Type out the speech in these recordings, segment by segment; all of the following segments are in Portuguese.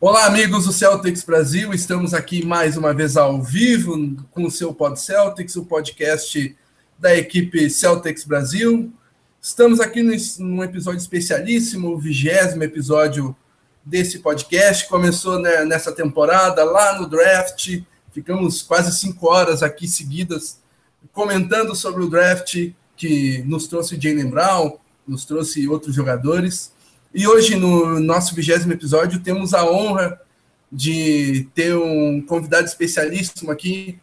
Olá, amigos do Celtics Brasil. Estamos aqui mais uma vez ao vivo com o seu Pod Celtics, o podcast da equipe Celtics Brasil. Estamos aqui num episódio especialíssimo, o vigésimo episódio desse podcast. Começou né, nessa temporada, lá no draft. Ficamos quase cinco horas aqui seguidas comentando sobre o draft que nos trouxe Jalen Brown, nos trouxe outros jogadores. E hoje, no nosso vigésimo episódio, temos a honra de ter um convidado especialíssimo aqui,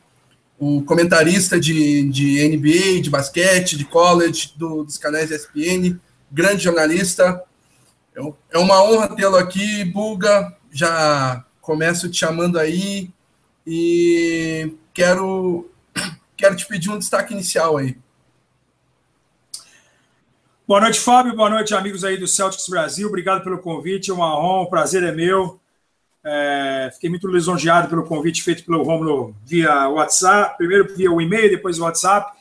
o comentarista de, de NBA, de basquete, de college, do, dos canais ESPN, grande jornalista. É uma honra tê-lo aqui, Bulga. Já começo te chamando aí e quero, quero te pedir um destaque inicial aí. Boa noite, Fábio. Boa noite, amigos aí do Celtics Brasil. Obrigado pelo convite. É uma honra, o prazer é meu. É, fiquei muito lisonjeado pelo convite feito pelo Romulo via WhatsApp, primeiro via o e-mail, depois o WhatsApp.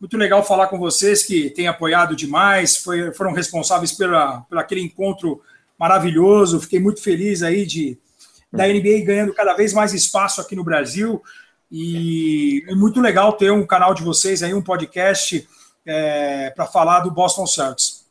Muito legal falar com vocês que têm apoiado demais, foi, foram responsáveis pela, por aquele encontro maravilhoso. Fiquei muito feliz aí de da NBA ganhando cada vez mais espaço aqui no Brasil. E é muito legal ter um canal de vocês aí, um podcast é, para falar do Boston Celtics.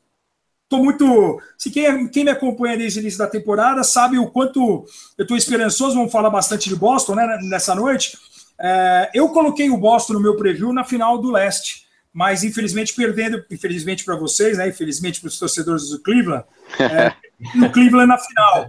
Estou muito. Se quem, quem, me acompanha desde o início da temporada sabe o quanto eu estou esperançoso. Vamos falar bastante de Boston né, nessa noite. É, eu coloquei o Boston no meu preview na final do leste, mas infelizmente perdendo, infelizmente para vocês, né, infelizmente para os torcedores do Cleveland, é, no Cleveland na final.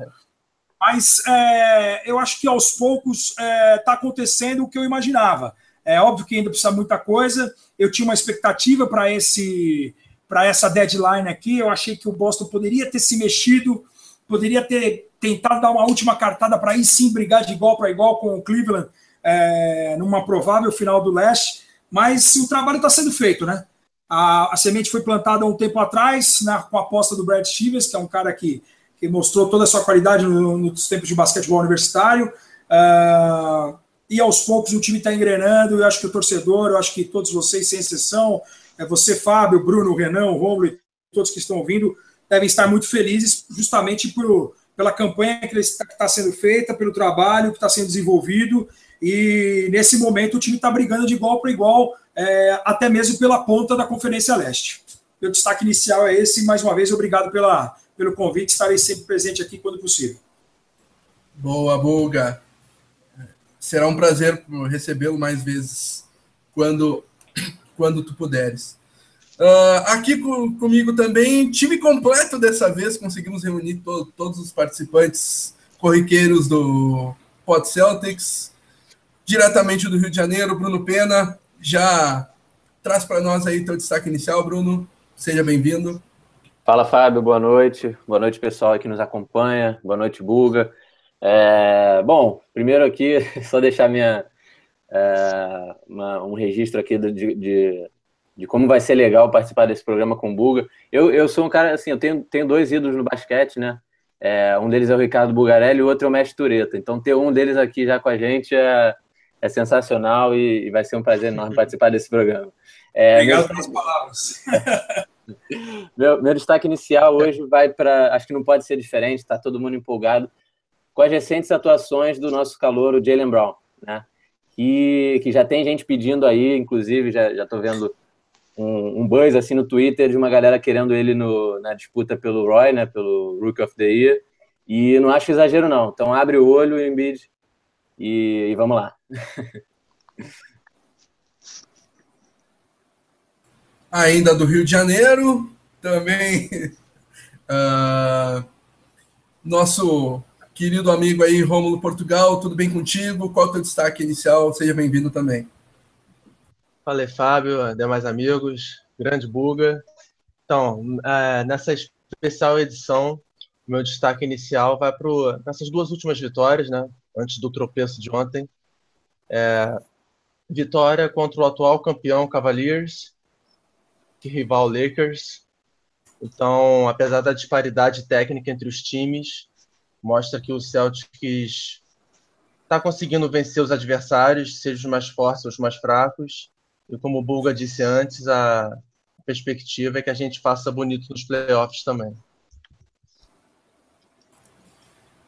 Mas é, eu acho que aos poucos está é, acontecendo o que eu imaginava. É óbvio que ainda precisa muita coisa. Eu tinha uma expectativa para esse para essa deadline aqui. Eu achei que o Boston poderia ter se mexido, poderia ter tentado dar uma última cartada para aí sim brigar de igual para igual com o Cleveland é, numa provável final do leste. Mas o trabalho está sendo feito, né? A, a, semente foi plantada um tempo atrás, né, com a aposta do Brad Stevens, que é um cara que, que mostrou toda a sua qualidade no, nos tempos de basquetebol universitário. Uh, e aos poucos o time está engrenando. Eu acho que o torcedor, eu acho que todos vocês, sem exceção, é você, Fábio, Bruno, Renan, Romulo e todos que estão ouvindo, devem estar muito felizes justamente por, pela campanha que está sendo feita, pelo trabalho que está sendo desenvolvido. E nesse momento o time está brigando de igual para igual, é, até mesmo pela ponta da Conferência Leste. Meu destaque inicial é esse. Mais uma vez, obrigado pela, pelo convite. Estarei sempre presente aqui quando possível. Boa, Bulga será um prazer recebê-lo mais vezes quando, quando tu puderes. Uh, aqui com, comigo também, time completo dessa vez, conseguimos reunir to, todos os participantes corriqueiros do Pod Celtics, diretamente do Rio de Janeiro, Bruno Pena, já traz para nós aí teu destaque inicial, Bruno, seja bem-vindo. Fala, Fábio, boa noite, boa noite pessoal que nos acompanha, boa noite, Buga. É, bom, primeiro aqui, só deixar minha, é, uma, um registro aqui de, de, de, como vai ser legal participar desse programa com o Buga. Eu, eu sou um cara, assim, eu tenho, tenho dois ídolos no basquete, né? É, um deles é o Ricardo Bugarelli e o outro é o Mestre Tureta. Então, ter um deles aqui já com a gente é, é sensacional e, e vai ser um prazer enorme participar desse programa. É, Obrigado pelas palavras. meu, meu destaque inicial hoje vai para. Acho que não pode ser diferente, está todo mundo empolgado com as recentes atuações do nosso calor, o Jalen Brown, né? Que, que já tem gente pedindo aí, inclusive, já, já tô vendo um, um buzz assim no Twitter de uma galera querendo ele no, na disputa pelo Roy, né? Pelo Rookie of the Year. E não acho exagero, não. Então abre o olho, Embiid, e, e vamos lá. Ainda do Rio de Janeiro, também uh, nosso Querido amigo aí, Rômulo Portugal, tudo bem contigo? Qual é o teu destaque inicial? Seja bem-vindo também. Fala Fábio, demais amigos, grande buga. Então, é, nessa especial edição, meu destaque inicial vai para essas duas últimas vitórias, né? Antes do tropeço de ontem. É, vitória contra o atual campeão Cavaliers, que rival Lakers. Então, apesar da disparidade técnica entre os times, mostra que o Celtics está conseguindo vencer os adversários, seja os mais fortes ou os mais fracos. E como o Bulga disse antes, a perspectiva é que a gente faça bonito nos playoffs também.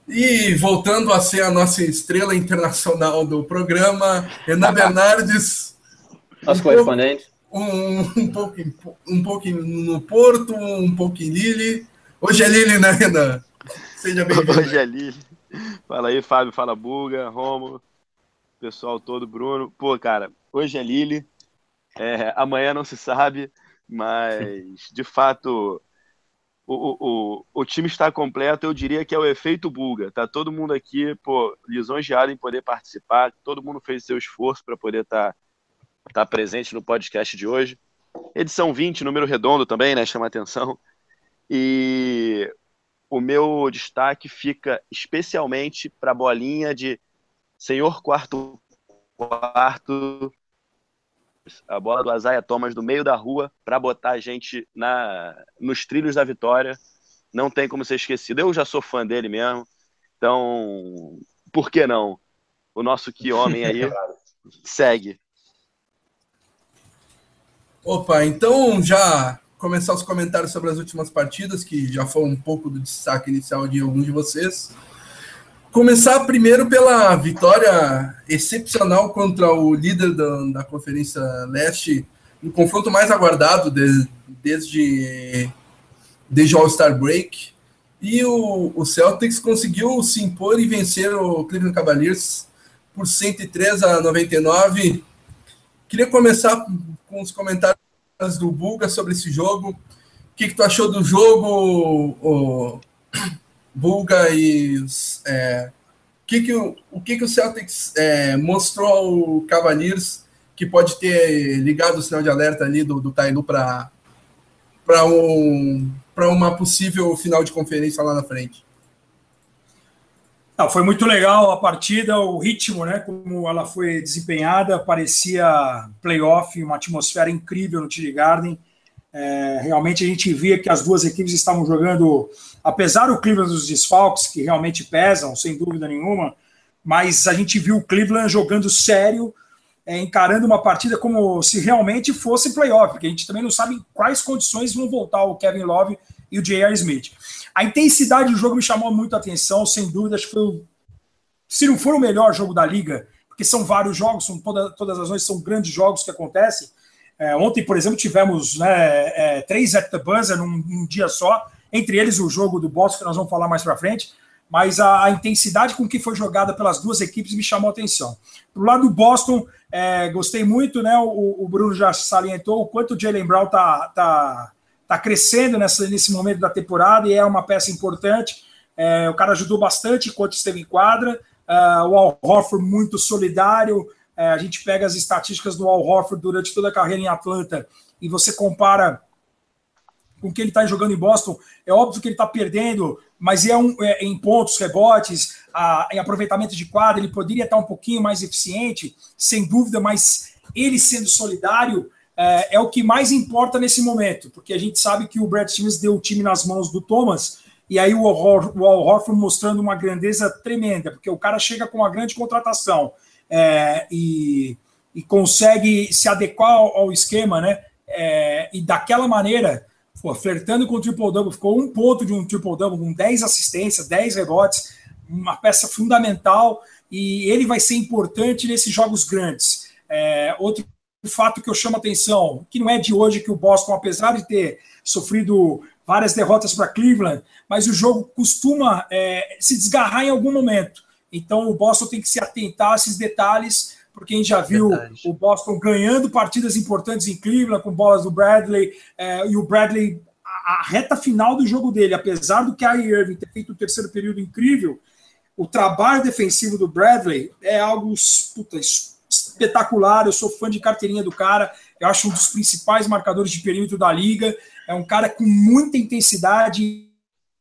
E voltando a ser a nossa estrela internacional do programa, Renan Bernardes. Nosso correspondente. Um, um, pouco, um pouco no Porto, um pouco em Lille. Hoje é Lille, né, Renan? Seja bem-vindo. Fala aí, Fábio, fala Buga, Romo, pessoal todo, Bruno. Pô, cara, hoje é Lille. É, amanhã não se sabe, mas de fato o, o, o time está completo, eu diria que é o efeito Bulga. Tá todo mundo aqui, pô, lisonjeado em poder participar, todo mundo fez seu esforço para poder estar tá, tá presente no podcast de hoje. Edição 20, número redondo também, né? Chama atenção. E o meu destaque fica especialmente para a bolinha de senhor quarto quarto a bola do Azaia Thomas do meio da rua para botar a gente na, nos trilhos da vitória. Não tem como ser esquecido. Eu já sou fã dele mesmo. Então, por que não? O nosso que homem aí segue. Opa, então já começar os comentários sobre as últimas partidas, que já foi um pouco do destaque inicial de alguns de vocês. Começar primeiro pela vitória excepcional contra o líder da, da Conferência Leste, no confronto mais aguardado de, desde, desde o All-Star Break. E o, o, Celtics conseguiu se impor e vencer o Cleveland Cavaliers por 103 a 99. Queria começar com os comentários do Bulga sobre esse jogo. O que, que tu achou do jogo, o, Bulga e é, que que o, que, que o Celtics é, mostrou ao Cavaliers que pode ter ligado o sinal de alerta ali do, do Tailu para um, uma possível final de conferência lá na frente? Não, foi muito legal a partida, o ritmo, né? Como ela foi desempenhada, parecia playoff, uma atmosfera incrível no TD Garden. É, realmente a gente via que as duas equipes estavam jogando, apesar do Cleveland dos desfalques, que realmente pesam, sem dúvida nenhuma, mas a gente viu o Cleveland jogando sério, é, encarando uma partida como se realmente fosse playoff, porque a gente também não sabe em quais condições vão voltar o Kevin Love e o J.R. Smith. A intensidade do jogo me chamou muito a atenção, sem dúvida, acho que foi o, se não for o melhor jogo da liga, porque são vários jogos, são toda, todas as noites são grandes jogos que acontecem, é, ontem, por exemplo, tivemos né, é, três at the buzzer num, num, dia só, entre eles o jogo do Boston, que nós vamos falar mais para frente, mas a, a, intensidade com que foi jogada pelas duas equipes me chamou a atenção. Do lado do Boston, é, gostei muito, né? O, o, Bruno já salientou o quanto o Jalen Brown tá, tá, tá crescendo nessa, nesse momento da temporada e é uma peça importante. É, o cara ajudou bastante enquanto esteve em quadra. Uh, o Al Horford muito solidário, é, a gente pega as estatísticas do Al Horford durante toda a carreira em Atlanta e você compara com o que ele está jogando em Boston, é óbvio que ele está perdendo, mas é, um, é, em pontos, rebotes, a, em aproveitamento de quadra, ele poderia estar um pouquinho mais eficiente, sem dúvida, mas ele sendo solidário é, é, o que mais importa nesse momento, porque a gente sabe que o Brad Stevens deu o time nas mãos do Thomas, e aí o o Al Horford mostrando uma grandeza tremenda, porque o cara chega com uma grande contratação, é, e, e, consegue se adequar ao, ao esquema, né? É, e daquela maneira, pô, flertando com o triple-double, ficou um ponto de um triple-double, com 10 assistências, 10 rebotes, uma peça fundamental, e ele vai ser importante nesses jogos grandes. É, outro fato que eu chamo a atenção, que não é de hoje que o Boston, apesar de ter sofrido várias derrotas para Cleveland, mas o jogo costuma é, se desgarrar em algum momento. Então o Boston tem que se atentar a esses detalhes, porque a gente já viu Verdade. o Boston ganhando partidas importantes em Cleveland com bolas do Bradley, é, e o Bradley, a, a, reta final do jogo dele, apesar do Kyrie Irving ter feito um terceiro período incrível, o trabalho defensivo do Bradley é algo puta, espetacular. Eu sou fã de carteirinha do cara, eu acho um dos principais marcadores de perímetro da liga. É um cara com muita intensidade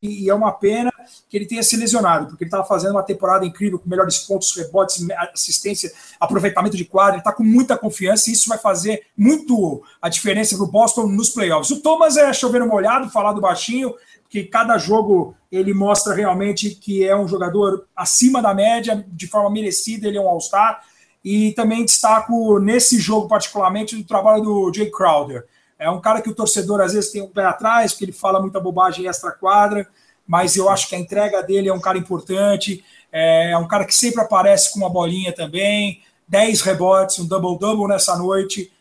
e é uma pena que ele tenha se lesionado, porque ele estava fazendo uma temporada incrível, com melhores pontos, rebotes, assistência, aproveitamento de quadra, ele está com muita confiança e isso vai fazer muito a diferença para o Boston nos playoffs. O Thomas é chovendo molhado, falar do baixinho, que cada jogo ele mostra realmente que é um jogador acima da média, de forma merecida, ele é um All-Star, e também destaco nesse jogo particularmente o trabalho do Jay Crowder, é um cara que o torcedor às vezes tem um pé atrás, porque ele fala muita bobagem extra-quadra, mas eu acho que a entrega dele é um cara importante, é, é um cara que sempre aparece com uma bolinha também, 10 rebotes, um double-double nessa noite.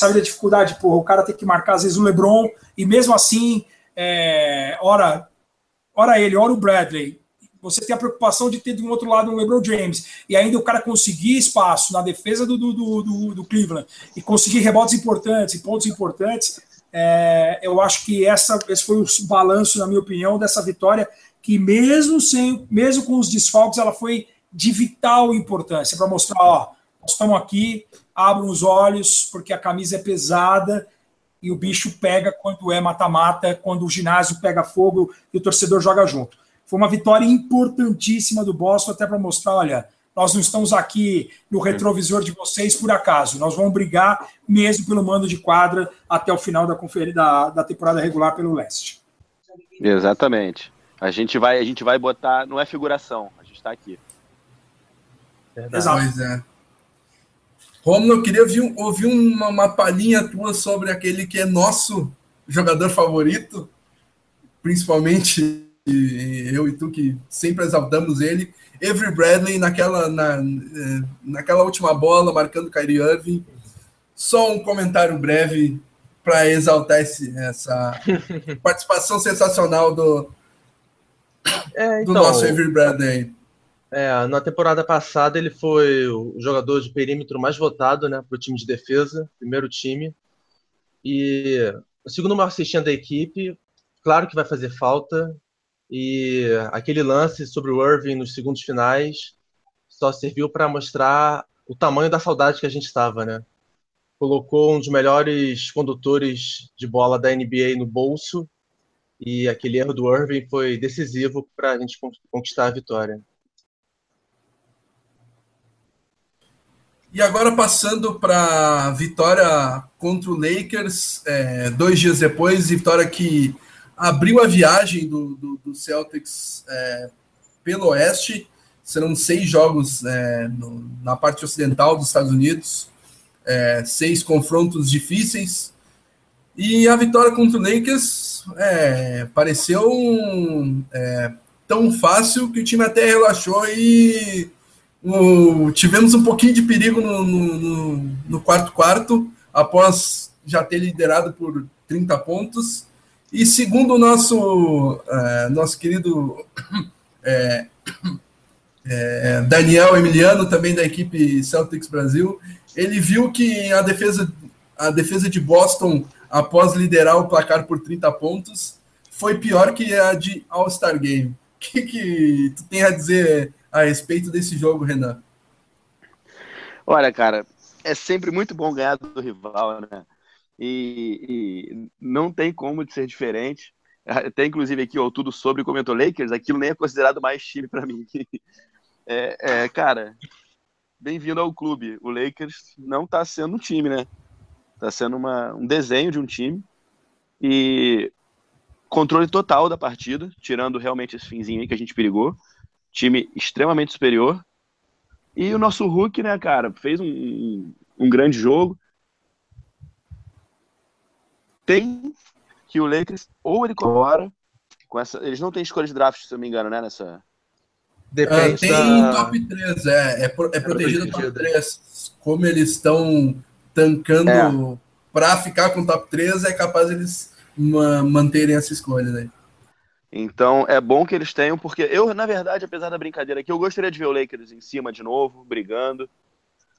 Sabe da dificuldade, porra, o cara tem que marcar às vezes o LeBron, e mesmo assim, é, ora, ora ele, ora o Bradley, você tem a preocupação de ter de um outro lado um LeBron James, e ainda o cara conseguir espaço na defesa do, do, do, do Cleveland e conseguir rebotes importantes e pontos importantes, é, eu acho que essa, esse foi o balanço, na minha opinião, dessa vitória, que mesmo sem, mesmo com os desfalques, ela foi de vital importância para mostrar, ó, nós estamos aqui, abram os olhos, porque a camisa é pesada e o bicho pega quando é mata-mata, quando o ginásio pega fogo e o torcedor joga junto. Foi uma vitória importantíssima do Boston, até para mostrar, olha, nós não estamos aqui no retrovisor de vocês por acaso. Nós vamos brigar mesmo pelo mando de quadra até o final da, da, da temporada regular pelo leste. Exatamente. A gente vai, a gente vai botar, não é figuração, a gente está aqui. Exato. Pois é. Romulo, eu queria ouvir, ouvir uma, uma palhinha tua sobre aquele que é nosso jogador favorito, principalmente eu e tu que sempre exaltamos ele, Avery Bradley naquela, na, eh, naquela última bola, marcando Kyrie Irving. Só um comentário breve para exaltar esse, essa participação sensacional do, é, então, do nosso Avery Bradley. É, na temporada passada ele foi o jogador de perímetro mais votado né, para o time de defesa, primeiro time. E o segundo maior assistente da equipe, claro que vai fazer falta, e aquele lance sobre o Irving nos segundos finais só serviu para mostrar o tamanho da saudade que a gente estava, né? Colocou um dos melhores condutores de bola da NBA no bolso e aquele erro do Irving foi decisivo para a gente conquistar a vitória. E agora passando para vitória contra o Lakers, é, dois dias depois, vitória que abriu a viagem do, do, do Celtics é, pelo Oeste. Serão seis jogos é, no, na parte ocidental dos Estados Unidos, é, seis confrontos difíceis. E a vitória contra o Lakers é, pareceu é, tão fácil que o time até relaxou e o, tivemos um pouquinho de perigo no, no, no quarto quarto, após já ter liderado por 30 pontos. E segundo o nosso, uh, nosso querido é, é, Daniel Emiliano, também da equipe Celtics Brasil, ele viu que a defesa, a defesa de Boston, após liderar o placar por 30 pontos, foi pior que a de All-Star Game. O que, que tu tem a dizer a respeito desse jogo, Renan? Olha, cara, é sempre muito bom ganhar do rival, né? E, e não tem como de ser diferente. Até inclusive aqui, ó, tudo sobre comentou Lakers, aquilo nem é considerado mais time para mim. É, é, cara, bem-vindo ao clube. O Lakers não tá sendo um time, né? Tá sendo uma, um desenho de um time. E controle total da partida, tirando realmente esse finzinho aí que a gente perigou. Time extremamente superior. E o nosso Hulk, né, cara, fez um, um grande jogo tem que o Lakers ou ele colabora com essa. Eles não têm escolha de draft, se eu não me engano, né? Nessa. Depende. Uh, tem da... top 3, é. É, pro, é, é protegido top 3. Como eles estão tancando é. para ficar com top 3, é capaz eles manterem essa escolha né? Então é bom que eles tenham, porque eu, na verdade, apesar da brincadeira aqui, eu gostaria de ver o Lakers em cima de novo, brigando.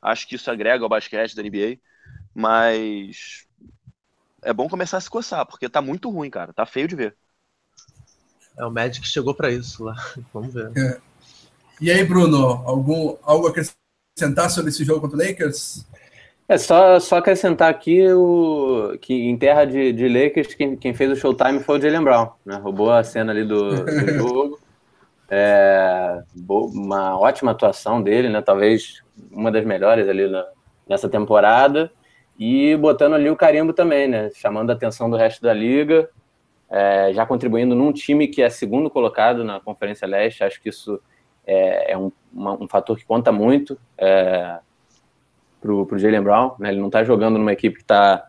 Acho que isso agrega ao basquete da NBA. Mas é bom começar a se coçar, porque tá muito ruim, cara. Tá feio de ver. É, o Magic chegou para isso lá. Vamos ver. É. E aí, Bruno, algum, algo a acrescentar sobre esse jogo contra o Lakers? É só, só acrescentar aqui o, que em terra de, de Lakers, quem, quem fez o showtime foi o Jalen Brown, né? Roubou a cena ali do, do jogo. É, uma ótima atuação dele, né? Talvez uma das melhores ali na, nessa temporada e botando ali o carimbo também, né? Chamando a atenção do resto da liga, é, já contribuindo num time que é segundo colocado na Conferência Leste. Acho que isso é, é um, uma, um, fator que conta muito é, para o Jalen Brown. Né? Ele não está jogando numa equipe que está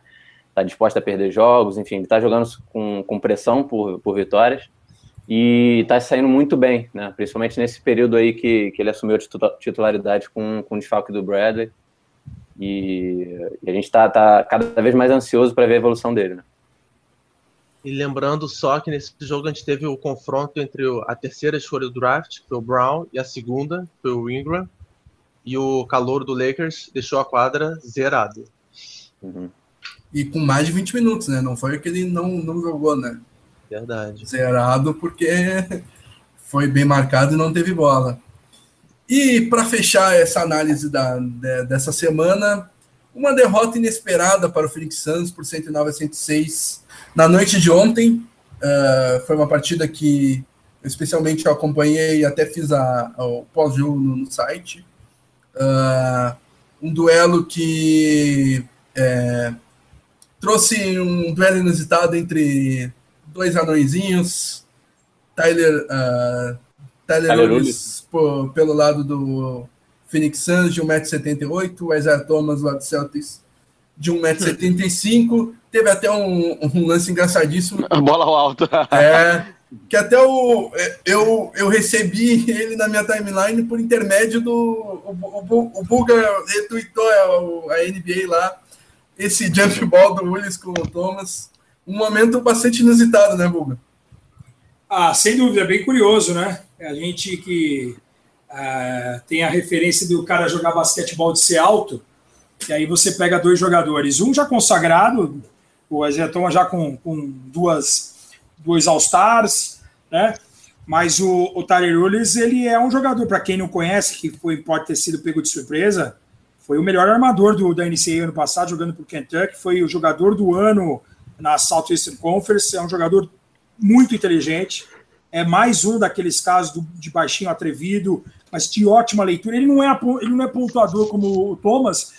tá disposta a perder jogos, enfim, ele está jogando com, com pressão por, por vitórias. e está saindo muito bem, né? Principalmente nesse período aí que, que ele assumiu a titularidade com, com o desfalque do Bradley. E, e a gente está tá cada vez mais ansioso para ver a evolução dele, né? E lembrando só que nesse jogo a gente teve o confronto entre a terceira escolha do draft, que foi o Brown, e a segunda, foi o Ingram. E o calor do Lakers deixou a quadra zerada. Uhum. E com mais de 20 minutos, né? Não foi que ele não, não jogou, né? Verdade. Zerado porque foi bem marcado e não teve bola. E para fechar essa análise da, de, dessa semana, uma derrota inesperada para o Phoenix Suns por 109 a 106 na noite de ontem. Uh, foi uma partida que especialmente eu acompanhei e até fiz a, a o pós-jogo no, no, site. Uh, um duelo que é, trouxe um duelo inusitado entre dois anõezinhos, Tyler, uh, Tyler, Lewis pelo lado do Phoenix Suns de 1,78m, o Isaiah Thomas lá do Celtics de 1,75m. Teve até um, um, lance engraçadíssimo. Bola ao alto. é, que até o, eu, eu recebi ele na minha timeline por intermédio do. O, o, o Buga retweetou a, a NBA lá, esse jump ball do Willis com o Thomas. Um momento bastante inusitado, né, Buga? Ah, sem dúvida, bem curioso, né? A gente que uh, tem a referência do cara jogar basquetebol de ser alto, e aí você pega dois jogadores, um já consagrado, o Ezeton já com, com duas, dois All-Stars, né? Mas o, o Tyler ele é um jogador, para quem não conhece, que foi, pode ter sido pego de surpresa, foi o melhor armador do, da NCAA ano passado, jogando por Kentucky, foi o jogador do ano na Southeastern Conference, é um jogador muito inteligente, é mais um daqueles casos do, de baixinho atrevido, mas de ótima leitura. Ele não é, ele não é pontuador como o Thomas,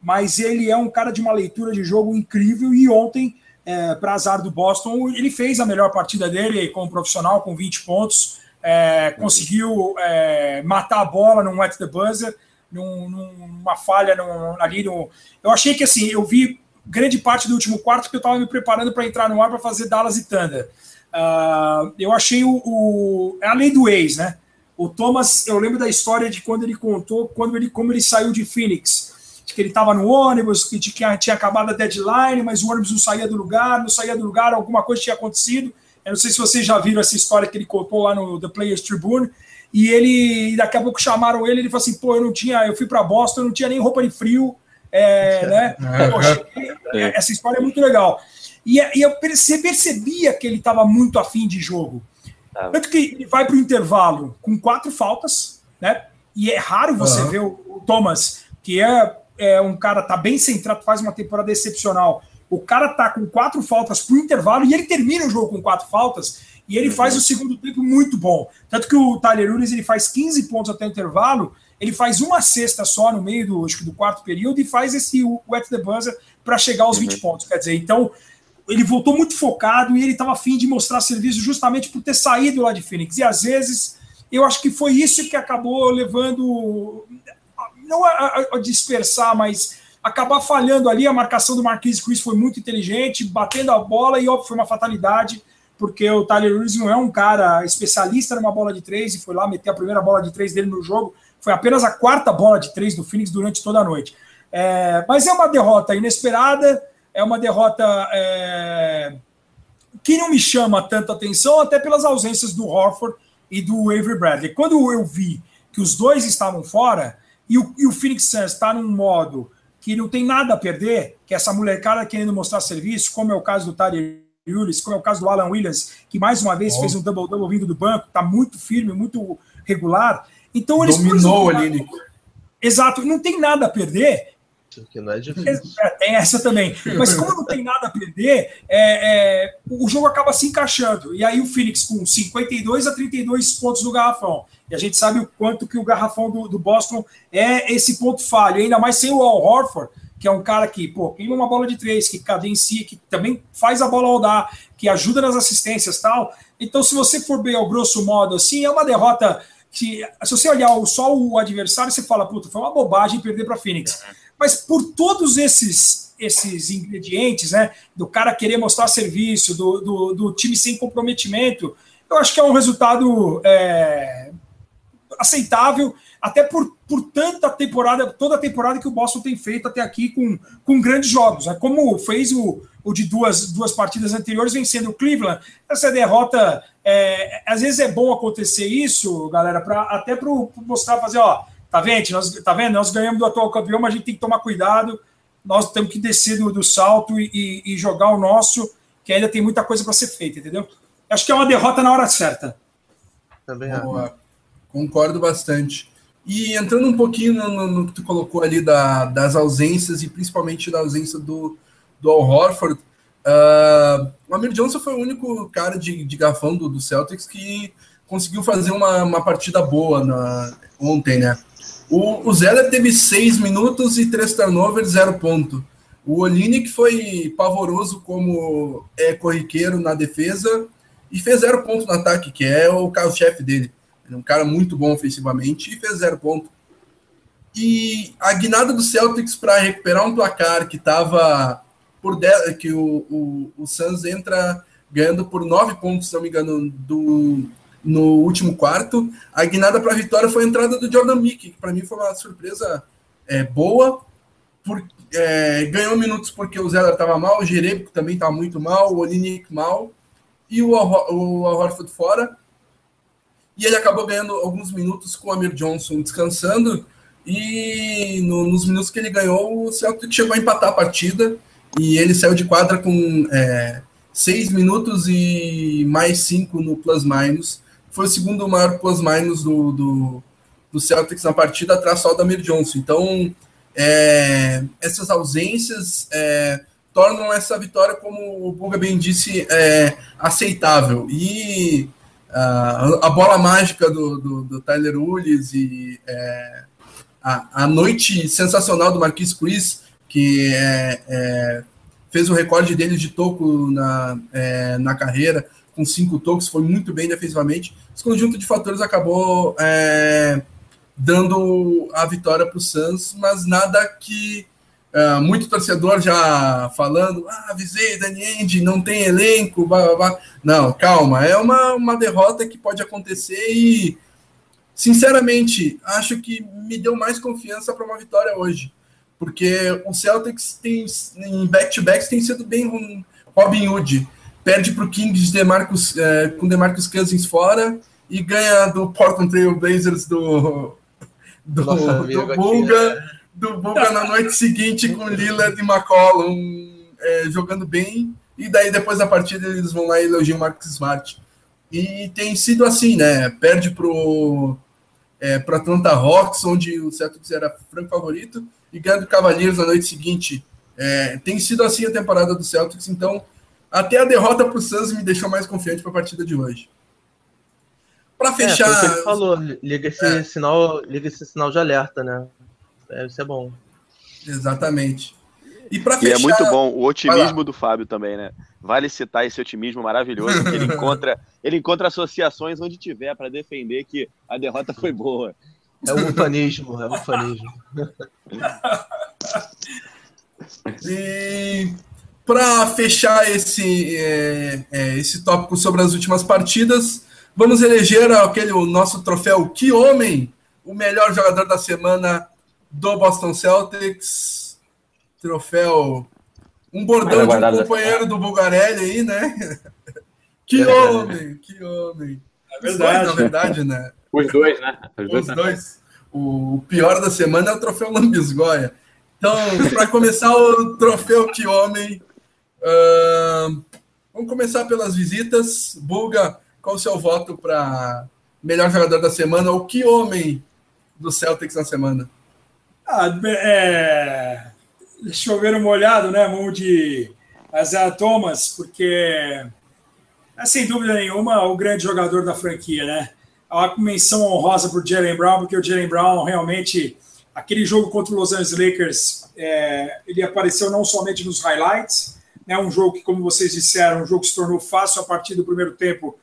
mas ele é um cara de uma leitura de jogo incrível. E ontem, é, para azar do Boston, ele fez a melhor partida dele como profissional, com 20 pontos. É, conseguiu é, matar a bola num wet the buzzer, num, numa falha num, ali no. Eu achei que assim, eu vi grande parte do último quarto porque eu estava me preparando para entrar no ar para fazer Dallas e Thunder. Uh, eu achei o, o, É a lei do ex, né? O Thomas, eu lembro da história de quando ele contou quando ele, como ele saiu de Phoenix. De que ele estava no ônibus, que tinha, tinha acabado a deadline, mas o ônibus não saía do lugar, não saía do lugar, alguma coisa tinha acontecido. Eu não sei se vocês já viram essa história que ele contou lá no The Players Tribune. E ele, daqui a pouco chamaram ele, ele falou assim: pô, eu não tinha, eu fui para Boston, eu não tinha nem roupa de frio, é, né? Poxa, essa história é muito legal. E, e eu percebia que ele estava muito afim de jogo. Ah. Tanto que ele vai para o intervalo com quatro faltas, né? E é raro você uhum. ver o, o, Thomas, que é, é um cara tá bem centrado, faz uma temporada excepcional. O cara tá com quatro faltas para o intervalo e ele termina o jogo com quatro faltas e ele uhum. faz o segundo tempo muito bom. Tanto que o Tyler Ulis ele faz 15 pontos até o intervalo, ele faz uma cesta só no meio do, acho que do quarto período e faz esse wet the buzzer para chegar aos uhum. 20 pontos. Quer dizer, então ele voltou muito focado e ele estava afim de mostrar serviço justamente por ter saído lá de Phoenix. E às vezes eu acho que foi isso que acabou levando, não a, a dispersar, mas acabar falhando ali. A marcação do Marquise Chris foi muito inteligente, batendo a bola, e óbvio, foi uma fatalidade, porque o Tyler Lewis não é um cara especialista numa bola de três e foi lá meter a primeira bola de três dele no jogo. Foi apenas a quarta bola de três do Phoenix durante toda a noite. É, mas é uma derrota inesperada é uma derrota é, que não me chama tanta atenção, até pelas ausências do Horford e do Avery Bradley. Quando eu vi que os dois estavam fora e o, e o Phoenix Suns está num modo que não tem nada a perder, que essa molecada querendo mostrar serviço, como é o caso do Tyler Willis, como é o caso do Alan Williams, que mais uma vez fez um double-double vindo do banco, está muito firme, muito regular. Então eles dominou ali. Exato, não tem nada a perder que não é difícil. É, tem essa também. Mas como não tem nada a perder, é, é, o jogo acaba se encaixando. E aí o Phoenix com 52 a 32 pontos no garrafão. E a gente sabe o quanto que o garrafão do, do Boston é esse ponto falho. ainda mais sem o Al Horford, que é um cara que, pô, queima uma bola de três, que cadencia, que também faz a bola rodar, que ajuda nas assistências tal. Então, se você for bem ao grosso modo assim, é uma derrota que, se você olhar só o adversário, você fala, puta, foi uma bobagem perder para Phoenix. Mas por todos esses esses ingredientes, né, do cara querer mostrar serviço, do, do, do time sem comprometimento, eu acho que é um resultado é, aceitável, até por, por tanta temporada, toda a temporada que o Boston tem feito até aqui com, com grandes jogos. Né? Como fez o, o de duas, duas partidas anteriores, vencendo o Cleveland. Essa derrota, é, às vezes é bom acontecer isso, galera, pra, até para mostrar, fazer, ó, tá vendo? Nós, tá vendo? Nós ganhamos do atual campeão, mas a gente tem que tomar cuidado. Nós temos que descer do, do salto e, e, e jogar o nosso, que ainda tem muita coisa para ser feita, entendeu? Acho que é uma derrota na hora certa. Também Boa. Concordo bastante. E entrando um pouquinho no, no, que tu colocou ali da, das ausências, e principalmente da ausência do, do Al Horford, uh, o Amir Johnson foi o único cara de, de garfão do, do Celtics que conseguiu fazer uma, uma partida boa na, ontem, né? O, o Zeller teve seis minutos e três turnovers, zero ponto. O Olinick foi pavoroso como é corriqueiro na defesa e fez zero ponto no ataque, que é o carro-chefe dele. Ele é um cara muito bom ofensivamente e fez zero ponto. E a guinada do Celtics para recuperar um placar que estava por 10, que o, o, o Suns entra ganhando por nove pontos, se não me engano, do, no último quarto. A guinada para a vitória foi a entrada do Jordan Mickey, que para mim foi uma surpresa é, boa. Por, é, ganhou minutos porque o Zeller estava mal, o Jerebico também estava muito mal, o Olinick mal e o, o, o Horford fora. E ele acabou ganhando alguns minutos com o Amir Johnson descansando. E no, nos minutos que ele ganhou, o Celtic chegou a empatar a partida. E ele saiu de quadra com é, seis minutos e mais cinco no plus-minus. Foi o segundo maior plus-minus do, do, do, Celtics na partida, atrás só do Amir Johnson. Então, é, essas ausências é, tornam essa vitória, como o Buga bem disse, é, aceitável. E uh, a bola mágica do, do, do Tyler Ulis e é, a, a, noite sensacional do Marquis Chris, que é, é, fez o recorde dele de toco na, na carreira, com cinco tocos, foi muito bem defensivamente. Esse conjunto de fatores acabou é, dando a vitória para o Suns, mas nada que Uh, muito torcedor já falando, ah, avisei, Daniende, não tem elenco, blá, blá, blá. Não, calma, é uma, uma derrota que pode acontecer e, sinceramente, acho que me deu mais confiança para uma vitória hoje. Porque o Celtics tem, em back-to-backs tem sido bem Robin Hood. Perde para o Kings de Marcus, é, com DeMarcus Cousins fora e ganha do Portland Trail Blazers do, do, do Bulga. Aqui, né? do Buga na noite seguinte com Lillard e McCollum é, jogando bem, e daí depois da partida eles vão lá e elogiam o Marcus Smart. E tem sido assim, né? Perde pro, é, pro Atlanta Hawks, onde o Celtics era franco favorito, e ganha do Cavaliers na noite seguinte. É, tem sido assim a temporada do Celtics, então até a derrota para o Suns me deixou mais confiante para a partida de hoje. Para fechar. É, foi o que ele falou, liga esse, é. sinal, liga esse sinal de alerta, né? É, isso é bom. Exatamente. E para fechar. E é muito bom o otimismo do Fábio também, né? Vale citar esse otimismo maravilhoso que ele encontra, ele encontra associações onde tiver para defender que a derrota foi boa. É o ufanismo, é o ufanismo. e para fechar esse, é, é, esse tópico sobre as últimas partidas, vamos eleger aquele o nosso troféu Que Homem, o melhor jogador da semana do Boston Celtics, troféu, um bordão de um companheiro do Bulgarelli aí, né? Que é homem, que homem. É verdade. Dois, na verdade, né? Os dois, né? Os dois. Os né? dois. O pior da semana é o troféu Lambisgoia. Então, para começar o troféu Que Homem, uh, vamos começar pelas visitas. Bulga, qual o seu voto para melhor jogador da semana ou Que Homem do Celtics na semana? Ah, é, chover molhado, né? Mão de Isaiah Thomas, porque é sem dúvida nenhuma o grande jogador da franquia, né? A menção honrosa para o Jalen Brown, porque o Jalen Brown realmente, aquele jogo contra os Los Angeles Lakers, é, ele apareceu não somente nos highlights, né? Um jogo que, como vocês disseram, um jogo que se tornou fácil a partir do primeiro tempo,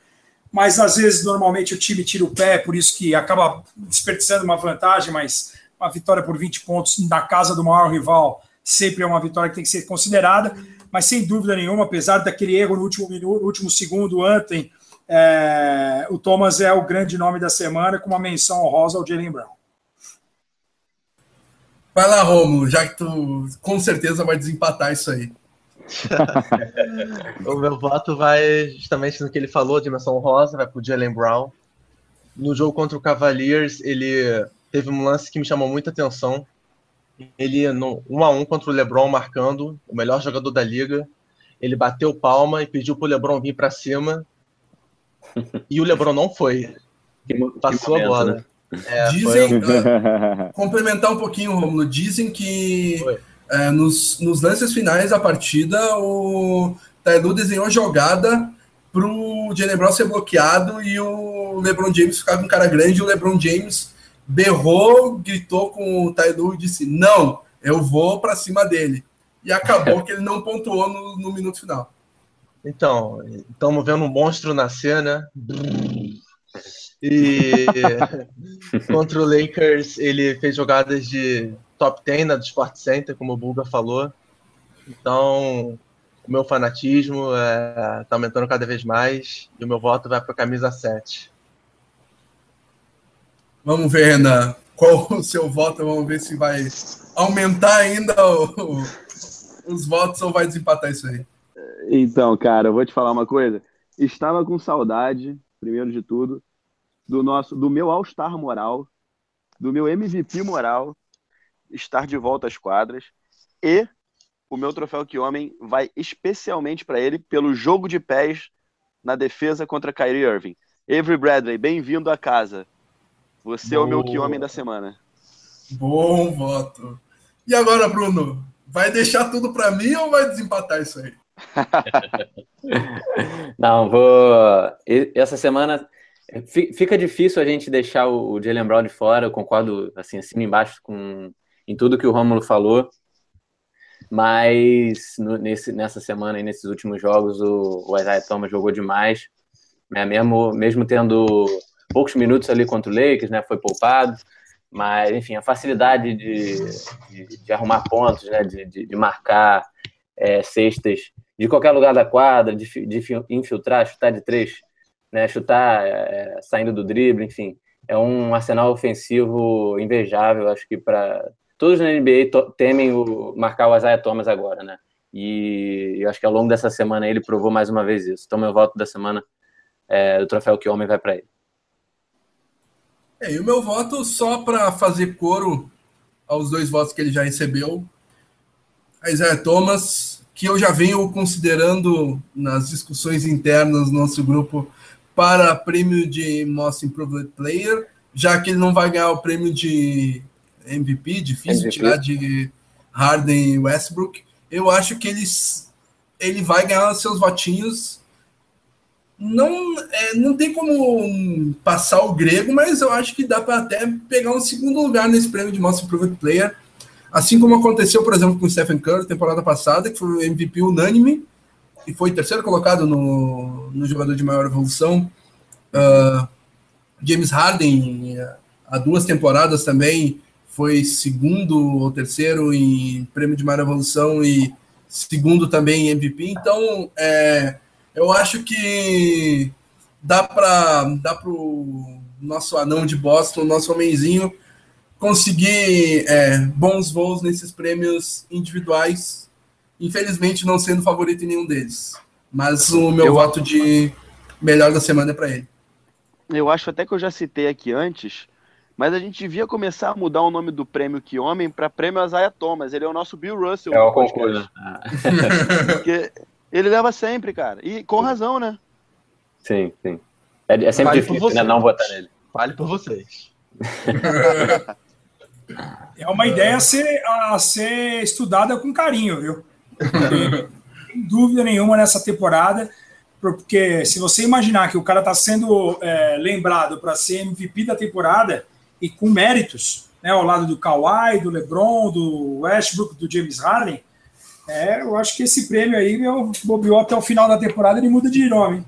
mas às vezes normalmente o time tira o pé, por isso que acaba desperdiçando uma vantagem, mas uma vitória por 20 pontos na casa do maior rival sempre é uma vitória que tem que ser considerada, mas sem dúvida nenhuma, apesar daquele erro no último minuto, no último segundo ontem, é, o Thomas é o grande nome da semana, com uma menção honrosa ao Jalen Brown. Vai lá, Romulo, já que tu com certeza vai desempatar isso aí. o meu voto vai justamente no que ele falou, dimensão rosa, vai pro Jalen Brown. No jogo contra o Cavaliers, ele teve um lance que me chamou muita atenção. Ele, no 1 a 1 contra o LeBron, marcando, o melhor jogador da liga. Ele bateu palma e pediu pro LeBron vir para cima. E o LeBron não foi. Passou que momento, a bola. Né? É, dizem, uh, complementar um pouquinho, Romulo, dizem que uh, nos, nos lances finais da partida o Tailu desenhou jogada pro Jalen Brown ser bloqueado e o LeBron James ficar com um cara grande e o LeBron James berrou, gritou com o Tailu e disse, não, eu vou para cima dele. E acabou que ele não pontuou no, no minuto final. Então, estamos vendo um monstro nascer, né? E contra o Lakers, ele fez jogadas de top 10 na do Sport Center, como o Bulga falou. Então, o meu fanatismo está é, tá aumentando cada vez mais e o meu voto vai para a camisa 7. Vamos ver, Renan, qual o seu voto? Vamos ver se vai aumentar ainda o, os votos ou vai desempatar isso aí. Então, cara, eu vou te falar uma coisa. Estava com saudade, primeiro de tudo, do nosso, do meu All-Star moral, do meu MVP moral, estar de volta às quadras e o meu troféu que homem vai especialmente para ele pelo jogo de pés na defesa contra Kyrie Irving. Avery Bradley, bem-vindo à casa. Você Boa. é o meu que homem da semana. Bom voto. E agora, Bruno, vai deixar tudo para mim ou vai desempatar isso aí? Não, vou. Essa semana Fica difícil a gente deixar o Jalen Brown de fora, eu concordo assim, acima embaixo com em tudo que o Rômulo falou. Mas no, nesse, nessa semana e nesses últimos jogos o, o Isaiah Thomas jogou demais. Né? Mesmo, mesmo tendo poucos minutos ali contra o Lakers, né? Foi poupado. Mas, enfim, a facilidade de, de, de arrumar pontos, né? de, de, de marcar é, cestas de qualquer lugar da quadra, de, de infiltrar, chutar de três né, chutar é, saindo do drible, enfim, é um arsenal ofensivo invejável. Acho que para todos na NBA temem o, marcar o Isaiah Thomas agora, né? E eu acho que ao longo dessa semana ele provou mais uma vez isso. Então, meu voto da semana é, do troféu que homem vai para ele. É, e o meu voto, só para fazer coro aos dois votos que ele já recebeu, Isaiah Thomas, que eu já venho considerando nas discussões internas do nosso grupo para prêmio de Most Improved Player, já que ele não vai ganhar o prêmio de MVP, difícil MVP. tirar de Harden e Westbrook. Eu acho que eles, ele vai ganhar seus votinhos. Não, é, não tem como passar o grego, mas eu acho que dá para até pegar um segundo lugar nesse prêmio de Most Improved Player. Assim como aconteceu, por exemplo, com o Stephen Curry temporada passada, que foi o MVP unânime e foi terceiro colocado no, no jogador de maior evolução. Uh, James Harden, há duas temporadas também, foi segundo ou terceiro em prêmio de maior evolução e segundo também em MVP. Então, é, eu acho que dá para dá o nosso anão de Boston, nosso homenzinho, conseguir é, bons voos nesses prêmios individuais infelizmente não sendo favorito em nenhum deles. Mas o meu eu... voto de melhor da semana é para ele. Eu acho até que eu já citei aqui antes, mas a gente devia começar a mudar o nome do prêmio Que Homem para prêmio Isaiah Thomas. Ele é o nosso Bill Russell. É o concurso. Porque ele leva sempre, cara. E com razão, né? Sim, sim. É, é sempre vale difícil, né? Não votar nele. Fale por vocês. é uma ideia a ser, a ser estudada com carinho, viu? Sem dúvida nenhuma nessa temporada, porque se você imaginar que o cara está sendo é, lembrado para ser MVP da temporada e com méritos, né, ao lado do Kawhi, do LeBron, do Westbrook, do James Harden, é, eu acho que esse prêmio aí, meu, bobeou até o final da temporada, ele muda de nome.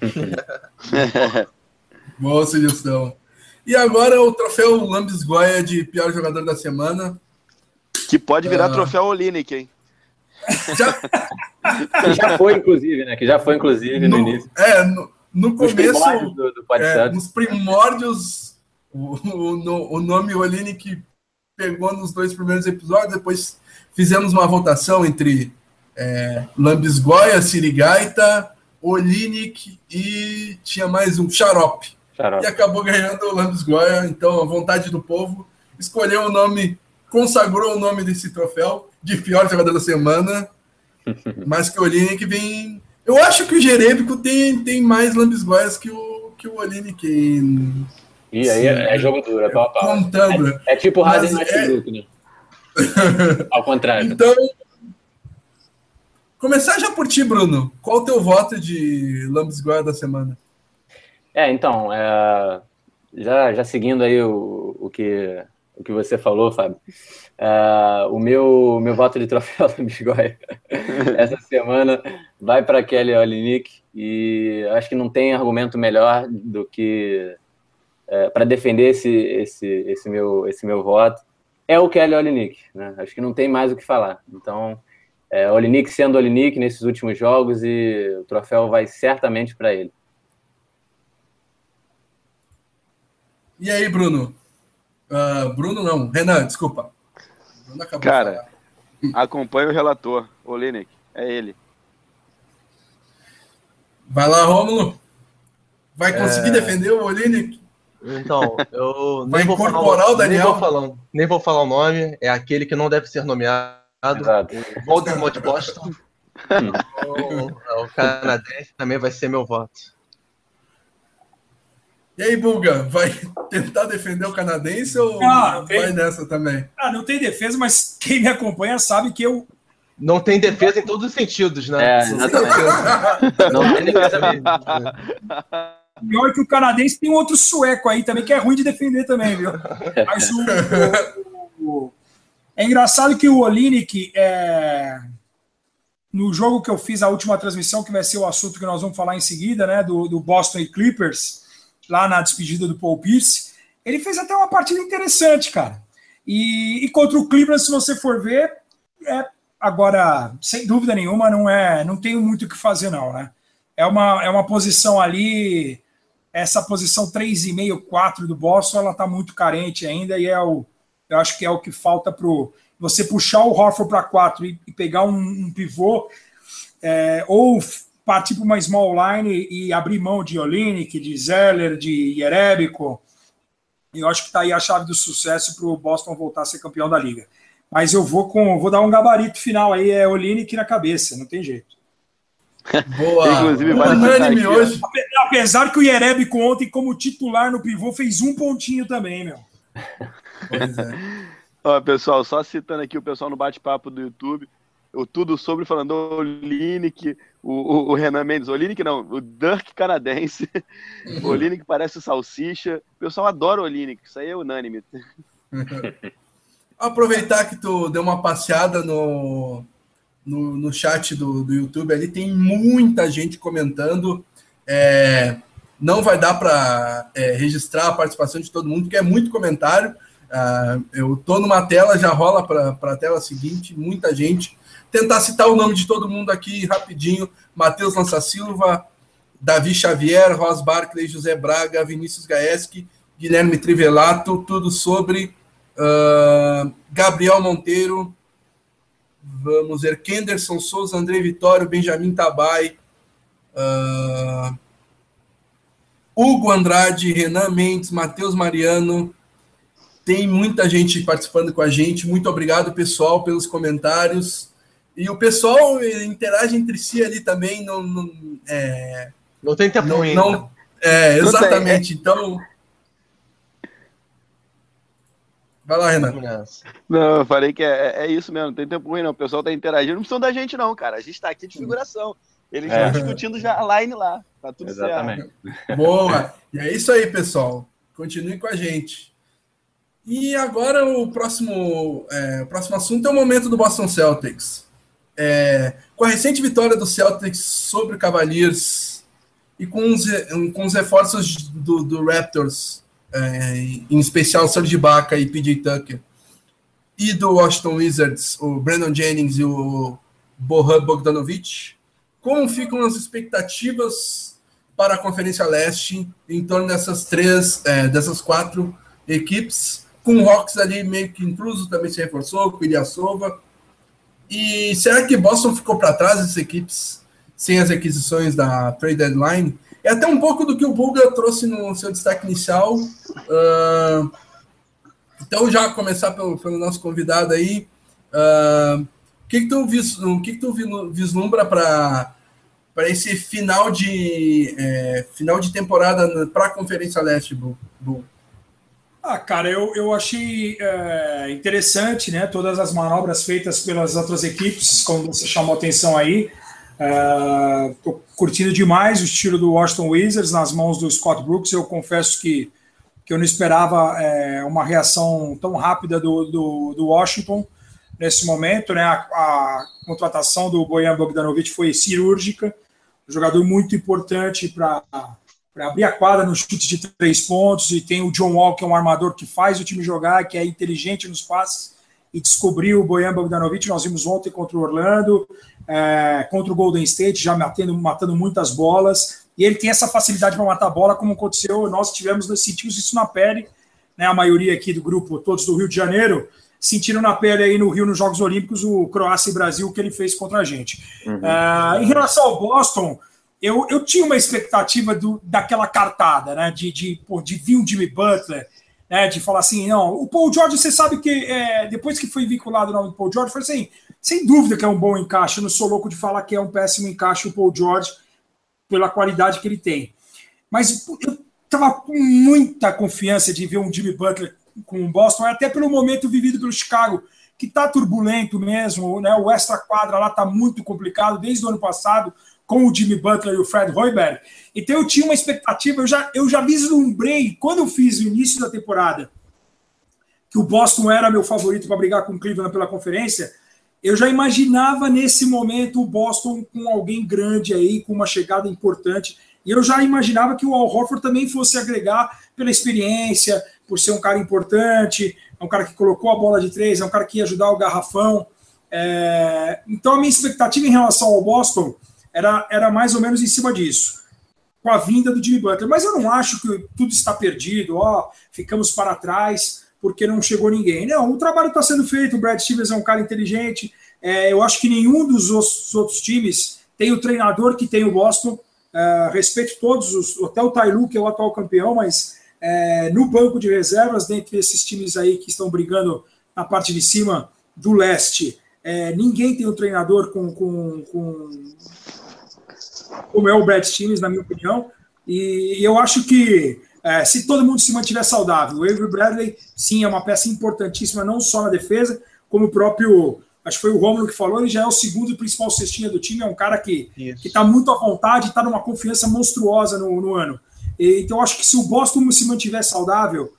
Boa sugestão. E agora o troféu Lambis Goya de pior jogador da semana. Que pode virar uh... troféu Olinick, hein? Já... que já foi, inclusive, né? Que já foi, inclusive, no, no início. É, no, no começo, do, do é, nos primórdios, o, o, o nome Olinick pegou nos dois primeiros episódios, depois fizemos uma votação entre é, Lambisgoia, Sirigaita, Olinick e tinha mais um Xarope. Xarope. E acabou ganhando o Lambisgoia, então a vontade do povo escolheu o nome, consagrou o nome desse troféu de pior jogador da semana, mas que o Olinick vem eu acho que o Jerebico tem, tem mais lambisgoias que o, que o Olinick. E aí é, é jogo duro, é pau, pau. Contando. É, é tipo o Harden é... né? Ao contrário. Então, começar já por ti, Bruno. Qual o teu voto de lambisgoia da semana? É, então, é... Já, já seguindo aí o, o, que, o que você falou, Fábio. Uh, o meu, meu voto de troféu do Bisgoia essa semana vai para Kelly Olinick e acho que não tem argumento melhor do que uh, para defender esse, esse, esse, meu, esse meu voto. É o Kelly Olinick, né? Acho que não tem mais o que falar. Então, é, Olinick sendo Olinick nesses últimos jogos e o troféu vai certamente para ele. E aí, Bruno? Uh, Bruno não, Renan, desculpa. Cara, acompanha o relator, o Lineck. É ele. Vai lá, Rômulo. Vai conseguir é... defender o Olinik? Então, eu Vai incorporar o, Daniel. Nem vou, falar, nem vou falar o nome. É aquele que não deve ser nomeado. Exato. O Voldemort Boston. o, o canadense também vai ser meu voto. E aí, Bulga, vai tentar defender o canadense ou ah, vai tem... nessa também? Ah, não tem defesa, mas quem me acompanha sabe que eu. Não tem defesa em todos os sentidos, né? É, exatamente. não tem defesa mesmo. Pior que o canadense tem um outro sueco aí também, que é ruim de defender também, viu? Mas o, o, o... é engraçado que o Olinick, é... no jogo que eu fiz, a última transmissão, que vai ser o assunto que nós vamos falar em seguida, né? Do, do Boston e Clippers lá na despedida do Paul Pierce, ele fez até uma partida interessante, cara. E, e contra o Cleveland, se você for ver, é, agora, sem dúvida nenhuma, não é, não tem muito o que fazer, não, né? É uma, é uma posição ali, essa posição 3,5, 4 do Boston, ela tá muito carente ainda, e é o, eu acho que é o que falta para você puxar o Horford para 4 e, e, pegar um, um pivô, é, ou partir para uma small line e abrir mão de Olinick, de Zeller, de Jerebico. Eu acho que está aí a chave do sucesso para o Boston voltar a ser campeão da liga. Mas eu vou com, vou dar um gabarito final aí, é Olinick na cabeça, não tem jeito. Boa. Inclusive, vale unânime hoje. Apesar que o Jerebico ontem, como titular no pivô, fez um pontinho também, meu. Pois é. Ó, pessoal, só citando aqui o pessoal no bate-papo do YouTube, o Tudo Sobre falando o Linick, o, o, o, Renan Mendes, o Linick não, o Dirk canadense, o Linick parece salsicha, o pessoal adora o Linick, isso aí é unânime. Aproveitar que tu deu uma passeada no, no, no chat do, do YouTube, ali tem muita gente comentando, é, não vai dar para é, registrar a participação de todo mundo, porque é muito comentário, Uh, eu tô numa tela, já rola para a tela seguinte, muita gente. Tentar citar o nome de todo mundo aqui rapidinho: Matheus Lança Silva, Davi Xavier, Ros Barclay, José Braga, Vinícius Gaeski, Guilherme Trivelato, tudo sobre uh, Gabriel Monteiro. Vamos ver, Kenderson Souza, André Vitório, Benjamin Tabai, uh, Hugo Andrade, Renan Mendes, Matheus Mariano. Tem muita gente participando com a gente. Muito obrigado, pessoal, pelos comentários. E o pessoal interage entre si ali também, não. Não, é, não tem tempo não, não É, exatamente. É. Então. Vai lá, Renan. Não, eu falei que é, é, isso mesmo, não tem tempo ruim, não. O pessoal tá interagindo, não precisam da gente, não, cara. A gente tá aqui de figuração. Eles estão é. discutindo já a line lá. Tá tudo Exatamente. certo. Boa! E é isso aí, pessoal. Continue com a gente. E agora o próximo, é, o próximo assunto é o momento do Boston Celtics. É, com a recente vitória do Celtics sobre o Cavaliers e com os, com os reforços do, do Raptors, é, em especial Serge Ibaka e PJ Tucker, e do Washington Wizards, o Brandon Jennings e o Bohan Bogdanovic, como ficam as expectativas para a Conferência Leste, em torno dessas três, é, dessas quatro equipes, com o Hawks ali meio que intruso, também se reforçou, com o Ilyasova. E será que Boston ficou para trás dessas equipes sem as aquisições da trade deadline? É até um pouco do que o Bulga trouxe no seu destaque inicial. Uh, então, já começar pelo, pelo nosso convidado aí. Uh, o que, que, tu, o que, que tu vislumbra para para esse final de é, final de temporada para a Conferência Leste, Bu? Ah, cara, eu, eu achei é, interessante, né? Todas as manobras feitas pelas outras equipes, como você chamou atenção aí. Estou é, curtindo demais o estilo do Washington Wizards nas mãos do Scott Brooks. Eu confesso que, que eu não esperava é, uma reação tão rápida do, do, do Washington nesse momento. Né? A, a contratação do Bojan Bogdanovic foi cirúrgica um jogador muito importante para abrir a quadra no chute de três pontos, e tem o John Wall, que é um armador que faz o time jogar, que é inteligente nos passes, e descobriu o Bojan Bogdanovic, nós vimos ontem contra o Orlando, é, contra o Golden State, já matando, matando muitas bolas, e ele tem essa facilidade para matar a bola, como aconteceu, nós tivemos, sentimos isso na pele, né, a maioria aqui do grupo, todos do Rio de Janeiro, sentiram na pele aí no Rio, nos Jogos Olímpicos, o Croácia e Brasil que ele fez contra a gente. Uhum. Uh, em relação ao Boston, eu, eu tinha uma expectativa do, daquela cartada, né? De, de, pô, de vir um Jimmy Butler, né? De falar assim, não, o Paul George, você sabe que é, depois que foi vinculado o nome do Paul George, foi assim, sem dúvida que é um bom encaixe. Eu não sou louco de falar que é um péssimo encaixe o Paul George pela qualidade que ele tem. Mas eu estava com muita confiança de ver um Jimmy Butler com o Boston, até pelo momento vivido pelo Chicago, que está turbulento mesmo, né? O extra quadra lá está muito complicado desde o ano passado com o Jimmy Butler e o Fred Hoiberg. Então eu tinha uma expectativa, eu já, eu já vislumbrei quando eu fiz o início da temporada que o Boston era meu favorito para brigar com o Cleveland pela conferência. Eu já imaginava nesse momento o Boston com alguém grande aí, com uma chegada importante. E eu já imaginava que o Al Horford também fosse agregar pela experiência, por ser um cara importante, é um cara que colocou a bola de três, é um cara que ia ajudar o garrafão. É... Então a minha expectativa em relação ao Boston era, era mais ou menos em cima disso, com a vinda do Jimmy Butler. Mas eu não acho que tudo está perdido, ó, ficamos para trás porque não chegou ninguém. Não, o trabalho está sendo feito, o Brad Stevens é um cara inteligente. É, eu acho que nenhum dos outros times tem o treinador que tem o Boston. É, respeito todos, os, até o Tailu, que é o atual campeão, mas é, no banco de reservas, dentre esses times aí que estão brigando na parte de cima do leste, é, ninguém tem um treinador com, com, com, como é o Brad Stevens, na minha opinião, e eu acho que é, se todo mundo se mantiver saudável, o Avery Bradley, sim, é uma peça importantíssima, não só na defesa, como o próprio, acho que foi o Romulo que falou, ele já é o segundo principal cestinha do time, é um cara que está muito à vontade, está numa confiança monstruosa no, no ano. Então, acho que se o Boston se mantiver saudável,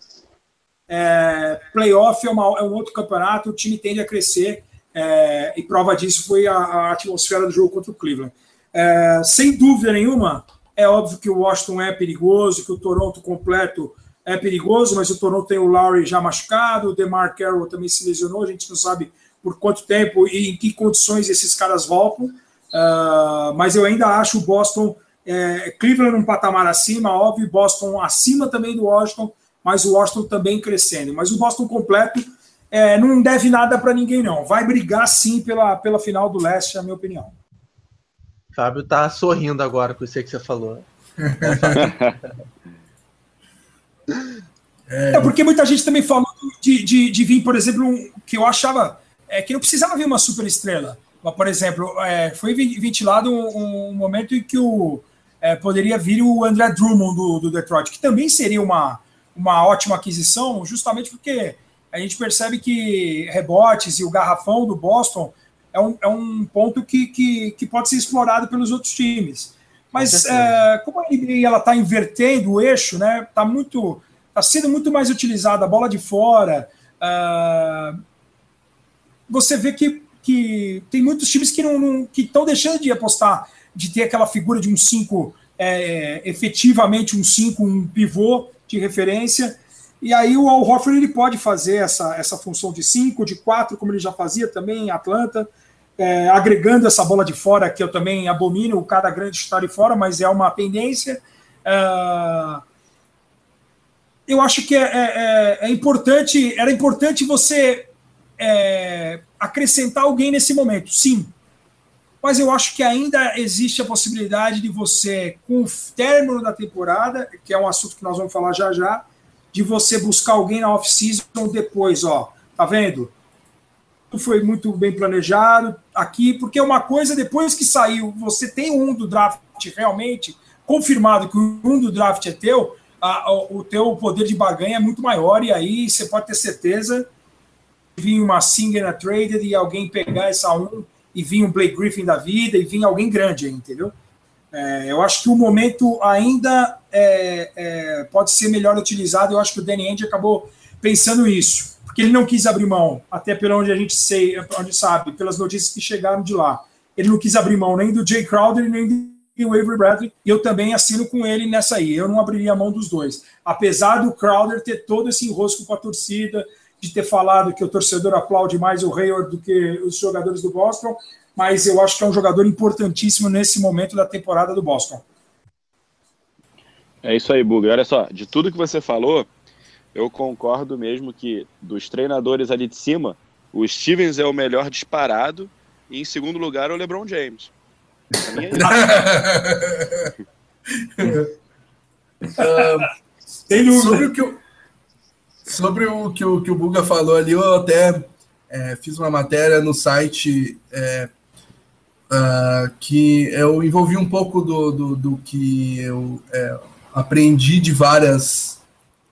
é, playoff é, uma, é, um outro campeonato, o time tende a crescer, é, e prova disso foi a, a, atmosfera do jogo contra o Cleveland. É, sem dúvida nenhuma, é óbvio que o Washington é perigoso, que o Toronto completo é perigoso, mas o Toronto tem o Lowry já machucado, o DeMar Carroll também se lesionou, a gente não sabe por quanto tempo e em que condições esses caras voltam, uh, mas eu ainda acho o Boston é, Cleveland um patamar acima, óbvio, Boston acima também do Washington, mas o Washington também crescendo. Mas o Boston completo é, não deve nada para ninguém, não. Vai brigar sim pela, pela final do leste, na minha opinião. Fábio tá sorrindo agora com isso que você falou. é, porque muita gente também falou de, de, de vir, por exemplo, um, que eu achava é, que não precisava vir uma super estrela. Mas, por exemplo, é, foi ventilado um, um momento em que o, é, poderia vir o André Drummond do, do, Detroit, que também seria uma, uma ótima aquisição, justamente porque a gente percebe que rebotes e o garrafão do Boston é um, é um ponto que, que, que pode ser explorado pelos outros times. Mas é, como a NBA ela está invertendo o eixo, né? Está muito, está sendo muito mais utilizada a bola de fora. Uh, você vê que, que tem muitos times que não, que estão deixando de apostar de ter aquela figura de um 5, é, efetivamente um 5, um pivô de referência. E aí o Al Horford ele pode fazer essa, essa função de 5, de 4, como ele já fazia também em Atlanta. É, agregando essa bola de fora, que eu também abomino, o cada grande estar de fora, mas é uma pendência. É, eu acho que é, é, é, é importante, era importante você é, acrescentar alguém nesse momento, sim. Mas eu acho que ainda existe a possibilidade de você, com o término da temporada, que é um assunto que nós vamos falar já já, de você buscar alguém na off-season depois, ó. Tá vendo? Foi muito bem planejado aqui, porque uma coisa, depois que saiu, você tem um do draft realmente confirmado que um do draft é teu, a, o teu poder de barganha é muito maior, e aí você pode ter certeza vir uma Singer Traded e alguém pegar essa um e vir um Blake Griffin da vida e vir alguém grande, entendeu? É, eu acho que o momento ainda é, é, pode ser melhor utilizado. Eu acho que o Danny Ainge acabou pensando isso, porque ele não quis abrir mão, até pelo onde a gente sei, onde sabe, pelas notícias que chegaram de lá. Ele não quis abrir mão nem do Jay Crowder nem do Avery Bradley. E eu também assino com ele nessa aí. Eu não abriria a mão dos dois, apesar do Crowder ter todo esse enrosco com a torcida, de ter falado que o torcedor aplaude mais o Hayward do que os jogadores do Boston, mas eu acho que é um jogador importantíssimo nesse momento da temporada do Boston. É isso aí, Bug. Olha só, de tudo que você falou, eu concordo mesmo que dos treinadores ali de cima, o Stevens é o melhor disparado e em segundo lugar o LeBron James. uh, sobre o que eu, Sobre o que o, que o Buga falou ali, eu até é, fiz uma matéria no site é, uh, que eu envolvi um pouco do, do, do que eu é, aprendi de várias,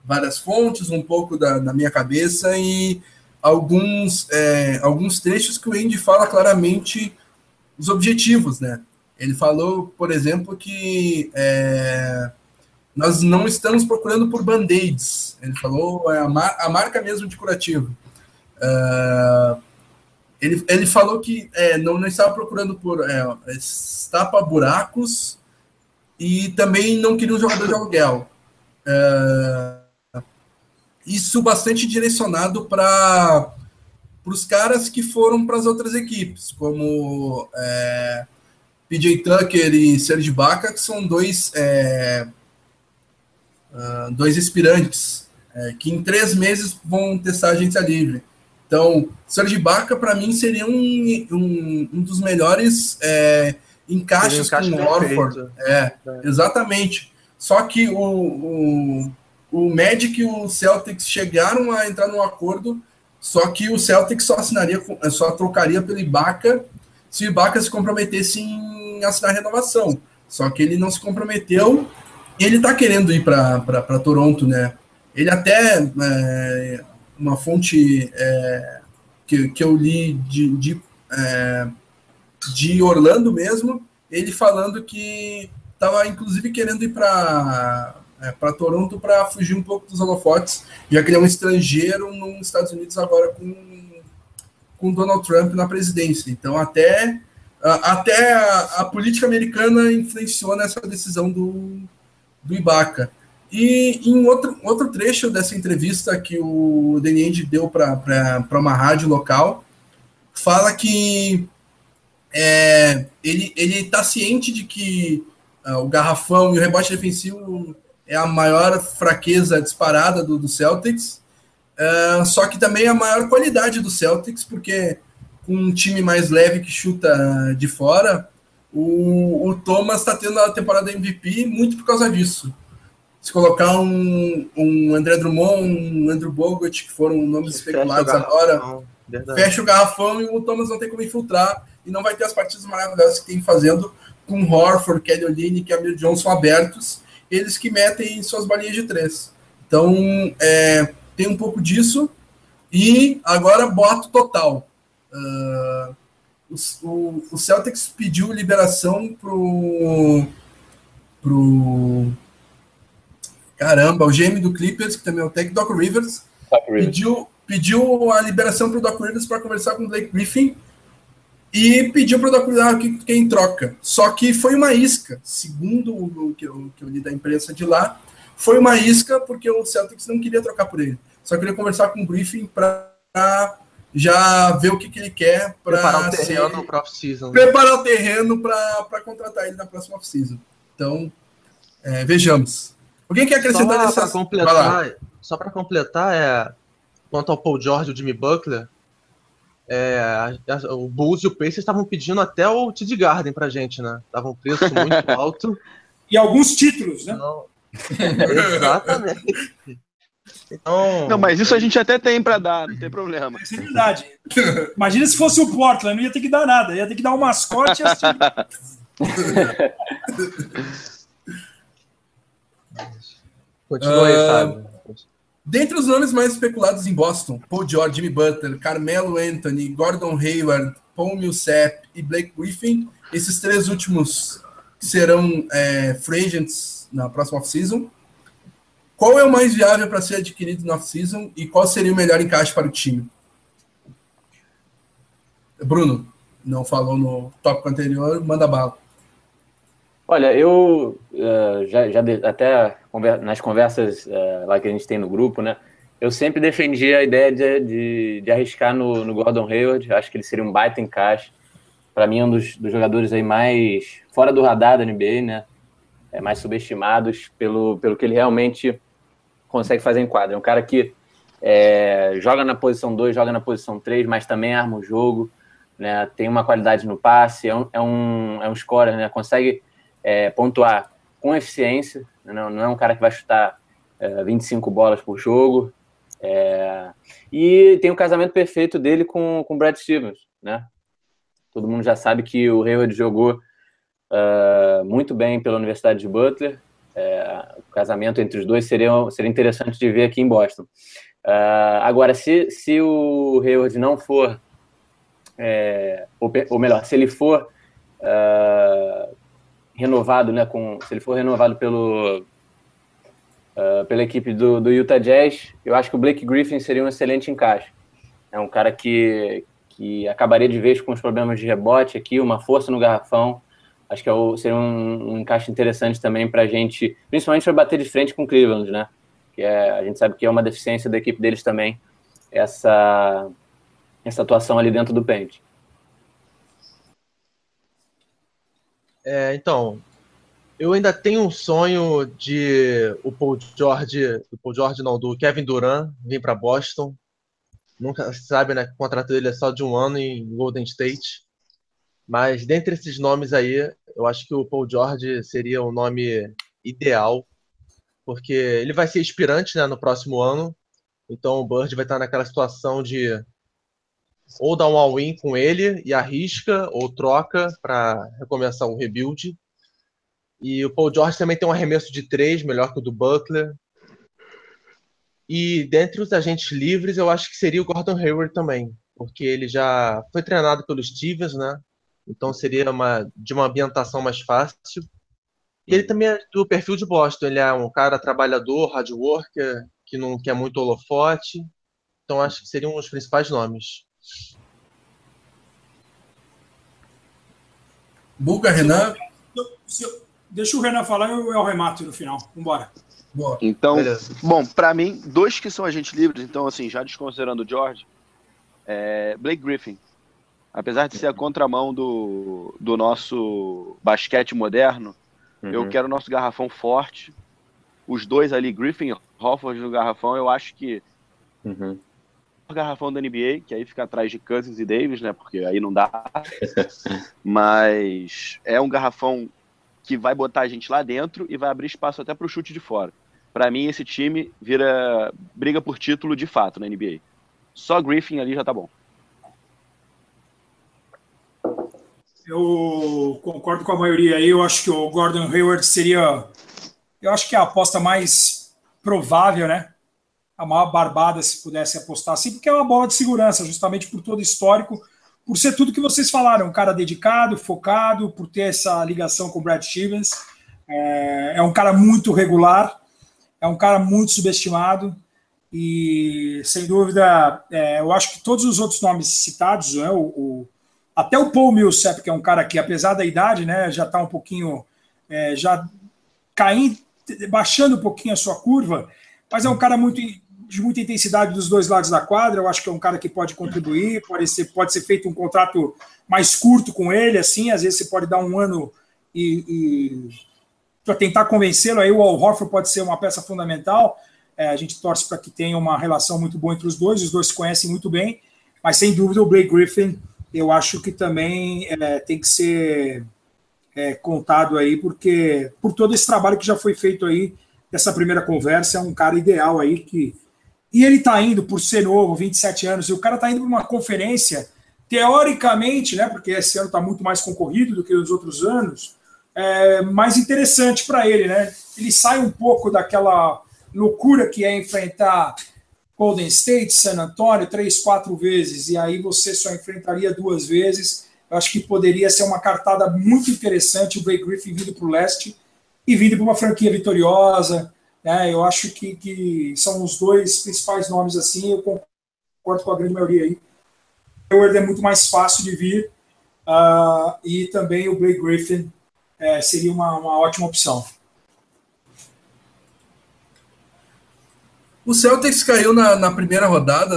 várias fontes, um pouco da, da minha cabeça e alguns, é, alguns trechos que o Andy fala claramente os objetivos, né? Ele falou, por exemplo, que é, nós não estamos procurando por band-aids. Ele falou é a, mar, a, marca mesmo de curativo. Uh, ele, ele falou que é, não, não estava procurando por é, tapa-buracos e também não queria um jogador de aluguel. Uh, isso bastante direcionado para os caras que foram para as outras equipes, como é, PJ Tucker e Serge Baca, que são dois é, uh, dois aspirantes, é, que em três meses vão testar a agência livre. Então, Serge Baca, para mim, seria um, um, um dos melhores é, encaixes um com o Orford. É, é, exatamente. Só que o, o, o Magic e o Celtics chegaram a entrar num acordo, só que o Celtics só assinaria, só trocaria pelo Ibaka se o Ibaka se comprometesse em assinar a renovação. Só que ele não se comprometeu ele está querendo ir para Toronto, né? Ele até, é, uma fonte é, que, que eu li de, de, é, de Orlando mesmo, ele falando que estava inclusive querendo ir para é, para Toronto para fugir um pouco dos holofotes, já que ele é um estrangeiro nos Estados Unidos agora com, com Donald Trump na presidência. Então, até, até a, a política americana influenciou nessa decisão do, do Ibaka. E em outro, outro trecho dessa entrevista que o Deniende deu para uma rádio local, fala que é, ele está ciente de que uh, o garrafão e o rebote defensivo é a maior fraqueza disparada do, do Celtics, uh, só que também é a maior qualidade do Celtics, porque com um time mais leve que chuta de fora, o, o Thomas está tendo a temporada MVP muito por causa disso. Se colocar um, um André Drummond, um Andrew Bogut, que foram nomes especulados agora, verdade. fecha o garrafão e o Thomas não tem como infiltrar e não vai ter as partidas maravilhosas que tem fazendo com Horford, Kelly Olynyk e Amir Johnson abertos, eles que metem suas balinhas de três. Então, é, tem um pouco disso. E agora boto total. Uh, o, o Celtics pediu liberação pro, pro caramba, o GM do Clippers, que também é o Tech, Doc Rivers, Doc Rivers. Pediu, pediu a liberação pro Doc Rivers para conversar com o Blake Griffin e pediu para o Doc Rivers ah, que, que em troca. Só que foi uma isca, segundo o que eu, que eu li da imprensa de lá, foi uma isca porque o Celtics não queria trocar por ele. Só queria conversar com o Griffin para já ver o que, que ele quer para preparar o terreno para off-season. Preparar o terreno para contratar ele na próxima off-season. Então, é, vejamos. Alguém quer acrescentar só para completar, só para completar é quanto ao Paul George e o Jimmy Butler, é, a, a, o Bulls e o Pacers estavam pedindo até o Tid Garden pra gente, né? Tava um preço muito alto. E alguns títulos, né? Não, exatamente. Então... Não, mas isso a gente até tem para dar, não tem problema. Isso é verdade. Imagina se fosse o Portland, não ia ter que dar nada, ia ter que dar um mascote e assim. Continua aí, Fábio. Dentre os nomes mais especulados em Boston, Paul George, Jimmy Butler, Carmelo Anthony, Gordon Hayward, Paul Millsap e Blake Griffin, esses três últimos serão é, free agents na próxima off-season. Qual é o mais viável para ser adquirido na off-season e qual seria o melhor encaixe para o time? Bruno, não falou no tópico anterior, manda bala. Olha, eu uh, já, já de, até nas conversas uh, lá que a gente tem no grupo, né? Eu sempre defendi a ideia de, de, de arriscar no, no, Gordon Hayward. Acho que ele seria um baita encaixe. Para mim, é um dos, dos, jogadores aí mais fora do radar da NBA, né? É, mais subestimados pelo, pelo que ele realmente consegue fazer em quadra. É um cara que é, joga na posição 2, joga na posição 3, mas também arma o jogo, né? Tem uma qualidade no passe, é um, é um, é um scorer, né? Consegue é, pontuar com eficiência, não, não, é um cara que vai chutar é, 25 bolas por jogo. É, e tem o casamento perfeito dele com o Brad Stevens, né? Todo mundo já sabe que o Hayward jogou uh, muito bem pela Universidade de Butler. É, o casamento entre os dois seria, seria interessante de ver aqui em Boston. Uh, agora, se, se o Hayward não for, é, ou, ou, melhor, se ele for uh, renovado, né, com, se ele for renovado pelo, uh, pela equipe do, do Utah Jazz, eu acho que o Blake Griffin seria um excelente encaixe. É um cara que, que acabaria de vez com os problemas de rebote aqui, uma força no garrafão. Acho que é o, seria um, um encaixe interessante também para a gente, principalmente para bater de frente com o Cleveland, né? Que é, a gente sabe que é uma deficiência da equipe deles também, essa, essa atuação ali dentro do pente. É, então, eu ainda tenho um sonho de o Paul George, o Paul George não, do Kevin Durant vir para Boston. Nunca se sabe, né? O contrato dele é só de um ano em Golden State. Mas dentre esses nomes aí, eu acho que o Paul George seria o nome ideal, porque ele vai ser inspirante né, no próximo ano. Então o Bird vai estar naquela situação de ou dar um all-in com ele e arrisca, ou troca para recomeçar um rebuild. E o Paul George também tem um arremesso de três, melhor que o do Butler. E dentre os agentes livres, eu acho que seria o Gordon Hayward também, porque ele já foi treinado pelos Stevens, né? Então seria uma, de uma ambientação mais fácil. E ele também é do perfil de Boston, ele é um cara trabalhador, hard worker, que não quer muito holofote. Então acho que seriam os principais nomes. Buga, Renan. Deixa o Renan falar e eu arremato no final. Vambora. Boa. Então, Beleza. bom, para mim, dois que são agentes livres, então, assim, já desconsiderando o George, é Blake Griffin. Apesar de ser a contramão do, do nosso basquete moderno, uhum. eu quero o nosso garrafão forte. Os dois ali, Griffin e Hofford no garrafão, eu acho que uhum garrafão da NBA, que aí fica atrás de Cousins e Davis, né? Porque aí não dá. Mas é um garrafão que vai botar a gente lá dentro e vai abrir espaço até para o chute de fora. Para mim, esse time vira briga por título de fato na NBA. Só Griffin ali já tá bom. Eu concordo com a maioria aí. Eu acho que o Gordon Hayward seria. Eu acho que é a aposta mais provável, né? A maior barbada se pudesse apostar assim, porque é uma bola de segurança, justamente por todo histórico, por ser tudo que vocês falaram, um cara dedicado, focado, por ter essa ligação com o Brad Stevens. É, é um cara muito regular, é um cara muito subestimado, e sem dúvida, é, eu acho que todos os outros nomes citados, né, o, o, até o Paul Millsap, que é um cara que, apesar da idade, né, já está um pouquinho, é, já caindo, baixando um pouquinho a sua curva, mas é um cara muito de muita intensidade dos dois lados da quadra. Eu acho que é um cara que pode contribuir, pode ser, pode ser feito um contrato mais curto com ele, assim, às vezes você pode dar um ano e, e para tentar convencê-lo. Aí o Al Horford pode ser uma peça fundamental. É, a gente torce para que tenha uma relação muito boa entre os dois, os dois se conhecem muito bem, mas sem dúvida o Blake Griffin, eu acho que também é, tem que ser é, contado aí, porque por todo esse trabalho que já foi feito aí, essa primeira conversa, é um cara ideal aí que. E ele está indo, por ser novo, 27 anos, e o cara está indo para uma conferência, teoricamente, né, porque esse ano está muito mais concorrido do que os outros anos, é, mais interessante para ele, né? Ele sai um pouco daquela loucura que é enfrentar Golden State, San Antonio, três, quatro vezes, e aí você só enfrentaria duas vezes. Eu acho que poderia ser uma cartada muito interessante o Blake Griffin vindo para o leste e vindo para uma franquia vitoriosa. Né? Eu acho que, que são os dois principais nomes assim. Eu concordo com a grande maioria aí. O Howard é muito mais fácil de vir uh, e também o Blake Griffin é, seria uma, uma ótima opção. O Celtics caiu na, na primeira rodada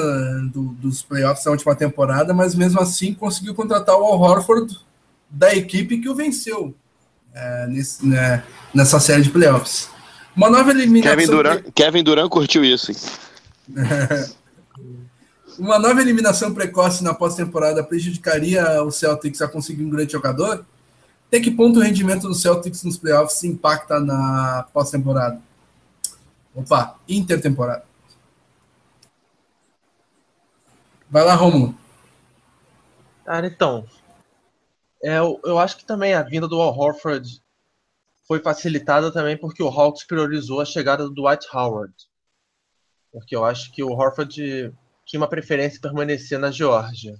do, dos playoffs da última temporada, mas mesmo assim conseguiu contratar o Al Horford da equipe que o venceu é, nesse, né, nessa série de playoffs. Uma nova eliminação. Kevin Durant, Kevin Durant curtiu isso. Uma nova eliminação precoce na pós-temporada prejudicaria o Celtics a conseguir um grande jogador? Até que ponto o rendimento do Celtics nos playoffs impacta na pós-temporada? Opa, intertemporada. Vai lá, Romulo. Cara, então. É, eu, eu acho que também a vinda do Al Horford foi facilitada também porque o Hawks priorizou a chegada do Dwight Howard. Porque eu acho que o Horford tinha uma preferência em permanecer na Geórgia.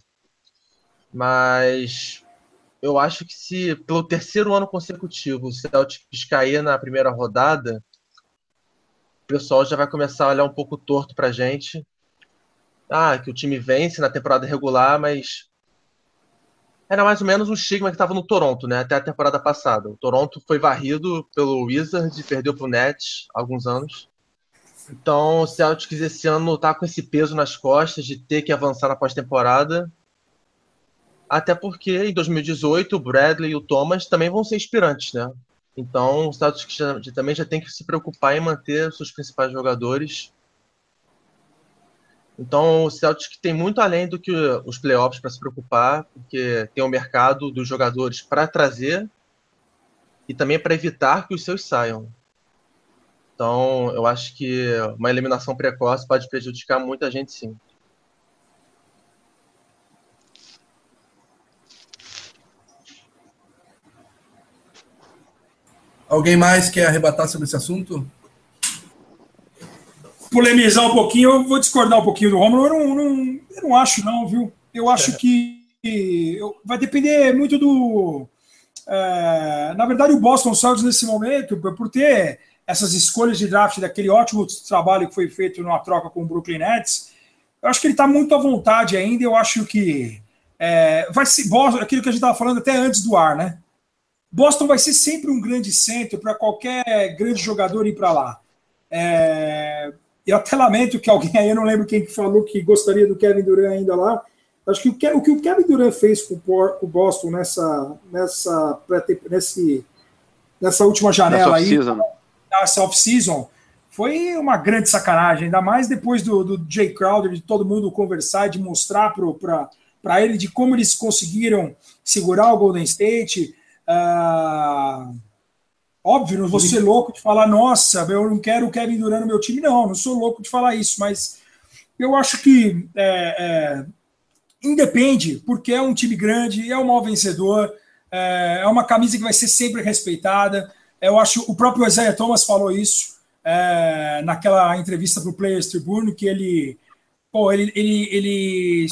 Mas eu acho que se pelo terceiro ano consecutivo o Celtics cair na primeira rodada, o pessoal já vai começar a olhar um pouco torto pra gente. Ah, que o time vence na temporada regular, mas era mais ou menos o estigma que estava no Toronto, né? Até a temporada passada. O Toronto foi varrido pelo Wizards e perdeu pro Nets há alguns anos. Então o Celtics esse ano tá com esse peso nas costas de ter que avançar na pós-temporada até porque em 2018 o Bradley e o Thomas também vão ser inspirantes, né? Então o Celtics já, já, também já tem que se preocupar em manter seus principais jogadores. Então o Celtics tem muito além do que os playoffs para se preocupar, porque tem o mercado dos jogadores para trazer e também para evitar que os seus saiam. Então eu acho que uma eliminação precoce pode prejudicar muita gente sim. Alguém mais quer arrebatar sobre esse assunto? Polemizar um pouquinho, eu vou discordar um pouquinho do Romulo. Eu não, não, eu não acho, não, viu? Eu acho é. que vai depender muito do. É, na verdade, o Boston Celtics, nesse momento, por ter essas escolhas de draft daquele ótimo trabalho que foi feito numa troca com o Brooklyn Nets, eu acho que ele está muito à vontade ainda. Eu acho que é, vai ser aquilo que a gente estava falando até antes do ar, né? Boston vai ser sempre um grande centro para qualquer grande jogador ir para lá. É, eu até lamento que alguém aí, eu não lembro quem que falou que gostaria do Kevin Durant ainda lá. Acho que o que o, Kevin Durant fez com o Boston nessa, nessa, nesse, nessa última janela aí, nessa off-season, foi uma grande sacanagem, ainda mais depois do, do Jay Crowder, de todo mundo conversar, de mostrar para ele de como eles conseguiram segurar o Golden State, ah, óbvio, não vou ser louco de falar, nossa, eu não quero o Kevin Durant no meu time, não, não sou louco de falar isso, mas eu acho que é, é, independe, porque é um time grande, é um mau vencedor, é, é uma camisa que vai ser sempre respeitada. Eu acho o próprio Isaiah Thomas falou isso é, naquela entrevista para o Players Tribune, que ele, pô, ele, ele, ele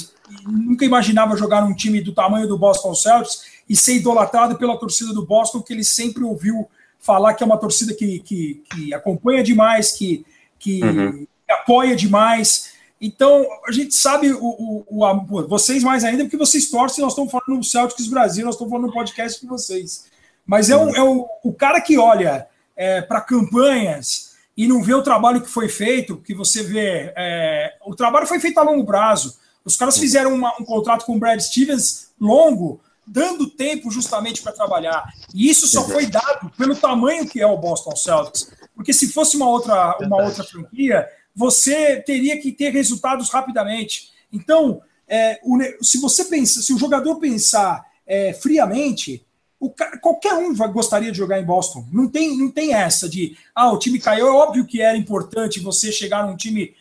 nunca imaginava jogar num time do tamanho do Boston Celtics e ser idolatrado pela torcida do Boston, que ele sempre ouviu falar que é uma torcida que, que, que acompanha demais, que, que uhum. apoia demais. Então, a gente sabe, o, o, o, vocês mais ainda, porque vocês torcem, nós estamos falando no Celtics Brasil, nós estamos falando no podcast de vocês. Mas é, um, é o, o cara que olha é, para campanhas e não vê o trabalho que foi feito, que você vê. É, o trabalho foi feito a longo prazo. Os caras fizeram uma, um contrato com o Brad Stevens longo, dando tempo justamente para trabalhar. E isso só foi dado pelo tamanho que é o Boston Celtics. Porque se fosse uma outra, uma outra franquia, você teria que ter resultados rapidamente. Então, é, o, se você pensa, se o jogador pensar é, friamente, o, qualquer um vai, gostaria de jogar em Boston. Não tem, não tem essa de ah, o time caiu. É óbvio que era importante você chegar num time.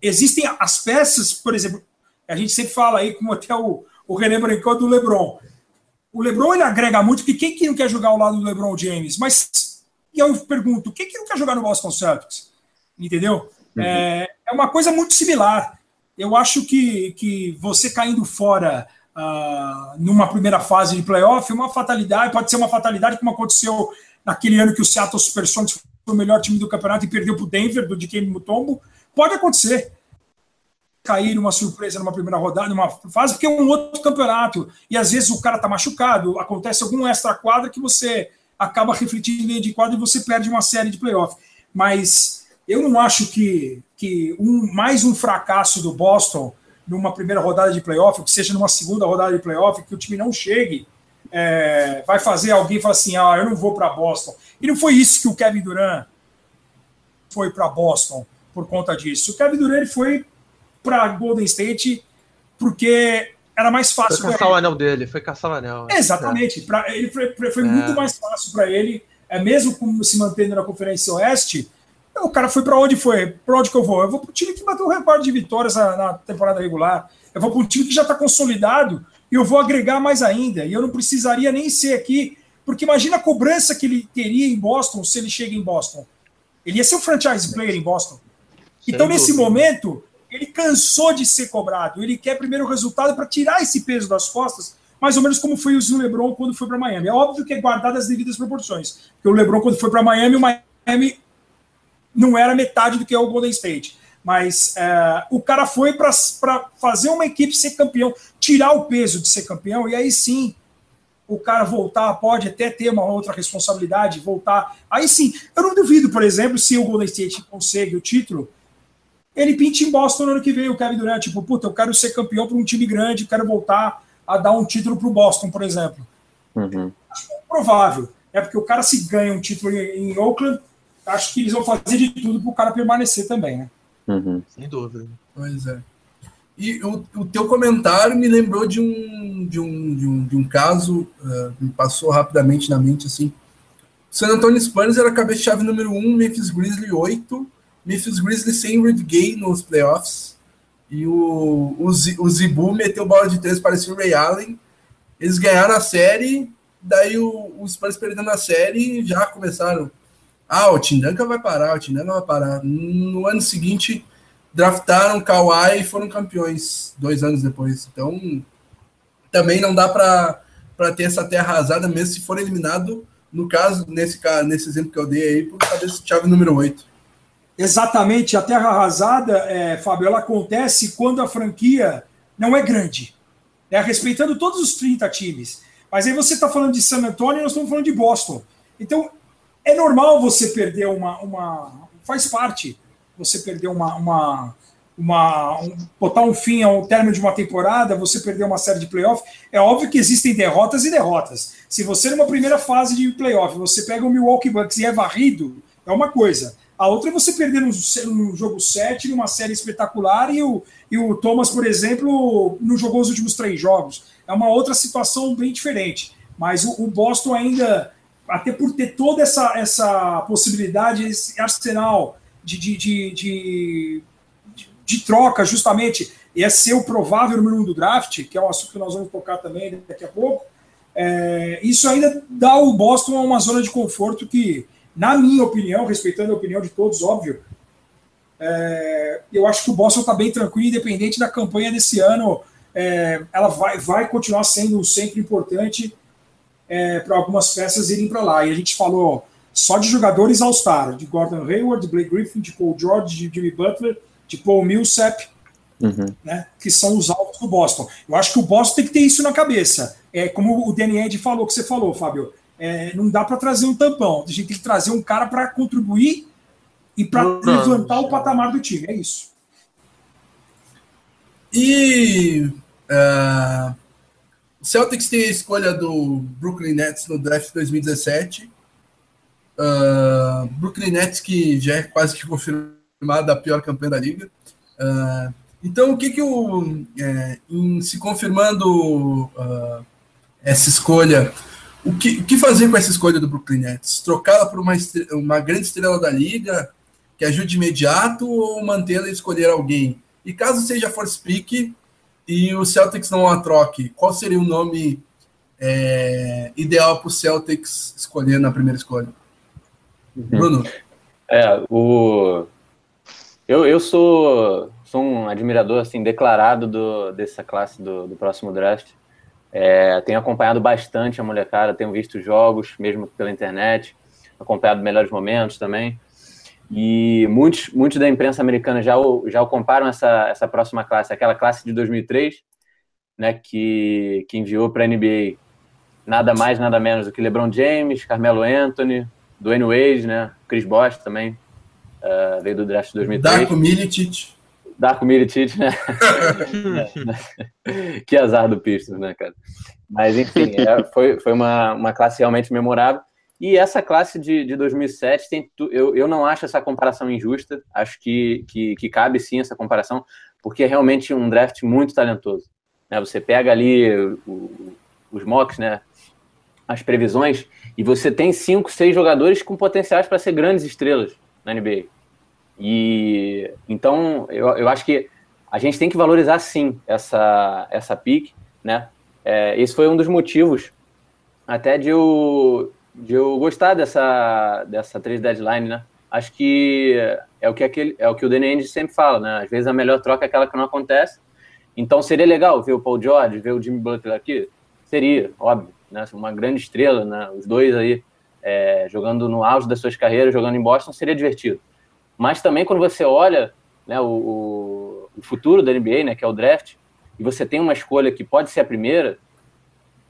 Existem as peças, por exemplo, a gente sempre fala aí, como até o, o René brincou do LeBron. O LeBron ele agrega muito, porque quem que não quer jogar ao lado do LeBron James? Mas e eu pergunto, quem que não quer jogar no Boston Celtics? Entendeu? Uhum. É, é uma coisa muito similar. Eu acho que, que você caindo fora uh, numa primeira fase de playoff é uma fatalidade, pode ser uma fatalidade como aconteceu naquele ano que o Seattle Supersonics foi o melhor time do campeonato e perdeu para o Denver, do Dikembe Mutombo. Pode acontecer cair uma surpresa numa primeira rodada, numa fase, porque é um outro campeonato. E às vezes o cara tá machucado, acontece algum extra quadra que você acaba refletindo dentro de quadra e você perde uma série de playoff. Mas eu não acho que, que um, mais um fracasso do Boston numa primeira rodada de playoff, ou que seja numa segunda rodada de playoff, que o time não chegue, é, vai fazer alguém falar assim: ah, eu não vou para Boston. E não foi isso que o Kevin Durant foi para Boston por conta disso. O Kevin Durant foi para Golden State porque era mais fácil. Foi caçar o anel dele, foi caçar o anel. É. Exatamente. Pra, ele foi, foi é. muito mais fácil para ele, é mesmo como se mantendo na Conferência Oeste. O cara foi para onde foi? Para onde que eu vou? Eu vou para o time que bateu o recorde de vitórias na, na temporada regular. Eu vou para um time que já está consolidado e eu vou agregar mais ainda. E eu não precisaria nem ser aqui, porque imagina a cobrança que ele teria em Boston se ele chega em Boston. Ele ia ser um franchise player em Boston. Então, nesse momento, ele cansou de ser cobrado. Ele quer primeiro o resultado para tirar esse peso das costas, mais ou menos como foi o LeBron quando foi para Miami. É óbvio que é guardado as devidas proporções. Porque o LeBron, quando foi para Miami, o Miami não era metade do que é o Golden State. Mas é, o cara foi para fazer uma equipe ser campeão, tirar o peso de ser campeão, e aí sim o cara voltar, pode até ter uma outra responsabilidade, voltar. Aí sim, eu não duvido, por exemplo, se o Golden State consegue o título ele pinta em Boston no ano que vem, o Kevin Durant, tipo, puta, eu quero ser campeão para um time grande, quero voltar a dar um título para o Boston, por exemplo. Uhum. Acho que é provável. É porque o cara se ganha um título em, Oakland, acho que eles vão fazer de tudo para o cara permanecer também, né? Uhum. Sem dúvida. Pois é. E o, o teu comentário me lembrou de um, de um, de um, de um caso, uh, me passou rapidamente na mente, assim. O San Antonio Spurs era cabeça-chave número 1, um, Memphis Grizzlies 8, Memphis Grizzlies sem Rudy Gay nos playoffs. E o, o, o Zibu meteu bola de três, parecia o Ray Allen. Eles ganharam a série, daí o, o Spurs perdendo a série já começaram. Ah, o Tindanka vai parar, o Tindanka vai parar. No ano seguinte, draftaram Kawhi e foram campeões dois anos depois. Então, também não dá para ter essa terra arrasada, mesmo se for eliminado, no caso, nesse, nesse exemplo que eu dei aí, por cabeça chave número 8. Exatamente, a terra arrasada, é, Fábio, ela acontece quando a franquia não é grande, né, respeitando todos os 30 times. Mas aí você está falando de San Antonio e nós estamos falando de Boston. Então, é normal você perder uma. uma faz parte você perder uma. uma, uma um, botar um fim ao término de uma temporada, você perder uma série de playoff. É óbvio que existem derrotas e derrotas. Se você, numa primeira fase de playoff, você pega o Milwaukee Bucks e é varrido, é uma coisa. A outra é você perder no, no jogo 7, numa série espetacular, e o, e o Thomas, por exemplo, não jogou os últimos três jogos. É uma outra situação bem diferente. Mas o, o Boston ainda, até por ter toda essa, essa possibilidade, esse arsenal de, de, de, de, de troca, justamente, e é ser o provável número um do draft, que é um assunto que nós vamos tocar também daqui a pouco, é, isso ainda dá o Boston a uma zona de conforto que na minha opinião, respeitando a opinião de todos, óbvio, é, eu acho que o Boston está bem tranquilo, independente da campanha desse ano. É, ela vai, vai continuar sendo sempre importante é, para algumas peças irem para lá. E a gente falou só de jogadores All-Star, de Gordon Hayward, de Blake Griffin, de Paul George, de Jimmy Butler, de Paul Millsap, uhum. né, que são os alvos do Boston. Eu acho que o Boston tem que ter isso na cabeça. É como o Danny Ed falou, que você falou, Fábio é, não dá para trazer um tampão. A gente tem que trazer um cara para contribuir e para levantar o patamar do time. É isso. E uh, o Celtics tem a escolha do Brooklyn Nets no draft 2017. Uh, Brooklyn Nets que já é quase que confirmada a pior campanha da liga. Uh, então, o que que o é, em se confirmando essa escolha, o que, o que fazer com essa escolha do Brooklyn Nets? Trocá-la por uma, uma grande estrela da liga que ajude imediato ou mantê-la e escolher alguém? E caso seja force pick e o Celtics não a troque, qual seria o nome é, ideal para o Celtics escolher na primeira escolha? Uhum. Bruno? É, o... eu, eu sou sou um admirador assim declarado do, dessa classe do, do próximo draft. É, tenho acompanhado bastante a molecada, tenho visto jogos, mesmo pela internet, acompanhado melhores momentos também. E muitos, muitos da imprensa americana já o, já o comparam essa, essa próxima classe, aquela classe de 2003, né, que, que enviou para a NBA nada mais, nada menos do que LeBron James, Carmelo Anthony, Dwayne Wade, né, Chris Bosh também, uh, veio do draft de 2003. Darko Milicic. Darko Milicic, né? que azar do Pistons, né, cara? Mas, enfim, é, foi, foi uma, uma classe realmente memorável. E essa classe de, de 2007, tem, eu, eu não acho essa comparação injusta. Acho que, que, que cabe sim essa comparação, porque é realmente um draft muito talentoso. Né? Você pega ali o, os mocks, né? as previsões, e você tem cinco, seis jogadores com potenciais para ser grandes estrelas na NBA. E então eu, eu acho que a gente tem que valorizar sim essa, essa pick, né? É, esse foi um dos motivos até de eu, de eu gostar dessa, dessa trade deadline, né? Acho que é o que, aquele, é o, que o Danny sempre fala, né? Às vezes a melhor troca é aquela que não acontece. Então seria legal ver o Paul George, ver o Jimmy Butler aqui? Seria, óbvio, né? Uma grande estrela, né? Os dois aí é, jogando no auge das suas carreiras, jogando em Boston, seria divertido. Mas também quando você olha né, o, o, futuro da NBA, né, que é o draft, e você tem uma escolha que pode ser a primeira,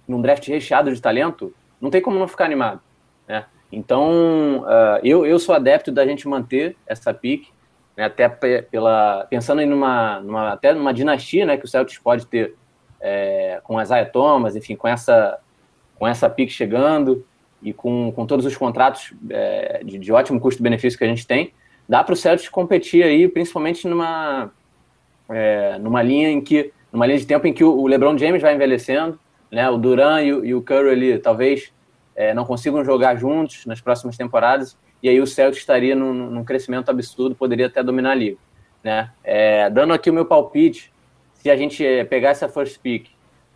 num draft recheado de talento, não tem como não ficar animado. Né? Então, uh, eu, eu sou adepto da gente manter essa pick, né, até pela pensando em numa, numa, até numa dinastia né, que o Celtics pode ter é, com a Isaiah Thomas, enfim, com essa, com essa pick chegando e com, com todos os contratos é, de, de ótimo custo-benefício que a gente tem, dá para o Celtics competir aí, principalmente numa, é, numa linha em que numa linha de tempo em que o LeBron James vai envelhecendo, né? O Duran e e o Curry ali talvez é, não consigam jogar juntos nas próximas temporadas e aí o Celtics estaria num, num crescimento absurdo, poderia até dominar a liga, né? É, dando aqui o meu palpite, se a gente pegar essa first pick,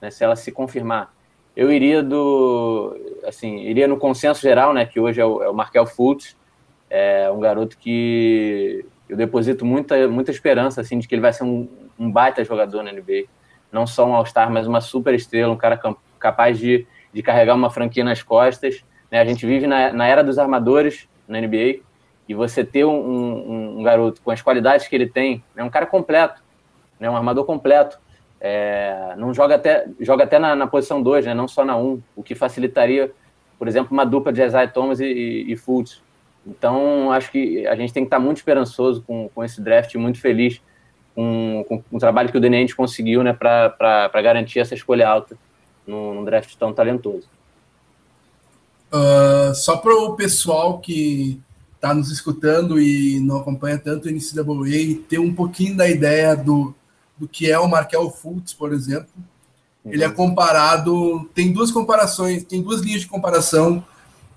né? Se ela se confirmar, eu iria do, assim, iria no consenso geral, né? Que hoje é o, é o Markel Fultz, é um garoto que eu deposito muita, muita esperança assim, de que ele vai ser um, um baita jogador na NBA. Não só um All-Star, mas uma super estrela, um cara capaz de, de carregar uma franquia nas costas. Né? A gente vive na, na era dos armadores na NBA e você ter um, um, um, garoto com as qualidades que ele tem, é né? um cara completo, né? um armador completo. É, não joga até, joga até na, na posição 2, né? não só na 1, um, o que facilitaria, por exemplo, uma dupla de Isaiah Thomas e, e, e Fultz. Então, acho que a gente tem que estar muito esperançoso com, com esse draft, muito feliz com, com, com o trabalho que o Denente conseguiu né, para garantir essa escolha alta num, num draft tão talentoso. Uh, só para o pessoal que está nos escutando e não acompanha tanto o NCAA ter um pouquinho da ideia do, do que é o Markel Fultz, por exemplo. Uhum. Ele é uhum. comparado, tem duas comparações, tem duas linhas de comparação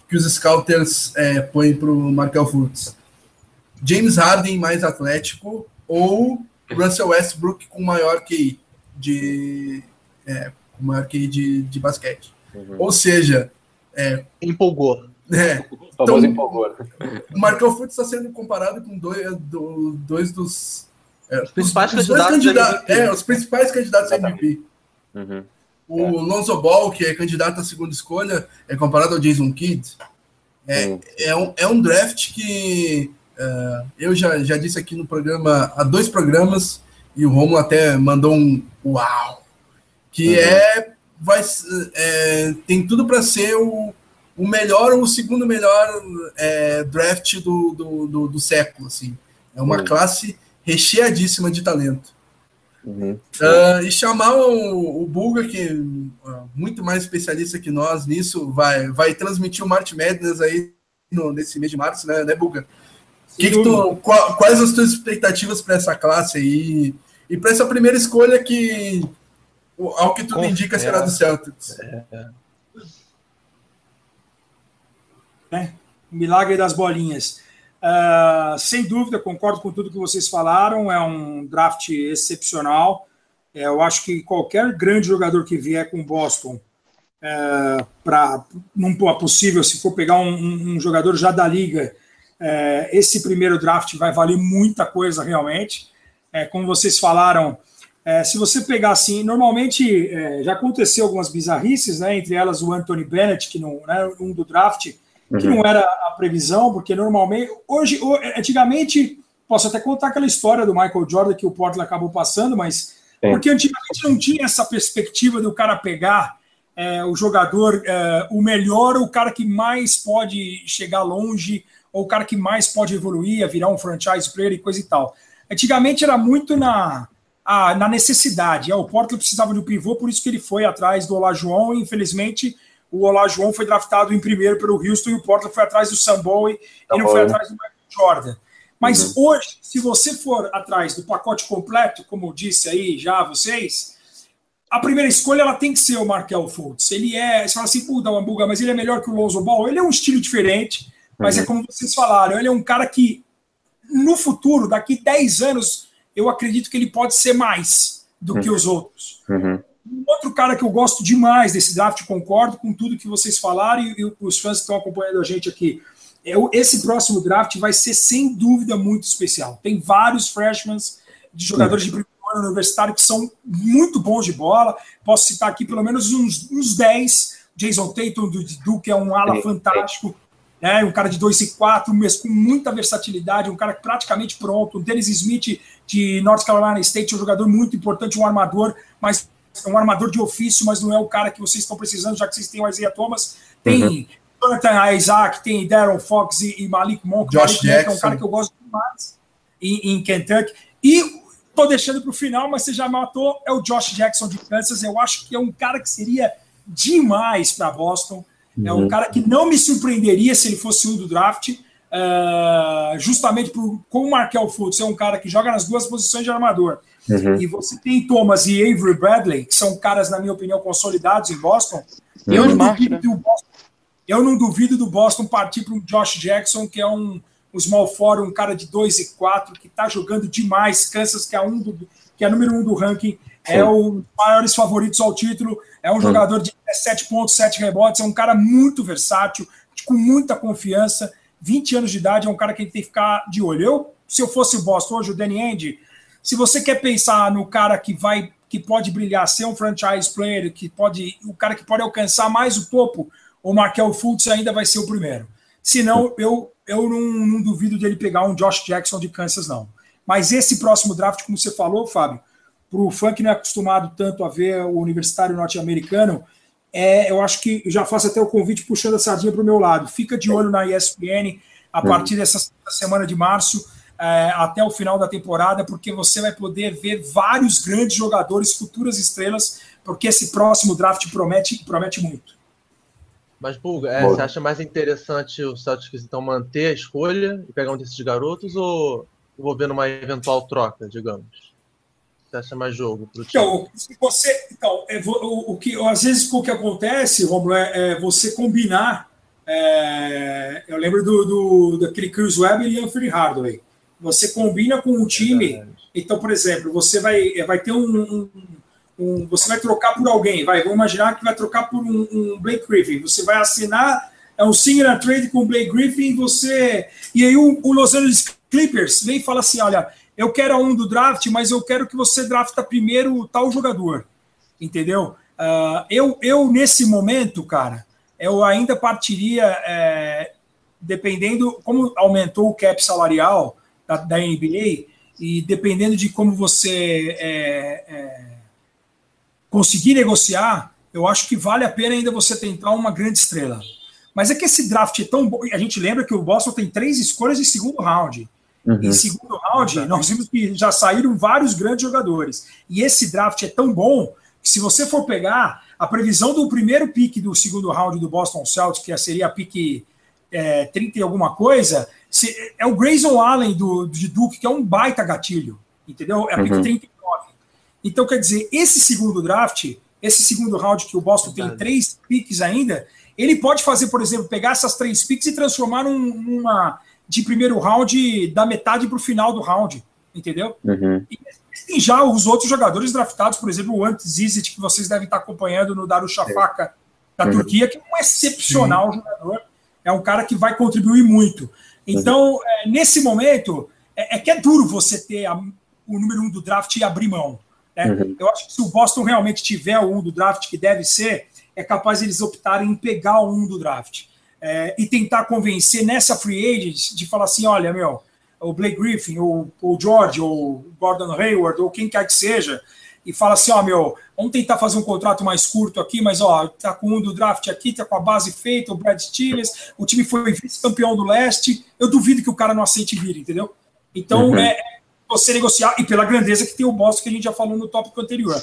que os scouters é, põem para o Markel Fultz. James Harden mais atlético ou Russell Westbrook com maior QI de, é, maior QI de, de basquete. Uhum. Ou seja... É, empolgou. É, então, empolgou. O Markel Fultz está sendo comparado com dois, do, dois dos... É, os principais os, candidatos, candidatos é, os principais candidatos a MVP. Uhum. O é. Lonzo Ball, que é candidato à segunda escolha, é comparado ao Jason Kidd. É, é, um, é um draft que uh, eu já, já disse aqui no programa, há dois programas, e o Romulo até mandou um uau, que uhum. é, vai, é, tem tudo para ser o, o melhor ou o segundo melhor é, draft do, do, do, do, século. Assim. É uma classe recheadíssima de talento. Uhum. Uh, e chamar o, o Bulga, que é muito mais especialista que nós nisso, vai, vai transmitir o March Madness aí no, nesse mês de março, né, né Bulga? Que que tu, qual, quais as tuas expectativas para essa classe aí? E para essa primeira escolha que, ao que tudo indica, será do Celtics? É. né? Milagre das bolinhas. Uh, sem dúvida, concordo com tudo que vocês falaram. É um draft excepcional. É, eu acho que qualquer grande jogador que vier com Boston, é, para não possível, se for pegar um, um jogador já da liga, é, esse primeiro draft vai valer muita coisa realmente. É, como vocês falaram, é, se você pegar assim, normalmente é, já aconteceu algumas bizarrices, né, entre elas o Anthony Bennett, que não, né, um do draft, que uhum. não era a previsão, porque normalmente, hoje, antigamente, posso até contar aquela história do Michael Jordan que o Portland acabou passando, mas Sim. porque antigamente não tinha essa perspectiva do cara pegar é, o jogador, é, o melhor, o cara que mais pode chegar longe, ou o cara que mais pode evoluir, virar um franchise player e coisa e tal. Antigamente era muito na, a, na necessidade. É, o Portland precisava de um pivô, por isso que ele foi atrás do Olá João, e infelizmente o Olá João foi draftado em primeiro pelo Houston e o Portland foi atrás do Sam Bowie e não foi atrás do Michael Jordan. Mas uhum. hoje, se você for atrás do pacote completo, como disse aí já vocês, a primeira escolha ela tem que ser o Markel Fultz. Ele é, você fala assim, puta, Ambuga, mas ele é melhor que o Lonzo Ball. Ele é um estilo diferente, mas é uhum. é como vocês falaram, ele é um cara que no futuro, daqui 10 anos, eu acredito que ele pode ser mais do uhum. que os outros. Uhum. Um outro cara que eu gosto demais desse draft, concordo com tudo que vocês falaram e, e os fãs que estão acompanhando a gente aqui. É, esse próximo draft vai ser sem dúvida muito especial. Tem vários freshmen de jogadores de primeiro ano universitário que são muito bons de bola. Posso citar aqui pelo menos uns, uns 10. Jason Tatum do Duke é um ala fantástico. É, um cara de 2 e 4, mas com muita versatilidade, um cara praticamente pronto. O Dennis Smith de North Carolina State, um jogador muito importante, um armador, mas é um armador de ofício, mas não é o cara que vocês estão precisando, já que vocês têm o Isaiah Thomas. Tem uhum. Jonathan Isaac, tem Darren Fox e, e Malik Monk. Josh Malik Monk é um cara que eu gosto demais em, em Kentucky. E tô deixando para o final, mas você já matou, é o Josh Jackson de Kansas. Eu acho que é um cara que seria demais para Boston. É um uhum. cara que não me surpreenderia se ele fosse um do draft. Uh, justamente por, como o Markel Fultz é um cara que joga nas duas posições de armador, uhum. e você tem Thomas e Avery Bradley, que são caras, na minha opinião, consolidados em Boston, uhum. eu, não duvido né? do Boston eu não duvido do Boston partir para o Josh Jackson, que é um, um small forward, um cara de 2 e 4, que está jogando demais, Kansas, que é, um do, que é número um do ranking, é Sim. é o maiores favoritos ao título, é um jogador de 17 pontos, 7 rebotes, é um cara muito versátil, com muita confiança, 20 anos de idade, é um cara que a gente tem que ficar de olho. Eu, se eu fosse o Boston hoje, o Danny Andy, se você quer pensar no cara que vai, que pode brilhar, ser um franchise player, que pode, o cara que pode alcançar mais o topo, o Markel Fultz ainda vai ser o primeiro. Se não, eu, eu não, não duvido dele pegar um Josh Jackson de Kansas, não. Mas esse próximo draft, como você falou, Fábio, para o fã que não é acostumado tanto a ver o universitário norte-americano, é, eu acho que já faço até o convite puxando a sardinha para o meu lado. Fica de olho na ESPN a partir dessa semana de março é, até o final da temporada, porque você vai poder ver vários grandes jogadores, futuras estrelas, porque esse próximo draft promete, promete muito. Mas, Pulga, é, você acha mais interessante o Celtics então manter a escolha e pegar um desses garotos ou envolver numa eventual troca, digamos? Você acha mais jogo para o time? Então, se você, então é, o, o, que, às vezes o que acontece, Romulo, é, é você combinar. É, eu lembro do, do, daquele Chris Webber e Anthony Hardaway. Você combina com o time. Então, por exemplo, você vai, é, vai ter um, um, um, Você vai trocar por alguém. Vai, vamos imaginar que vai trocar por um, um Blake Griffin. Você vai assinar é um single trade com o Blake Griffin. Você e aí o, o Los Angeles Clippers vem e fala assim: olha, eu quero um do draft, mas eu quero que você drafta primeiro tal jogador, entendeu? Uh, eu, eu, nesse momento, cara, eu ainda partiria, é, dependendo como aumentou o cap salarial da, da NBA, e dependendo de como você é, é, conseguir negociar, eu acho que vale a pena ainda você tentar uma grande estrela. Mas é que esse draft é tão bom. A gente lembra que o Boston tem três escolhas de segundo round. Uhum. Em segundo round, nós vimos que já saíram vários grandes jogadores. E esse draft é tão bom que, se você for pegar a previsão do primeiro pick do segundo round do Boston Celtics, que seria a pick é, 30 e alguma coisa, é o Grayson Allen do, de Duke, que é um baita gatilho. Entendeu? É a pick uhum. 39. Então, quer dizer, esse segundo draft, esse segundo round que o Boston tem três picks ainda, ele pode fazer, por exemplo, pegar essas três picks e transformar num, numa de primeiro round da metade para o final do round, entendeu? Uhum. E tem já os outros jogadores draftados, por exemplo, o Ant Zizit, que vocês devem estar acompanhando no Darusshafaka da uhum. Turquia, que é um excepcional Sim. jogador, é um cara que vai contribuir muito. Então, uhum. é, nesse momento, é, é, que é duro você ter a, o número um do draft e abrir mão. Né? Uhum. Eu acho que se o Boston realmente tiver o um do draft, que deve ser, é capaz eles optarem em pegar o um do draft é, e tentar convencer nessa free agent de falar assim: olha, meu, o Blake Griffin, ou o George, ou o Gordon Hayward, ou quem quer que seja, e fala assim: ó, meu, vamos tentar fazer um contrato mais curto aqui, mas ó, tá com um do draft aqui, tá com a base feita, o Brad Stevens, o time foi vice-campeão do leste. Eu duvido que o cara não aceite vir, entendeu? Então, uhum. é, você negociar, e pela grandeza que tem o Boston, que a gente já falou no tópico anterior.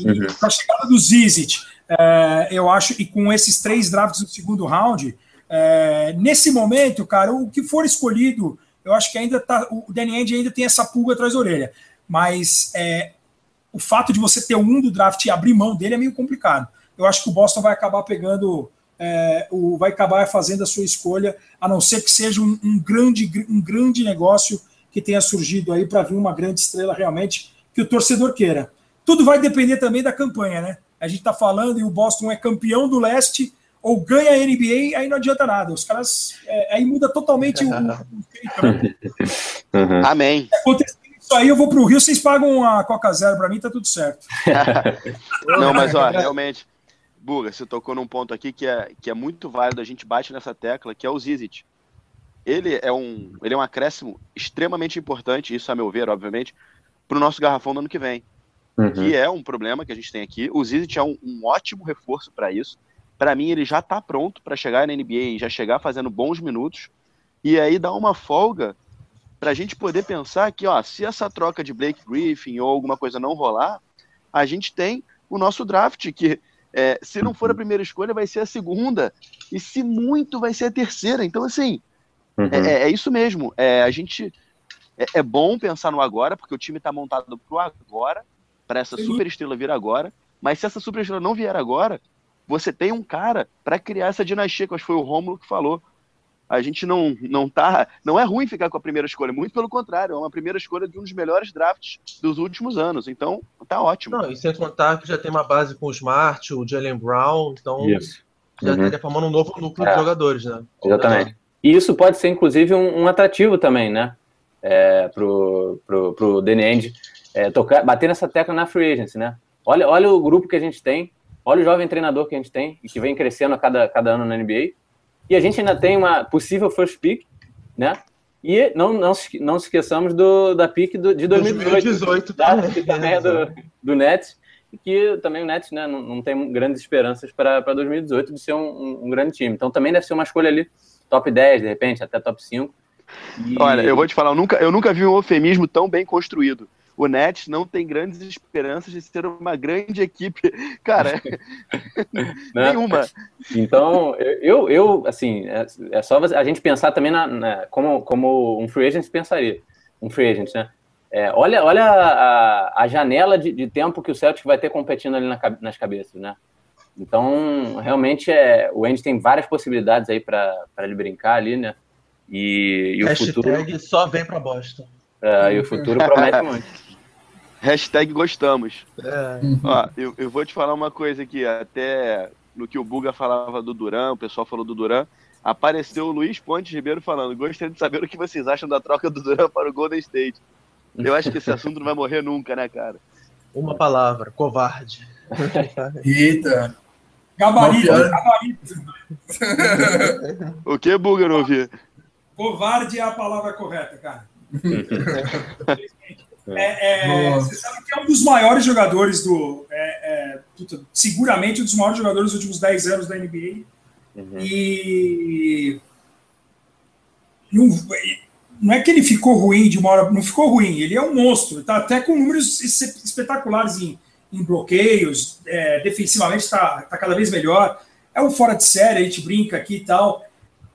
Uhum. Para a chegada do Zizit, é, eu acho, e com esses três drafts do segundo round, é, nesse momento, cara, o que for escolhido, eu acho que ainda tá. O Danny Ainge ainda tem essa pulga atrás da orelha. Mas é, o fato de você ter um do draft e abrir mão dele é meio complicado. Eu acho que o Boston vai acabar pegando. É, o, vai acabar fazendo a sua escolha, a não ser que seja um, um grande, um grande negócio que tenha surgido aí para vir uma grande estrela realmente que o torcedor queira. Tudo vai depender também da campanha, né? A gente está falando e o Boston é campeão do leste ou ganha a NBA, aí não adianta nada. Os caras. É, aí muda totalmente o. o uhum. Amém. Aí, eu vou para o Rio, vocês pagam a Coca Zero para mim, tá tudo certo. não, mas ó, realmente. Buga, você tocou num ponto aqui que é, que é muito válido, a gente bate nessa tecla, que é o Zizit. Ele é um, ele é um acréscimo extremamente importante, isso a meu ver, obviamente, para o nosso garrafão do ano que vem. Uhum. Que é um problema que a gente tem aqui. O Zizit é um, um ótimo reforço para isso para mim ele já está pronto para chegar na NBA e já chegar fazendo bons minutos. E aí dá uma folga para a gente poder pensar que, ó, se essa troca de Blake Griffin ou alguma coisa não rolar, a gente tem o nosso draft, que é, se não for a primeira escolha, vai ser a segunda, e se muito, vai ser a terceira. Então, assim, uhum. é, é, isso mesmo. É, a gente é, é, bom pensar no agora, porque o time está montado para o agora, para essa super estrela vir agora. Mas se essa super estrela não vier agora, você tem um cara para criar essa dinastia, que acho que foi o Rômulo que falou. A gente não, não tá. Não é ruim ficar com a primeira escolha, muito pelo contrário, é uma primeira escolha de um dos melhores drafts dos últimos anos. Então, tá ótimo. Não, e sem contar que já tem uma base com o Smart, o Jalen Brown, então isso. já uhum. estaria formando um novo núcleo é. de jogadores, né? Exatamente. E isso pode ser, inclusive, um, um atrativo também, né? É, pro, pro, pro Danny End é, tocar, bater nessa tecla na free agency, né? Olha, olha o grupo que a gente tem, Olha o jovem treinador que a gente tem e que vem crescendo a cada, cada ano na NBA. E a gente ainda tem uma possível first pick, né? E não, não, não se esqueçamos do, da pick do, de 2018, 2018 tá? que também é do, do Nets, e que também o Nets né, não, não tem grandes esperanças para 2018 de ser um, um, um, grande time. Então também deve ser uma escolha ali, top 10, de repente, até top 5. E... Olha, eu vou te falar, eu nunca, eu nunca vi um eufemismo tão bem construído o Nets não tem grandes esperanças de ser uma grande equipe. Cara, nenhuma. Então, eu, eu assim, é, é, só a gente pensar também na, na, como, como um free agent pensaria. Um free agent, né? É, olha olha a, a janela de, de, tempo que o Celtic vai ter competindo ali na, nas cabeças, né? Então, realmente, é, o Andy tem várias possibilidades aí para ele brincar ali, né? E, e o Hashtag futuro... só vem para Boston. É, e o futuro promete muito. Hashtag gostamos. É. Ó, eu, eu vou te falar uma coisa aqui, até no que o Buga falava do Duran, o pessoal falou do Duran, apareceu o Luiz Pontes Ribeiro falando: gostaria de saber o que vocês acham da troca do Duran para o Golden State. Eu acho que esse assunto não vai morrer nunca, né, cara? Uma palavra, covarde. Eita. Gabarito, gabarito. o que, Buga, não ouvi? Covarde é a palavra correta, cara. É, é, você sabe que é um dos maiores jogadores do. É, é seguramente um dos maiores jogadores dos últimos 10 anos da NBA. Uhum. E não, não é que ele ficou ruim de uma hora, não ficou ruim, ele é um monstro, está até com números espetaculares em, em bloqueios, é, defensivamente está tá cada vez melhor. É um fora de série, a gente brinca aqui e tal,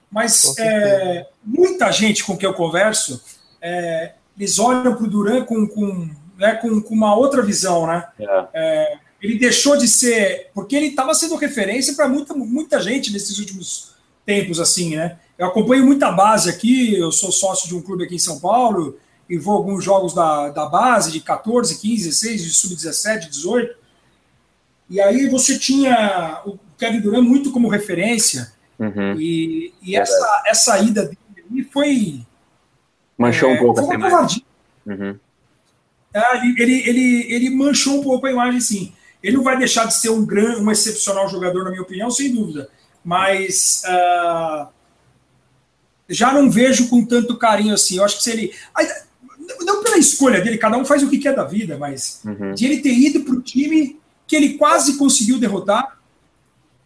mas é, muita gente com quem eu converso, é, eles olham para o Duran com, com, né, com, com, uma outra visão, né? É. é ele deixou de ser, porque ele estava sendo referência para muita, muita gente nesses últimos tempos, assim, né? Eu acompanho muita base aqui, eu sou sócio de um clube aqui em São Paulo e vou a alguns jogos da, da base de 14, 15, 16, de sub-17, 18. E aí você tinha o Kevin Durant muito como referência. Uhum. E, e essa, essa ida dele foi. Manchou é, um pouco foi uma uhum. é, ele, ele, ele, ele manchou um pouco a imagem, sim. Ele não vai deixar de ser um, gran, um excepcional jogador, na minha opinião, sem dúvida. Mas uh, já não vejo com tanto carinho assim. Eu acho que se ele. Não pela escolha dele, cada um faz o que quer da vida, mas uhum. de ele ter ido para o time que ele quase conseguiu derrotar.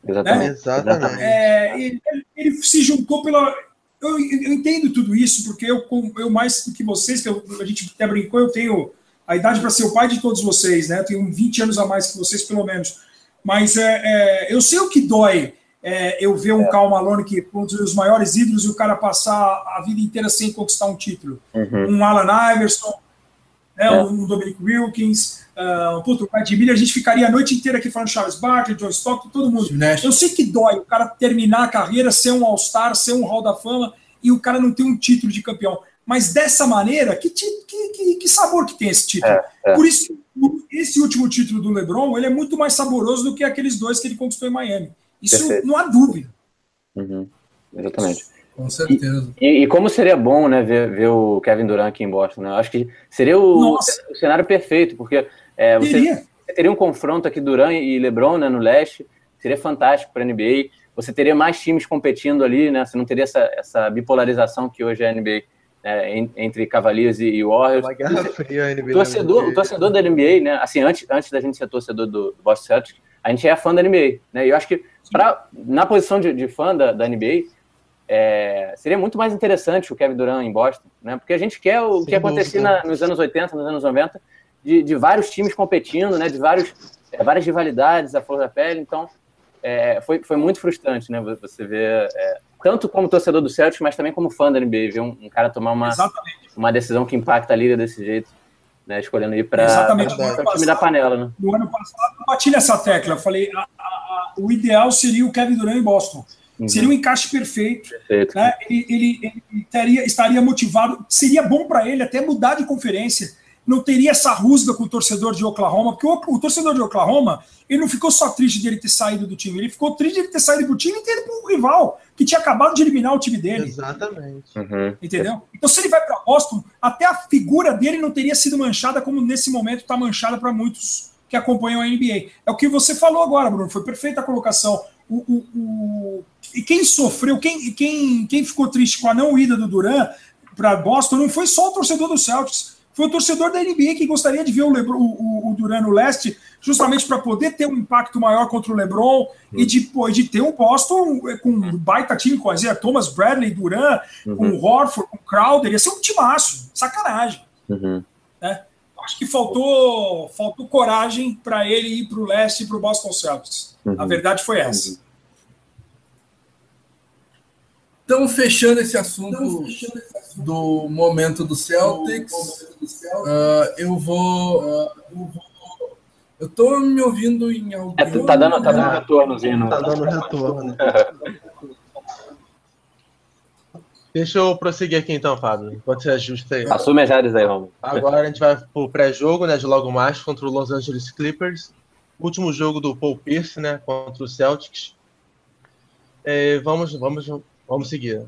Exatamente. Né? Exatamente. É, ele, ele, se juntou pela. Eu, eu, entendo tudo isso, porque eu, eu mais do que vocês, que eu, a gente até brincou, eu tenho a idade para ser o pai de todos vocês, né? Eu tenho 20 anos a mais que vocês, pelo menos. Mas é, é eu sei o que dói é, eu ver um é. Cal Malone que um dos maiores ídolos e o cara passar a vida inteira sem conquistar um título. Uhum. Um Alan Iverson, né, é. um Dominic Wilkins, uh, um Brad Miller, a gente ficaria a noite inteira aqui falando Charles Barkley, John Stockton, todo mundo. Eu sei que dói o cara terminar a carreira, ser um All-Star, ser um Hall da Fama e o cara não ter um título de campeão. Mas dessa maneira, que, que, que, que sabor que tem esse título? É, é. Por isso, esse último título do LeBron, ele é muito mais saboroso do que aqueles dois que ele conquistou em Miami. Isso Perfeito. não há dúvida. Uhum. Exatamente. Com certeza. E, e, como seria bom, né, ver, ver o Kevin Durant aqui em Boston, né? Acho que seria o, o cenário perfeito, porque é, você, você, teria um confronto aqui Durant e LeBron, né, no leste, seria fantástico para a NBA. Você teria mais times competindo ali, né? Você não teria essa, essa bipolarização que hoje é a NBA. É, entre Cavaliers e Warriors. O torcedor, o torcedor da NBA, né? Assim, antes, antes da gente ser torcedor do, do Boston Celtics, a gente é fã da NBA, né? E eu acho que pra, na posição de, de fã da, da NBA, é, seria muito mais interessante o Kevin Durant em Boston, né? Porque a gente quer o Sem que acontecia na, nos anos 80, nos anos 90, de, de vários times competindo, né? De vários, é, várias rivalidades à flor da pele. Então, é, foi, foi muito frustrante, né? Você ver, é, tanto como torcedor do Celtics, mas também como fã da NBA, ver um, um cara tomar uma, uma decisão que impacta a liga desse jeito né, escolhendo ir para o time da panela. Né? No ano passado, eu bati nessa tecla. Eu falei: a, a, a, o ideal seria o Kevin Durant em Boston. Uhum. Seria um encaixe perfeito. perfeito. Né? Ele, ele, ele teria, estaria motivado. Seria bom para ele até mudar de conferência não teria essa rusga com o torcedor de Oklahoma, porque o, o, torcedor de Oklahoma, ele não ficou só triste de ele ter saído do time, ele ficou triste de ele ter saído do time e ter ido para um rival que tinha acabado de eliminar o time dele. Exatamente. Uhum. Entendeu? Então, se ele vai para Boston, até a figura dele não teria sido manchada como nesse momento está manchada para muitos que acompanham a NBA. É o que você falou agora, Bruno, foi perfeita a colocação. O, o, o... E quem sofreu, quem, quem, quem ficou triste com a não ida do Duran para Boston não foi só o torcedor do Celtics foi o torcedor da NBA que gostaria de ver o, Lebron, o, o Duran no leste, justamente para poder ter um impacto maior contra o LeBron uhum. e depois de ter um Boston é, com um baita time com a Thomas Bradley, Duran, uhum. com o Horford, com o Crowder, ia ser um timaço, sacanagem. Uhum. Né? Acho que faltou, faltou coragem para ele ir para o leste e para o Boston Celtics. A uhum. verdade foi essa. Uhum. Então, fechando esse assunto, então, fechando esse assunto do momento do Celtics, uh, eu vou. Uh, eu tô me ouvindo em algum. É, tá dando, tá dando retornozinho. Tá dando retorno. Deixa eu prosseguir aqui então, Fábio. Enquanto você ajusta aí. Assume as áreas aí, Romulo. Agora a gente vai pro pré-jogo, né? De logo mais contra o Los Angeles Clippers. Último jogo do Paul Pierce, né? Contra o Celtics. É, vamos, vamos Vamos seguir.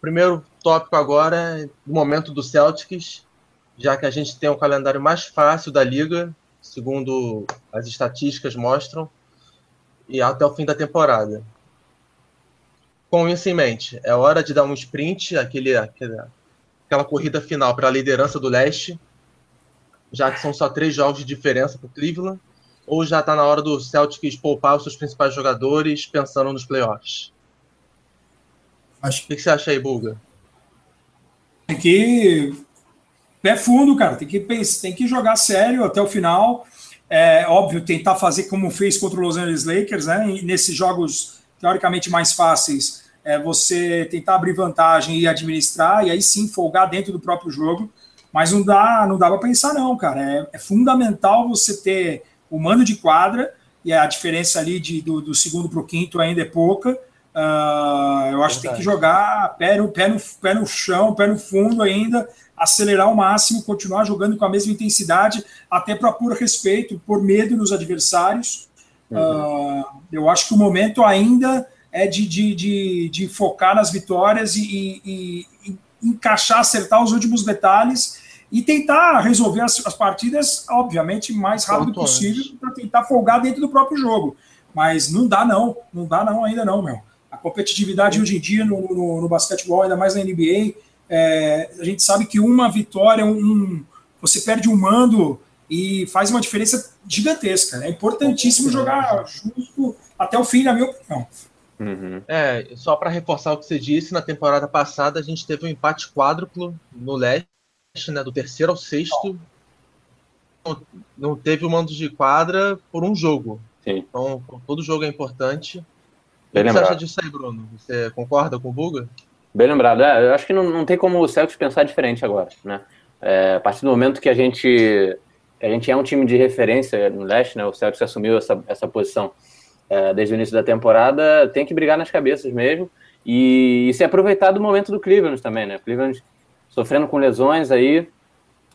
Primeiro tópico agora é o momento do Celtics, já que a gente tem o calendário mais fácil da liga, segundo as estatísticas mostram, e até o fim da temporada. Com isso em mente, é hora de dar um sprint, aquele, aquela corrida final para a liderança do leste, já que são só três jogos de diferença para o Cleveland, ou já está na hora do Celtics poupar os seus principais jogadores pensando nos playoffs? Acho... O que você acha aí, Bulga? Tem que. Pé fundo, cara. Tem que, pensar, tem que jogar sério até o final. É óbvio, tentar fazer como fez contra o Los Angeles Lakers, né? E nesses jogos teoricamente mais fáceis, é você tentar abrir vantagem e administrar, e aí sim folgar dentro do próprio jogo. Mas não dá, não dá para pensar, não, cara. É, é, fundamental você ter o mando de quadra, e a diferença ali de, do, do segundo para o quinto ainda é pouca. Uh, eu acho Verdade. que tem que jogar pé no, pé, no, pé no chão, pé no fundo ainda, acelerar ao máximo, continuar jogando com a mesma intensidade, até para pôr respeito, por medo nos adversários. Uhum. Uh, eu acho que o momento ainda é de, de, de, de focar nas vitórias e, e, e, encaixar, acertar os últimos detalhes e tentar resolver as, as partidas, obviamente, mais rápido Quanto possível para tentar folgar dentro do próprio jogo. Mas não dá não, não dá não ainda não, meu. A competitividade hoje em dia no, no, no basquetebol, ainda mais na NBA, é, a gente sabe que uma vitória, um, um, você perde um mando e faz uma diferença gigantesca. É importantíssimo jogar justo até o fim, na minha opinião. Uhum. É, só para reforçar o que você disse, na temporada passada a gente teve um empate quádruplo no leste, né, do terceiro ao sexto. Não, não teve o mando de quadra por um jogo. Sim. Então, todo jogo é importante. Bem o que lembrado. você acha disso aí, Bruno? Você concorda com o Buga? Bem lembrado. É, eu acho que não, não tem como o Celtics pensar diferente agora, né? É, a partir do momento que a gente a gente é um time de referência no leste, né? O Celtics assumiu essa, essa posição é, desde o início da temporada, tem que brigar nas cabeças mesmo e, e se aproveitar do momento do Cleveland também, né? Cleveland sofrendo com lesões aí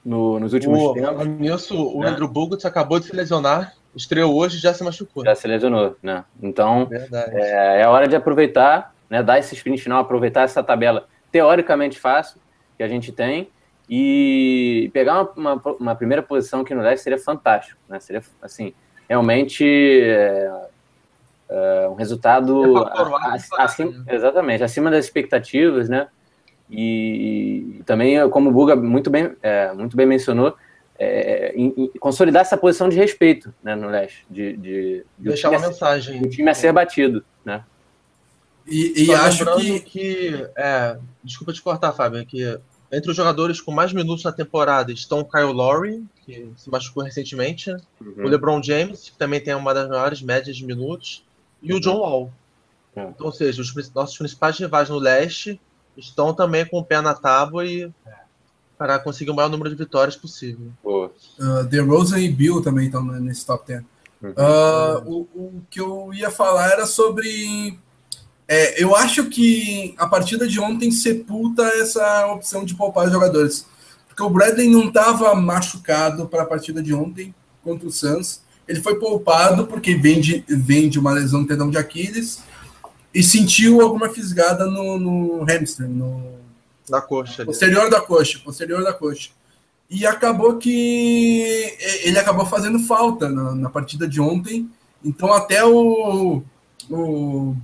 no, nos últimos o, tempos. Nisso, o né? Andrew Bogut acabou de se lesionar, estreou hoje e já se machucou. Já se lesionou, né? Então é, é, a hora de aproveitar, né? Dar esse sprint final, aproveitar essa tabela teoricamente fácil que a gente tem e pegar uma, uma, uma primeira posição aqui no leste seria fantástico, né? Seria assim realmente é, Uh, um resultado é acima, exatamente acima das expectativas, né? E, e também, como o Buga muito bem, é, muito bem mencionou, é, em, em consolidar essa posição de respeito né, no leste, de, de, de deixar uma mensagem, o time a ser batido, né? E, e acho que, que é, desculpa te cortar, Fábio, é que entre os jogadores com mais minutos na temporada estão o Kyle Lowry, que se machucou recentemente, uhum. o LeBron James, que também tem uma das maiores médias de minutos, e o John Wall. É. Então, ou seja, os nossos principais rivais no leste estão também com o pé na tábua e para conseguir o maior número de vitórias possível. Uh, The Rosen e Bill também estão nesse top 10. Uhum. Uh, o, o, que eu ia falar era sobre. É, eu acho que a partida de ontem sepulta essa opção de poupar jogadores. Porque o Bradley não estava machucado para a partida de ontem contra o Suns. Ele foi poupado porque vem de, vem de uma lesão no tendão de Aquiles e sentiu alguma fisgada no, no hamstring, no da coxa. Posterior da coxa, posterior da coxa. E acabou que ele acabou fazendo falta na, na partida de ontem. Então até o, o, o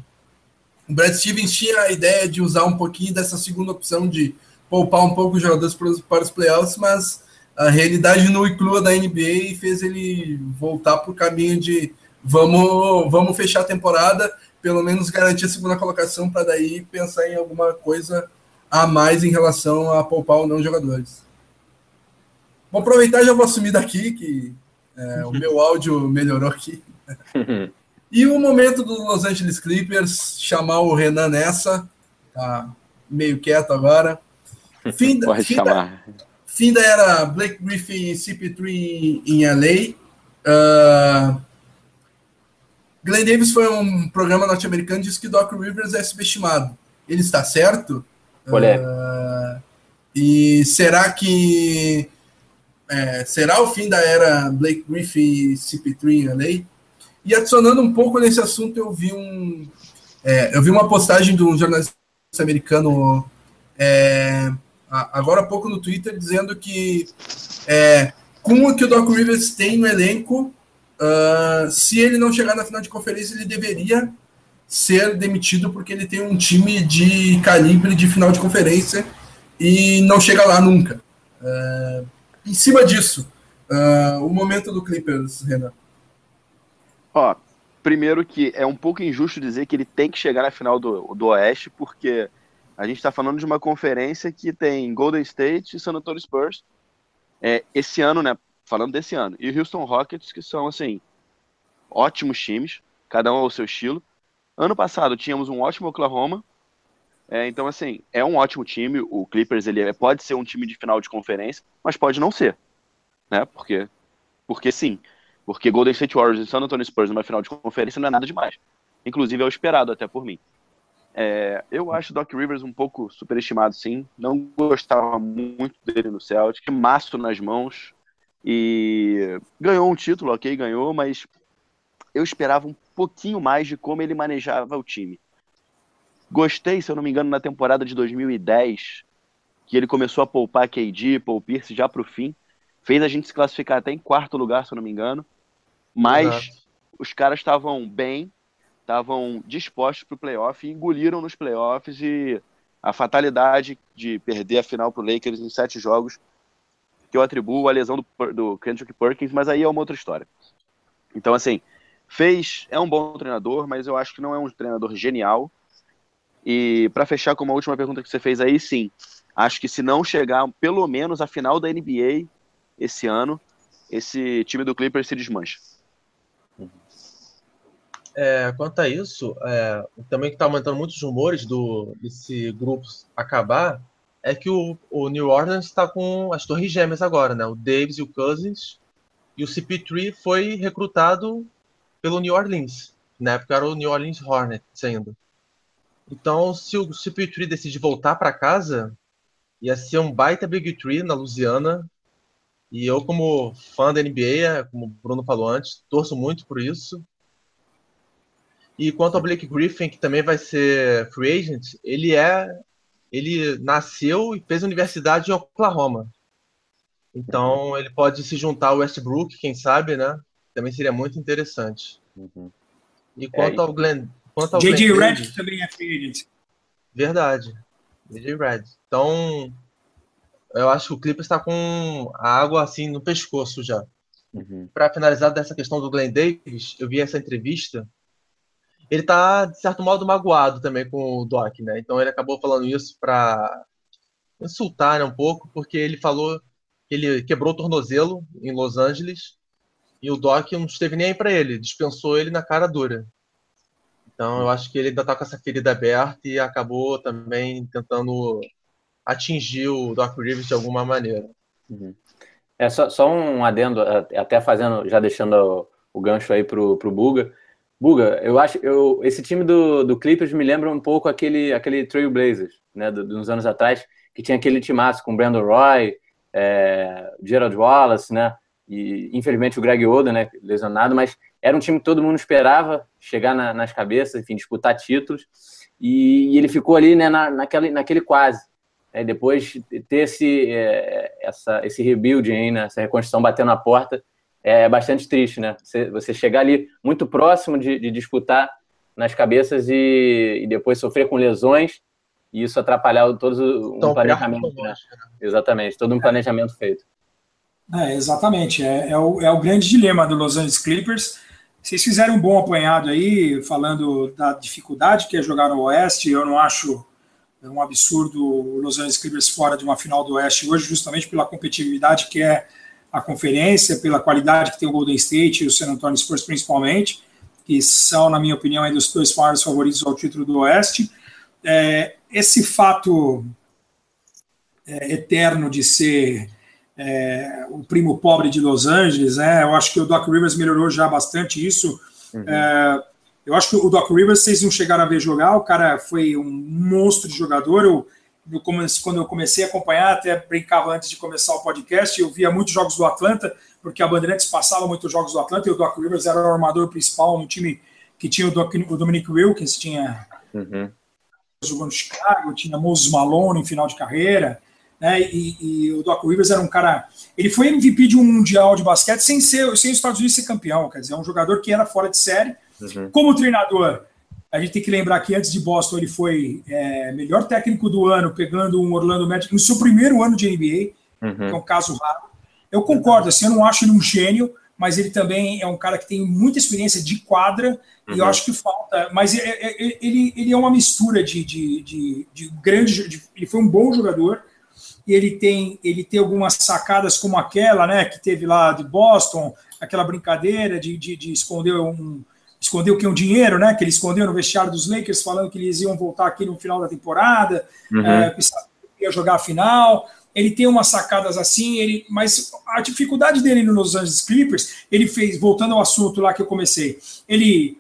Brad Stevens tinha a ideia de usar um pouquinho dessa segunda opção de poupar um pouco os jogadores para os, playoffs, mas a realidade nua e da NBA fez ele voltar para o caminho de vamos, vamos fechar a temporada, pelo menos garantir a segunda colocação para daí pensar em alguma coisa a mais em relação a poupar ou não jogadores. Vou aproveitar e já vou assumir daqui que é, o meu áudio melhorou aqui. e o momento dos Los Angeles Clippers, chamar o Renan nessa, tá meio quieto agora. Fim, Pode fim chamar. Da, Fim da era Blake Griffin e CP3 em LA. Uh, Glenn Davis foi um programa norte-americano diz que Doc Rivers é subestimado. Ele está certo? Uh, e será que é, será o fim da era Blake Griffin e CP3 em LA? E adicionando um pouco nesse assunto, eu vi um é, eu vi uma postagem de um jornalista americano é, agora há pouco no Twitter dizendo que é, com o que o Doc Rivers tem no elenco, uh, se ele não chegar na final de conferência, ele deveria ser demitido porque ele tem um time de calibre de final de conferência e não chega lá nunca. Uh, em cima disso, uh, o momento do Clippers, Renan. Ó, primeiro que é um pouco injusto dizer que ele tem que chegar na final do, do Oeste, porque A gente está falando de uma conferência que tem Golden State e San Antonio Spurs. É, esse ano, né? Falando desse ano. E Houston Rockets, que são, assim, ótimos times, cada um ao seu estilo. Ano passado tínhamos um ótimo Oklahoma. É, então, assim, é um ótimo time. O Clippers ele é, pode ser um time de final de conferência, mas pode não ser. Né? Porque, porque sim. Porque Golden State Warriors e San Antonio Spurs numa final de conferência não é nada demais. Inclusive é o esperado até por mim. É, eu acho Doc Rivers um pouco superestimado, sim. Não gostava muito dele no Celtic. Maço nas mãos. E ganhou um título, ok, ganhou, mas eu esperava um pouquinho mais de como ele manejava o time. Gostei, se eu não me engano, na temporada de 2010, que ele começou a poupar KD, Paul Pierce já para o fim. Fez a gente se classificar até em quarto lugar, se eu não me engano. Mas os caras estavam bem, estavam dispostos para o playoff e engoliram nos playoffs e a fatalidade de perder a final para o Lakers em sete jogos, que eu atribuo à lesão do, do Kendrick Perkins, mas aí é uma outra história. Então, assim, Fez, é um bom treinador, mas eu acho que não é um treinador genial. E para fechar com uma última pergunta que você fez aí, sim. Acho que se não chegar pelo menos à final da NBA esse ano, esse time do Clippers se desmancha. É, quanto a isso, é, também que está aumentando muitos rumores do, desse grupo acabar, é que o, o New Orleans está com as torres gêmeas agora, né? O Davis e o Cousins. E o CP3 foi recrutado pelo New Orleans. Na época era o New Orleans Hornets ainda. Então, se o CP3 decide voltar para casa, ia ser um baita Big Tree na Louisiana. E eu, como fã da NBA, como o Bruno falou antes, torço muito por isso. E quanto ao Blake Griffin, que também vai ser free agent, ele é. Ele nasceu e fez universidade em Oklahoma. Então ele pode se juntar ao Westbrook, quem sabe, né? Também seria muito interessante. Uhum. E quanto é, ao Glenn. Quanto ao J.J. Red também é free agent. Verdade. J.J. Red. Então, eu acho que o Clippers está com a água assim no pescoço já. Uhum. Para finalizar dessa questão do Glenn Davis, eu vi essa entrevista. Ele está de certo modo magoado também com o Doc, né? Então ele acabou falando isso para insultar né, um pouco, porque ele falou que ele quebrou o tornozelo em Los Angeles e o Doc não esteve nem aí para ele, dispensou ele na cara dura. Então eu acho que ele ainda está com essa ferida aberta e acabou também tentando atingir o Doc Rivers de alguma maneira. Uhum. É só, só, um adendo, até fazendo, já deixando o, o gancho aí pro, pro Buga. Buga, eu acho, eu, esse time do, do Clippers me lembra um pouco aquele, aquele Trail Blazers, né, de uns anos atrás, que tinha aquele timaço com Brandon Roy, é, Gerald Wallace, né, e infelizmente o Greg Oden, né, lesionado, mas era um time que todo mundo esperava chegar na, nas cabeças, enfim, disputar títulos, e, e ele ficou ali, né, na, naquele, naquele quase. Né, depois ter esse, é, essa, esse rebuild aí, né, essa reconstrução batendo na porta, é bastante triste, né? Você, você chegar ali muito próximo de, de disputar nas cabeças e, e, depois sofrer com lesões e isso atrapalhar todo um planejamento. Né? Exatamente, todo um é. planejamento feito. É, exatamente. É, é, o, é o grande dilema do Los Angeles Clippers. Vocês fizeram um bom apanhado aí, falando da dificuldade que é jogar no Oeste. Eu não acho um absurdo o Los Angeles Clippers fora de uma final do Oeste hoje, justamente pela competitividade que é a conferência, pela qualidade que tem o Golden State e o San Antonio Spurs principalmente, que são, na minha opinião, ainda os dois maiores favoritos ao título do Oeste. É, esse fato é, eterno de ser é, o primo pobre de Los Angeles, né? Eu acho que o Doc Rivers melhorou já bastante isso. Uhum. É, eu acho que o Doc Rivers, vocês não chegaram a ver jogar, o cara foi um monstro de jogador. Eu, eu quando eu comecei a acompanhar, até brincava antes de começar o podcast, eu via muitos jogos do Atlanta, porque a Bandeirantes passava muitos jogos do Atlanta e o Doc Rivers era o armador principal no time que tinha o, Doc, o Dominic Wilkins, tinha uhum. jogou no Chicago, tinha Moses Malone em final de carreira, né? E, e, o Doc Rivers era um cara. Ele foi MVP de um mundial de basquete sem ser, sem os Estados Unidos ser campeão, quer dizer, é um jogador que era fora de série. Uhum. Como treinador, a gente tem que lembrar que antes de Boston ele foi é, melhor técnico do ano, pegando um Orlando Magic no seu primeiro ano de NBA, uhum. que é um caso raro. Eu concordo, assim, eu não acho ele um gênio, mas ele também é um cara que tem muita experiência de quadra, uhum. e eu uhum. acho que falta. Mas é, é, é, ele, ele é uma mistura de, de, de, de grande. De, ele foi um bom jogador, ele tem, ele tem algumas sacadas como aquela, né, que teve lá de Boston, aquela brincadeira de, de, de esconder um. Escondeu que é um dinheiro, né? Que ele escondeu no vestiário dos Lakers, falando que eles iam voltar aqui no final da temporada, uhum. é, ia jogar a final ele tem umas sacadas assim, ele, mas a dificuldade dele no Los Angeles Clippers, ele fez, voltando ao assunto lá que eu comecei, ele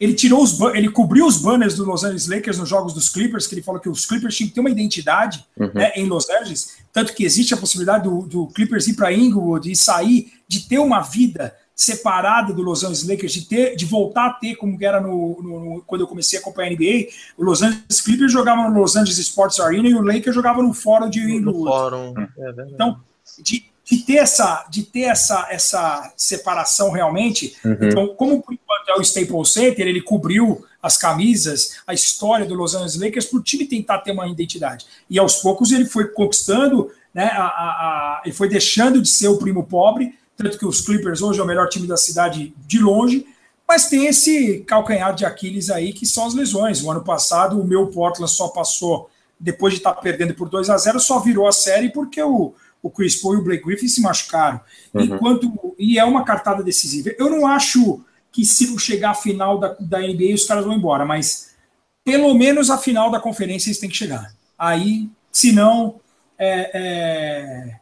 ele tirou os ele cobriu os banners do Los Angeles Lakers nos jogos dos Clippers, que ele falou que os Clippers tinham que ter uma identidade uhum. né, em Los Angeles, tanto que existe a possibilidade do, do Clippers ir para Inglewood e sair, de ter uma vida separada do Los Angeles Lakers, de, ter, de voltar a ter, como era no, no, no, quando eu comecei a acompanhar a NBA, o Los Angeles Clippers jogava no Los Angeles Sports Arena e o Lakers jogava no Fórum de Inglewood. Fórum. É então, de, de, ter, essa, de ter essa, essa separação realmente, uhum. então, como por enquanto é o Staples Center, ele cobriu as camisas, a história do Los Angeles Lakers, para o time tentar ter uma identidade. E aos poucos ele foi conquistando, né, a, a, a, ele foi deixando de ser o primo pobre tanto que os Clippers hoje é o melhor time da cidade de longe, mas tem esse calcanhar de Aquiles aí que são as lesões. O ano passado o meu Portland só passou, depois de estar tá perdendo por 2 a 0 só virou a série porque o, o Chris Paul e o Blake Griffin se machucaram. Uhum. Enquanto, e é uma cartada decisiva. Eu não acho que se não chegar a final da, da NBA os caras vão embora, mas pelo menos a final da conferência eles têm que chegar. Aí, se não, é, é,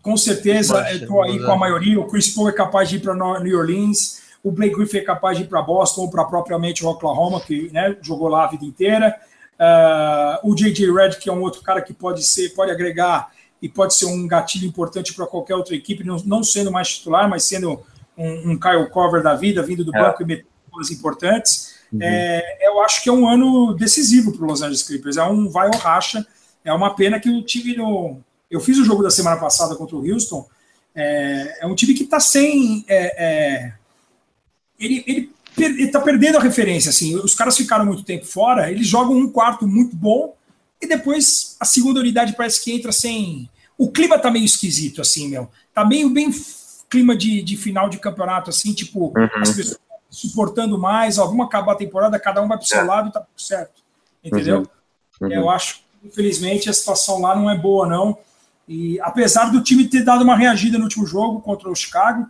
com certeza, estou aí com a maioria. O Chris Paul é capaz de ir para New Orleans, o Blake Griffin é capaz de ir para Boston ou para propriamente o Oklahoma, que né, jogou lá a vida inteira. Uh, o J.J. Red, que é um outro cara que pode ser, pode agregar e pode ser um gatilho importante para qualquer outra equipe, não, não, sendo mais titular, mas sendo um, um Kyle Cover da vida, vindo do é. banco e metendo coisas importantes. Uhum. É, eu acho que é um ano decisivo para os Los Angeles Clippers. É um vai ou racha. É uma pena que o time não eu fiz o jogo da semana passada contra o Houston. É, é um time que está sem. É, é, ele, ele, ele tá perdendo a referência. Assim, os caras ficaram muito tempo fora, eles jogam um quarto muito bom e depois a segunda unidade parece que entra sem. O clima tá meio esquisito, assim, meu. Tá meio bem clima de, de final de campeonato, assim, tipo, uhum. as pessoas suportando mais, ó, vamos acabar a temporada, cada um vai pro seu é. lado e tá tudo certo. Entendeu? Uhum. Uhum. Eu acho que, infelizmente, a situação lá não é boa, não. E apesar do time ter dado uma reagida no último jogo contra o Chicago,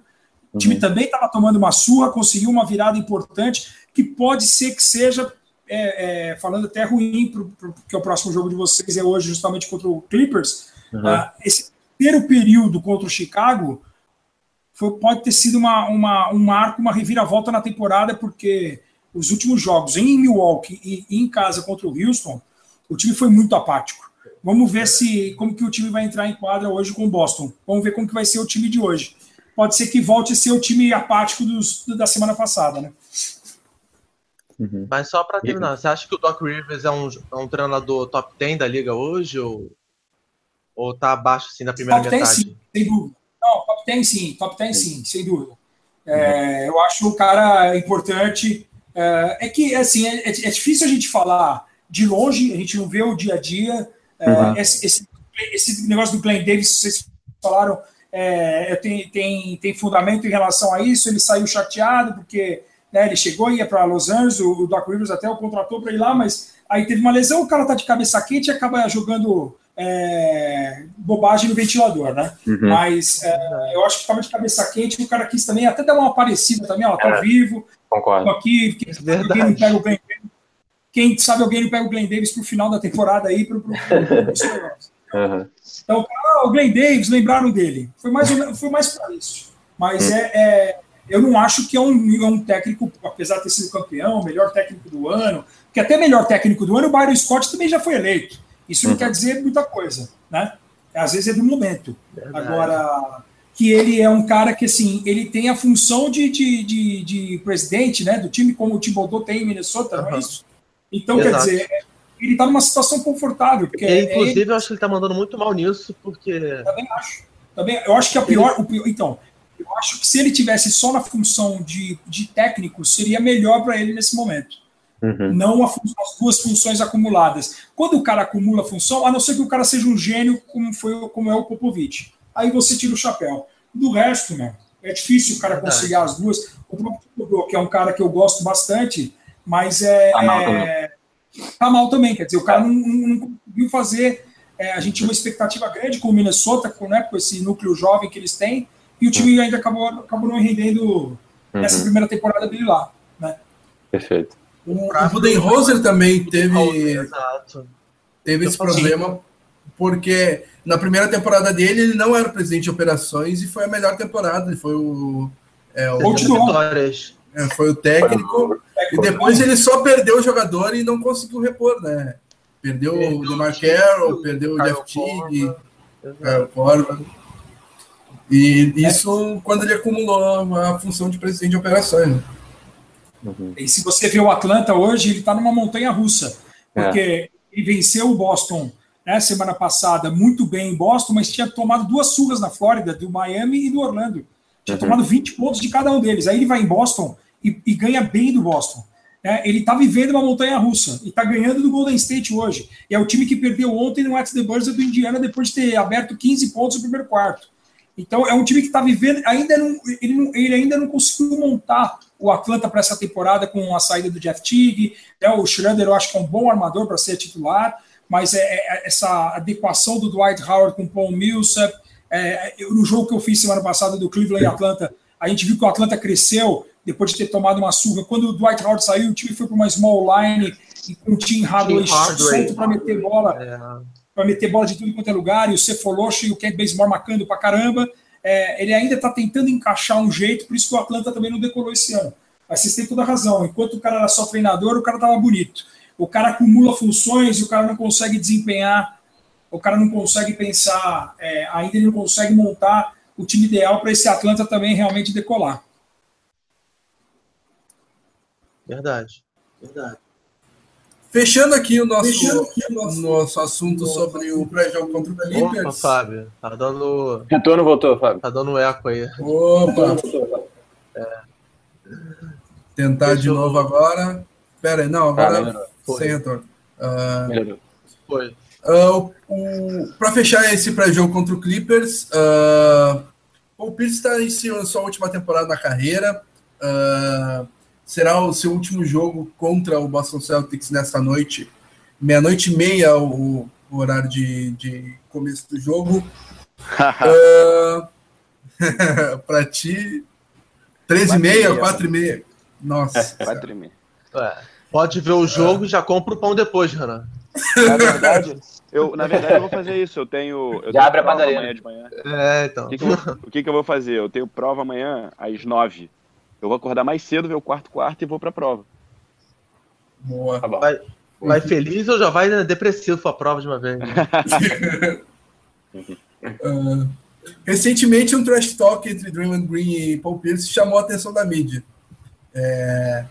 o time uhum. também estava tomando uma surra, conseguiu uma virada importante, que pode ser que seja, é, é, falando até ruim, porque o próximo jogo de vocês é hoje justamente contra o Clippers. Uhum. Uh, esse primeiro período contra o Chicago foi, pode ter sido uma, uma, um marco, uma reviravolta na temporada, porque os últimos jogos em Milwaukee e, e em casa contra o Houston, o time foi muito apático. Vamos ver se como que o time vai entrar em quadra hoje com o Boston. Vamos ver como que vai ser o time de hoje. Pode ser que volte a ser o time apático dos, da semana passada, né? Uhum. Mas só para terminar, você acha que o Doc Rivers é um, é um treinador top 10 da liga hoje ou, ou tá abaixo assim da primeira top metade? 10 sim, sem dúvida. Não, top 10 sim, top 10 sim, sem dúvida. É, eu acho o cara importante. É, é que assim, é, é, difícil a gente falar de longe, a gente não vê o dia a dia. Uhum. Esse, esse, esse, negócio do Glenn Davis, vocês falaram, é, tem, tem, tem fundamento em relação a isso. Ele saiu chateado porque né, ele chegou e ia para Los Angeles, o, o Doc Rivers até o contratou para ir lá, mas aí teve uma lesão, o cara tá de cabeça quente e acaba jogando é, bobagem no ventilador, né? Uhum. Mas é, eu acho que estava de cabeça quente, o cara quis também até dar uma parecida também, ó, tá é, vivo, concordo. tô aqui, quem, quem não pega o Glenn quem sabe alguém não pega o Glenn Davis para o final da temporada aí para o uhum. Então, ah, o Glenn Davis, lembraram dele. Foi mais, foi mais para isso. Mas uhum. é, é, eu não acho que é um, é um técnico, apesar de ter sido campeão, melhor técnico do ano, que até melhor técnico do ano, o Byron Scott também já foi eleito. Isso não uhum. quer dizer muita coisa, né? Às vezes é do momento. Verdade. Agora, que ele é um cara que, assim, ele tem a função de, de, de, de presidente, né, do time, como o Thibodeau tem em Minnesota, não é isso? Então, Exato. quer dizer, ele está numa situação confortável. Porque ele, é inclusive, eu acho que ele está mandando muito mal nisso, porque. Também acho. Também, eu acho que a pior, o pior. Então, eu acho que se ele tivesse só na função de, de técnico, seria melhor para ele nesse momento. Uhum. Não as duas funções acumuladas. Quando o cara acumula função, a não ser que o cara seja um gênio, como, foi, como é o Popovich. Aí você tira o chapéu. Do resto, né? É difícil o cara conciliar as duas. O próprio que é um cara que eu gosto bastante, mas é. Tá mal também. Tá mal também quer dizer, o cara não, não conseguiu fazer. É, a gente tinha uma expectativa grande com o Minnesota, com, né, com esse núcleo jovem que eles têm, e o time ainda acabou, acabou não rendendo nessa uhum. primeira temporada dele lá. Né? Perfeito. O, o Budenholzer também teve, teve esse problema, porque na primeira temporada dele ele não era presidente de operações e foi a melhor temporada. Ele foi o. É, o vitórias. É, foi o técnico. E depois ele só perdeu o jogador e não conseguiu repor, né? Perdeu, perdeu o DeMar Carroll, perdeu o Jeff Tigg, Kyle Corva. E isso quando ele acumulou a função de presidente de operações. Né? Uhum. E se você vê o Atlanta hoje, ele está numa montanha russa. Porque é. ele venceu o Boston né, semana passada muito bem em Boston, mas tinha tomado duas surras na Flórida, do Miami e do Orlando. Tinha uhum. tomado 20 pontos de cada um deles. Aí ele vai em Boston e, e ganha bem do Boston. É, ele está vivendo uma montanha russa e está ganhando do Golden State hoje. E é o time que perdeu ontem no At the Buzzer do Indiana depois de ter aberto 15 pontos no primeiro quarto. Então é um time que está vivendo, ainda não, ele, não, ele ainda não conseguiu montar o Atlanta para essa temporada com a saída do Jeff Teague. Né, o Schroeder eu acho que é um bom armador para ser titular, mas é, é, essa adequação do Dwight Howard com o Paul Millsap. É, no jogo que eu fiz semana passada do Cleveland e Atlanta, a gente viu que o Atlanta cresceu depois de ter tomado uma surra. Quando o Dwight Howard saiu, o time foi para uma small line e com o Tim Hardaway solto para meter bola. É para meter bola de tudo quanto é lugar, e o Cefaloche e o Kent Bazemore marcando para caramba. É, ele ainda está tentando encaixar um jeito, por isso que o Atlanta também não decolou esse ano. Mas vocês têm toda a razão. Enquanto o cara era só treinador, o cara estava bonito. O cara acumula funções e o cara não consegue desempenhar, o cara não consegue pensar, é, ainda ele não consegue montar o time ideal para esse Atlanta também realmente decolar. Verdade, verdade. Fechando aqui o nosso, aqui o nosso, nosso assunto nosso sobre o pré-jogo contra o Clippers. Opa, Fábio, tá dando. Retorno voltou, Fábio. Tá dando eco aí. Opa! É. Tentar Fechou. de novo agora. Pera aí, não, agora ah, sem retorno. Uh, Foi. Uh, Para fechar esse pré-jogo contra o Clippers, uh, o Pierce está em sua última temporada na carreira. Uh, será o seu último jogo contra o Boston Celtics nessa noite. Meia-noite e meia, o, o horário de, de, começo do jogo. uh, para ti, 13 e meia, 4 e meia. Nossa. É, 4 e meia. pode ver o jogo e já compra o pão depois, Renan. Na verdade, eu, na verdade, eu vou fazer isso. Eu tenho. Eu já abre a padaria. Amanhã de manhã. É, então. O que, que, eu, o que, que eu vou fazer? Eu tenho prova amanhã às 9 eu vou acordar mais cedo, ver o quarto quarto e vou para a prova. Boa. Tá vai, vai feliz ou já vai né, depressivo para a prova de uma vez? Né? uh, recentemente, um trash talk entre Draymond Green e Paul Pierce chamou a atenção da mídia. É,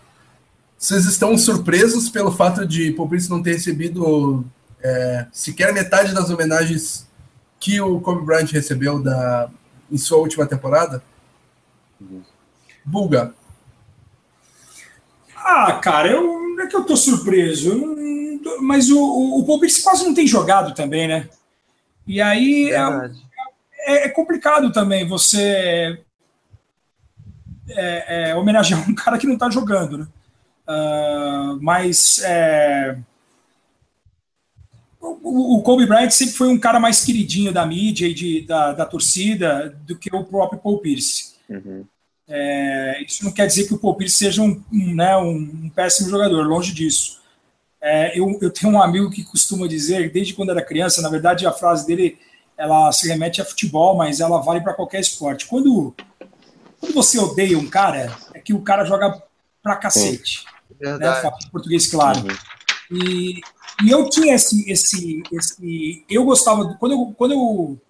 vocês estão surpresos pelo fato de Paul Pierce não ter recebido é, sequer metade das homenagens que o Kobe Bryant recebeu da, em sua última temporada? Uhum. Buga. Ah, cara, eu, não é que eu tô surpreso, mas o, o, o Palmeiras quase não tem jogado também, né? E aí é, é, é, complicado também você é, é, homenagear um cara que não tá jogando, né? Uh, mas é, o, o, Kobe Bryant sempre foi um cara mais queridinho da mídia e de, da, da torcida do que o próprio Paul Pierce. Uhum. É, isso não quer dizer que o Pierce seja um, um, né, um, péssimo jogador, longe disso. É, eu, eu, tenho um amigo que costuma dizer, desde quando era criança, na verdade a frase dele ela se remete a futebol, mas ela vale para qualquer esporte. Quando, quando você odeia um cara, é que o cara joga pra cacete. É né, português claro. Uhum. E, e eu tinha esse, esse, esse. Eu gostava. Quando eu. Quando eu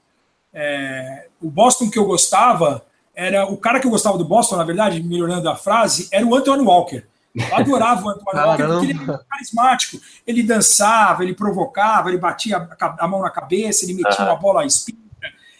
é, o Boston que eu gostava era o cara que eu gostava do Boston, na verdade, melhorando a frase, era o Anthony Walker. Eu adorava o Anthony Walker porque ele era carismático. Ele dançava, ele provocava, ele batia a, mão na cabeça, ele metia uma bola espinha,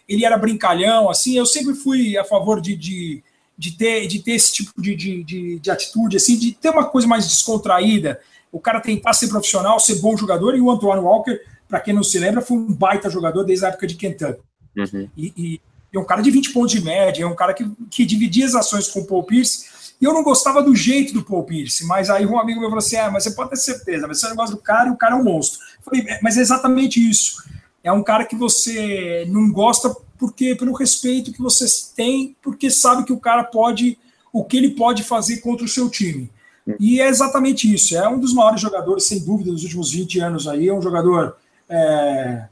ele era brincalhão, assim. Eu sempre fui a favor de, de, de ter, de ter esse tipo de, de, de, de atitude, assim, de ter uma coisa mais descontraída. O cara tentar ser profissional, ser bom jogador, e o Anthony Walker, para quem não se lembra, foi um baita jogador desde a época de Kentucky. Uhum. E, e é um cara de 20 pontos de média, é um cara que, que dividia as ações com o Paul Pierce, e eu não gostava do jeito do Paul Pierce, mas aí um amigo meu falou assim: ah, mas você pode ter certeza, mas você não gosta do cara e o cara é um monstro. Eu falei, é, mas é exatamente isso. É um cara que você não gosta porque pelo respeito que vocês têm, porque sabe que o cara pode, o que ele pode fazer contra o seu time. E é exatamente isso. É um dos maiores jogadores, sem dúvida, dos últimos 20 anos aí. É um jogador é,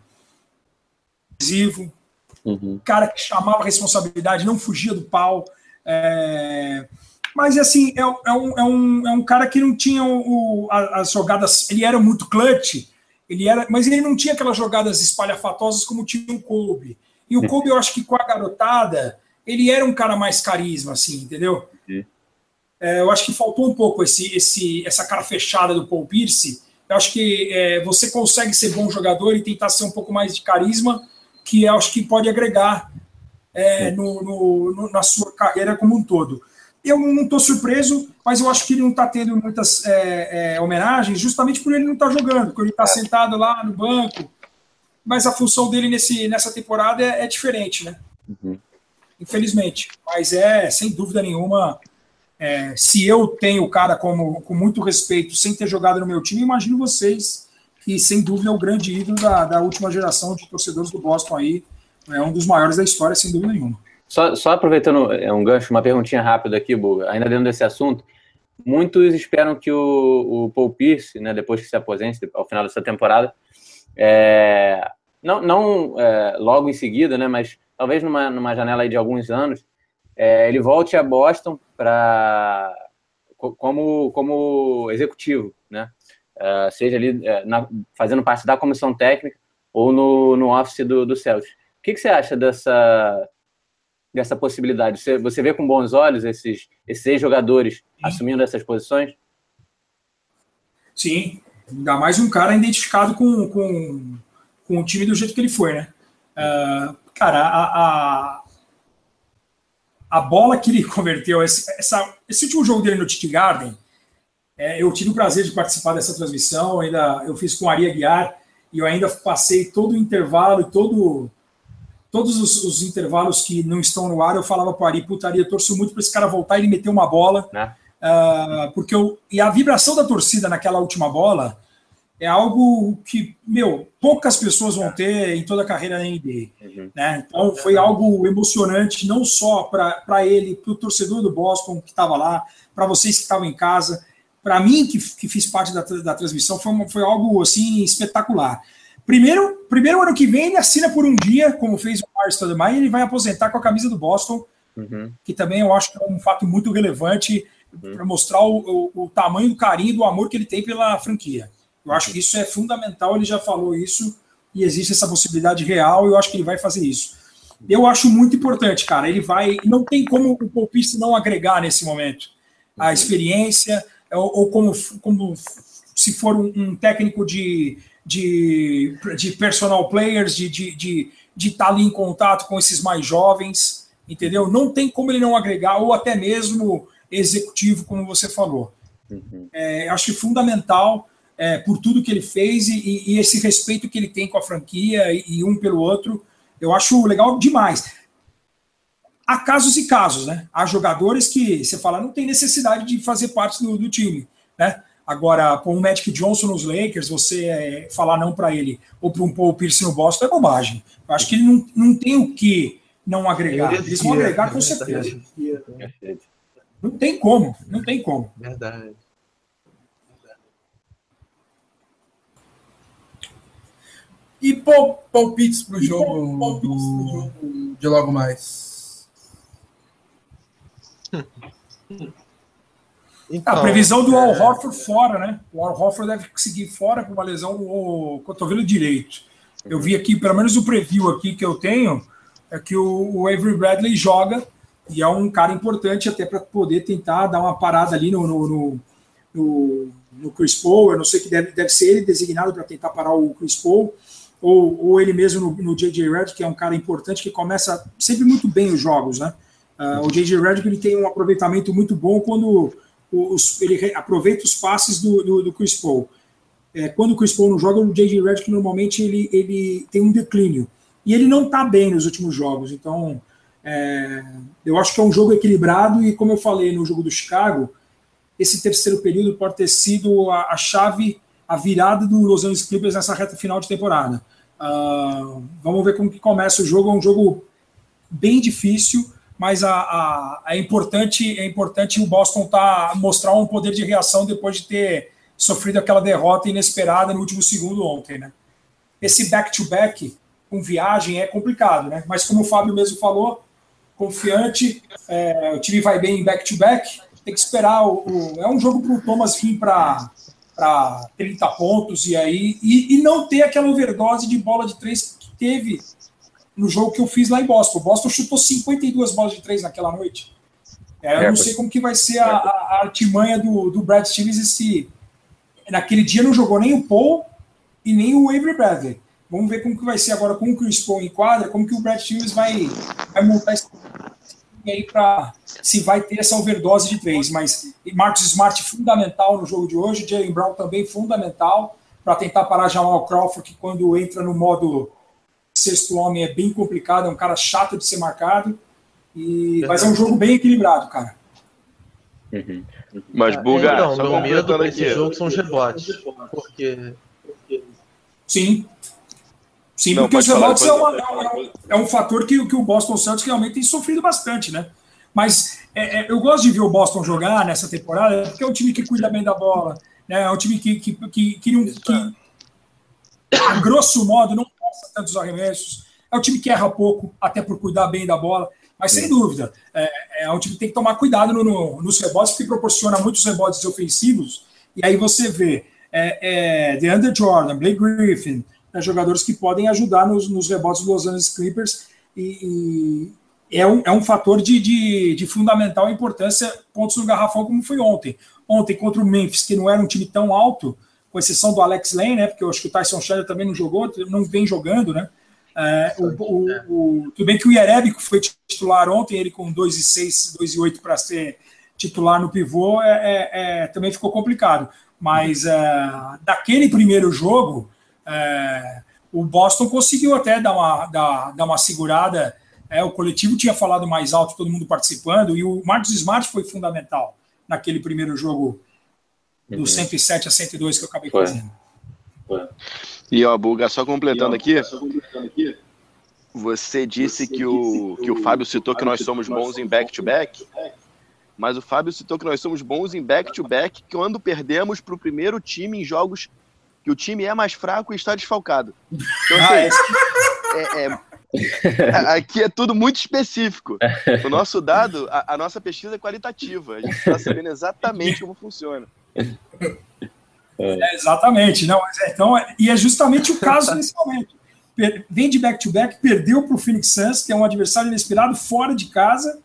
uhum. cara que chamava a responsabilidade, não fugia do pau. É, mas, assim, é, é, um, é, um, é um cara que não tinha o, as jogadas. Ele era muito clutch, ele era, mas ele não tinha aquelas jogadas espalhafatosas como tinha o Kobe. E o Kobe, eu acho que com a garotada, ele era um cara mais carisma, assim, entendeu? É, eu acho que faltou um pouco esse, esse, essa cara fechada do Paul Pierce. Eu acho que é, você consegue ser bom jogador e tentar ser um pouco mais de carisma, que eu acho que pode agregar é, no, no, no, na sua carreira como um todo. Eu não estou surpreso, mas eu acho que ele não está tendo muitas é, é, homenagens justamente por ele não estar tá jogando, porque ele está sentado lá no banco. Mas a função dele nesse, nessa temporada é, é diferente, né? Uhum. Infelizmente. Mas é, sem dúvida nenhuma, é, se eu tenho o cara como, com muito respeito, sem ter jogado no meu time, imagino vocês que, sem dúvida, é o grande ídolo da, da última geração de torcedores do Boston aí. É um dos maiores da história, sem dúvida nenhuma. Só, só aproveitando é um gancho, uma perguntinha rápida aqui, Buga, ainda dentro desse assunto. Muitos esperam que o, o Paul Pierce, né, depois que se aposente, ao final dessa temporada, é, não, não é, logo em seguida, né, mas talvez numa, numa janela de alguns anos, é, ele volte a Boston para como, como executivo? Uh, seja ali uh, na, fazendo parte da comissão técnica ou no, no office do, do Celtics. O que, que você acha dessa, dessa possibilidade? Você, você vê com bons olhos esses, esses ex-jogadores assumindo essas posições? Sim, ainda mais um cara identificado com, com, com o time do jeito que ele foi, né? Uh, cara, a, a, a bola que ele converteu, esse, essa, esse último jogo dele no Titi Garden, é, eu tive o prazer de participar dessa transmissão, ainda eu fiz com a Aria Guiar, e eu ainda passei todo o intervalo, todo todos os, os, intervalos que não estão no ar, eu falava para o Ari, putaria, torço muito para esse cara voltar e ele meter uma bola. Uh, porque eu, e a vibração da torcida naquela última bola é algo que, meu, poucas pessoas vão ter em toda a carreira na NBA. Uhum. Né? Então foi algo emocionante, não só para ele, para o torcedor do Boston que estava lá, para vocês que estavam em casa, para mim que, que fiz parte da, da transmissão, foi, uma, foi algo assim espetacular. Primeiro, primeiro ano que vem ele assina por um dia, como fez o Mars Stoudemire, e ele vai aposentar com a camisa do Boston, uhum. que também eu acho que é um fato muito relevante uhum. para mostrar o, o, o, tamanho do carinho, do amor que ele tem pela franquia. Eu acho que isso é fundamental, ele já falou isso, e existe essa possibilidade real, e eu acho que ele vai fazer isso. Eu acho muito importante, cara. Ele vai. Não tem como o Polpista não agregar nesse momento a uhum. experiência, ou, como, como se for um, um técnico de de, de personal players, de estar de, de, de tá ali em contato com esses mais jovens, entendeu? Não tem como ele não agregar, ou até mesmo executivo, como você falou. Uhum. É, acho fundamental é, por tudo que ele fez e, e, esse respeito que ele tem com a franquia e, e, um pelo outro, eu acho legal demais. Há casos e casos, né? Há jogadores que você fala não tem necessidade de fazer parte do, do time, né? Agora, com o Magic Johnson nos Lakers, você é, falar não para ele ou para um Paul Pierce no Boston é bobagem. Eu acho que ele não, não tem o que não agregar. Eles vão agregar com certeza. Não tem como, não tem como. Verdade. E palpites para o jogo, do, de logo mais? Então, a previsão do Al é. Horford fora, né? O Al Horford deve seguir fora com uma lesão no cotovelo direito. Eu vi aqui, pelo menos o preview aqui que eu tenho, é que o, Avery Bradley joga e é um cara importante até para poder tentar dar uma parada ali no, no, no, no, Chris Paul. Eu não sei que deve, deve ser ele designado para tentar parar o Chris Paul, ou, ou ele mesmo no, no J.J. Redick, que é um cara importante que começa sempre muito bem os jogos, né? Uh, o J.J. Redick ele tem um aproveitamento muito bom quando os, ele aproveita os passes do, do, do Chris Paul. É, quando o Chris Paul não joga, o J.J. Redick normalmente ele, ele tem um declínio. E ele não está bem nos últimos jogos. Então, É, eu acho que é um jogo equilibrado e, como eu falei no jogo do Chicago, esse terceiro período pode ter sido a, a chave, a virada do Los Angeles Clippers nessa reta final de temporada. Uh, vamos ver como que começa o jogo. É um jogo bem difícil, mas a, a, é importante é importante o Boston tá, mostrar um poder de reação depois de ter sofrido aquela derrota inesperada no último segundo ontem. Né? Esse back-to-back -back, com viagem é complicado, né? mas como o Fábio mesmo falou, confiante, é, o time vai bem em back-to-back, tem que esperar. O, o é um jogo para o Thomas vir para 30 pontos e aí e, e, não ter aquela overdose de bola de três que teve no jogo que eu fiz lá em Boston. O Boston chutou 52 bolas de três naquela noite. É, eu não sei como que vai ser a, a, artimanha do, do Brad Stevens se naquele dia não jogou nem o Paul e nem o Avery Bradley. Vamos ver como que vai ser agora com o Chris Paul em quadra, como que o Brad Stevens vai, vai montar esse aí para se vai ter essa overdose de três. Mas Marcos Smart fundamental no jogo de hoje, Jalen Brown também fundamental para tentar parar Jamal Crawford, que quando entra no modo sexto homem é bem complicado, é um cara chato de ser marcado. E, mas é um jogo bem equilibrado, cara. Uhum. Mas, Buga, então, meu medo nesse jogo são os rebotes. Porque. Sim. Sim, Não, porque os rebotes é, uma, é, é, um fator que, que o Boston Celtics realmente tem sofrido bastante, né? Mas é, é, eu gosto de ver o Boston jogar nessa temporada, porque é um time que cuida bem da bola, né? é um time que, que, que, que, não, que a grosso modo, não passa tantos arremessos, é um time que erra pouco, até por cuidar bem da bola, mas sem dúvida, é, é um time que tem que tomar cuidado no, no, nos rebotes, porque proporciona muitos rebotes ofensivos, e aí você vê é, é, DeAndre Jordan, Blake Griffin, né, jogadores que podem ajudar nos, nos rebotes dos Los Angeles Clippers. E, e é, um, é um fator de, de, de, fundamental importância, pontos no garrafão, como foi ontem. Ontem contra o Memphis, que não era um time tão alto, com exceção do Alex Lane, né? Porque eu acho que o Tyson Chandler também não jogou, não vem jogando, né? É, o, o, o, tudo bem que o Ierebico foi titular ontem, ele com 2 e 6, 2 e 8 para ser titular no pivô, é, é, é, também ficou complicado. Mas é, daquele primeiro jogo, é, o Boston conseguiu até dar uma, dar, dar uma segurada. É, o coletivo tinha falado mais alto, todo mundo participando, e o Marcos Smart foi fundamental naquele primeiro jogo do uhum. 107 a 102 que eu acabei foi. fazendo. Foi. E ó, Buga, só completando, aqui, só completando aqui, você disse que o, que o Fábio citou que nós somos bons em back-to-back, -back, mas o Fábio citou que nós somos bons em back-to-back -back, quando perdemos para o primeiro time em jogos que o time é mais fraco e está desfalcado. Então, assim, ah, é, é, aqui é tudo muito específico. O nosso dado, a, a nossa pesquisa é qualitativa. A gente está sabendo exatamente como funciona. É, exatamente. Não, é, então, e é justamente o caso nesse momento. Vem de back-to-back, -back, perdeu para o Phoenix Suns, que é um adversário inesperado, fora de casa,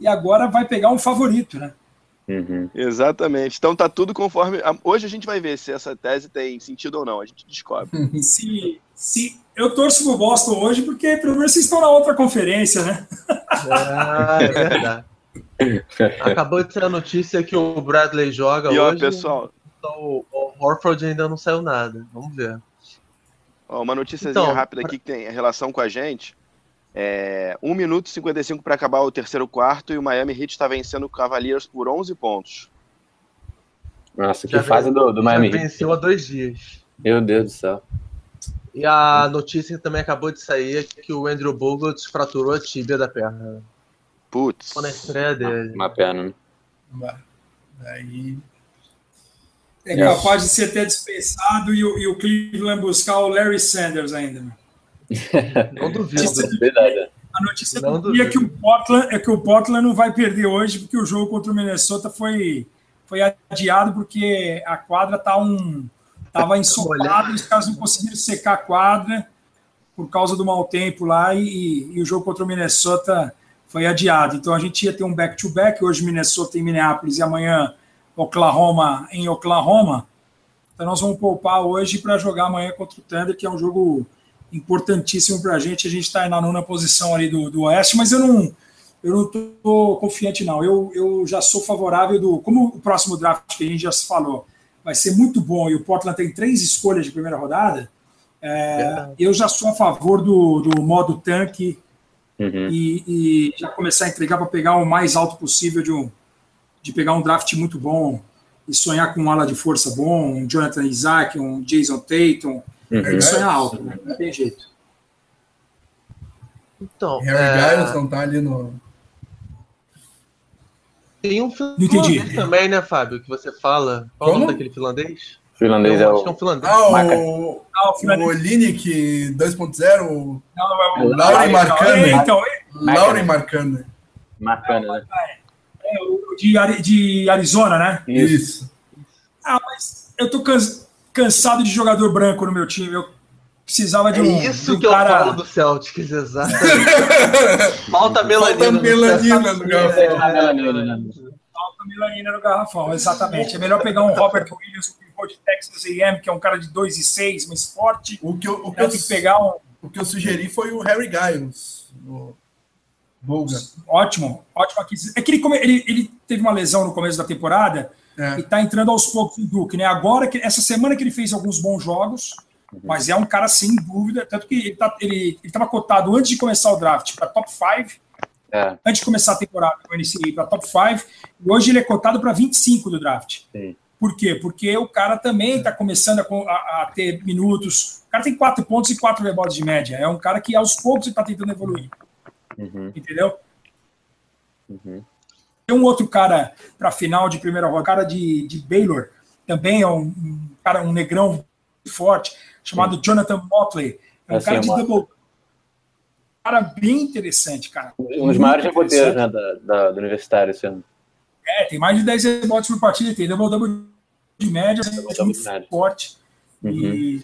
e agora vai pegar um favorito, né? Uhum. Exatamente. Então tá tudo conforme. Hoje a gente vai ver se essa tese tem sentido ou não. A gente descobre. se, se eu torço pro Boston hoje porque pelo menos vocês estão na outra conferência, né? Ah, é verdade. Acabou de ser a notícia que o Bradley joga e, ó, hoje. pessoal. Então, o Horford ainda não saiu nada. Vamos ver. Ó, uma notíciazinha então, rápida aqui que tem relação com a gente. É, 1 minuto e 55 para acabar o terceiro quarto e o Miami Heat está vencendo o Cavaliers por 11 pontos. Nossa, que fase do, do Miami Heat. venceu há dois dias. Meu Deus do céu. E a notícia que também acabou de sair é que o Andrew Bogut fraturou a tíbia da perna. Putz. Na estreia dele. Uma perna, né? Aí. É capaz de ser até dispensado e o, e o Cleveland buscar o Larry Sanders ainda. Né? Não duvido. Verdade. A notícia não do dia é que o Portland é que o Portland não vai perder hoje porque o jogo contra o Minnesota foi foi adiado porque a quadra tá um tava ensopada, os caras não conseguiram secar a quadra por causa do mau tempo lá e, e, o jogo contra o Minnesota foi adiado. Então a gente ia ter um back-to-back, -back, hoje Minnesota em Minneapolis e amanhã Oklahoma em Oklahoma. Então nós vamos poupar hoje para jogar amanhã contra o Thunder, que é um jogo importantíssimo para a gente. A gente está na nona posição ali do, do Oeste, mas eu não eu não estou confiante, não. Eu, eu já sou favorável do. Como o próximo draft que a gente já se falou vai ser muito bom e o Portland tem três escolhas de primeira rodada, é, eu já sou a favor do, do modo tanque uhum. e, e, já começar a entregar para pegar o mais alto possível de, um, de pegar um draft muito bom e sonhar com um ala de força bom, um Jonathan Isaac, um Jason Tatum, uhum. sonhar alto, né? não tem jeito. Então, Harry é... Giles não tá ali no. Tem um finlandês também, né, Fábio, que você fala. Qual Como? o nome daquele finlandês? Finlandês é o... é um finlandês. Ah, o, ah, o, o Linick 2.0? Não, é o Lauren Marcano. Então, Lauren Marcano. Marcano, né? É, o de, de Arizona, né? Isso. Ah, mas eu tô cansado de jogador branco no meu time. Eu precisava de é um. É isso um que cara... eu falo do Celtics, exatamente. Falta melanina. Falta melanina no garrafão. Falta melanina no garrafão, exatamente. É melhor pegar um Robert Williams, um pivô de Texas AM, que é um cara de 2 e 6, mas forte. O que eu, o que eu, que pegar um... o que eu sugeri foi o Harry Giles. No... Ótimo, ótimo aquisição. É que ele, ele, ele teve uma lesão no começo da temporada é. e está entrando aos poucos em Duke, né? Agora, que, essa semana que ele fez alguns bons jogos. Mas é um cara sem dúvida, tanto que ele tá, ele estava cotado antes de começar o draft para top 5, é. antes de começar a temporada com ele para top 5, e hoje ele é cotado para 25 do draft. Sim. Por quê? Porque o cara também está começando a, a, a, ter minutos. O cara tem quatro pontos e quatro rebotes de média. É um cara que aos poucos está tentando evoluir. Uhum. Entendeu? Uhum. Tem um outro cara para final de primeira rodada, cara de, de Baylor, também é um, um cara, um negrão forte chamado Sim. Jonathan Motley. É um assim, cara de uma... double. Cara bem interessante, cara. Um dos maiores reboteiros né, da, da, do universitário esse ano. É, tem mais de 10 rebotes por partida, tem double-double de média, é muito forte. Uhum. E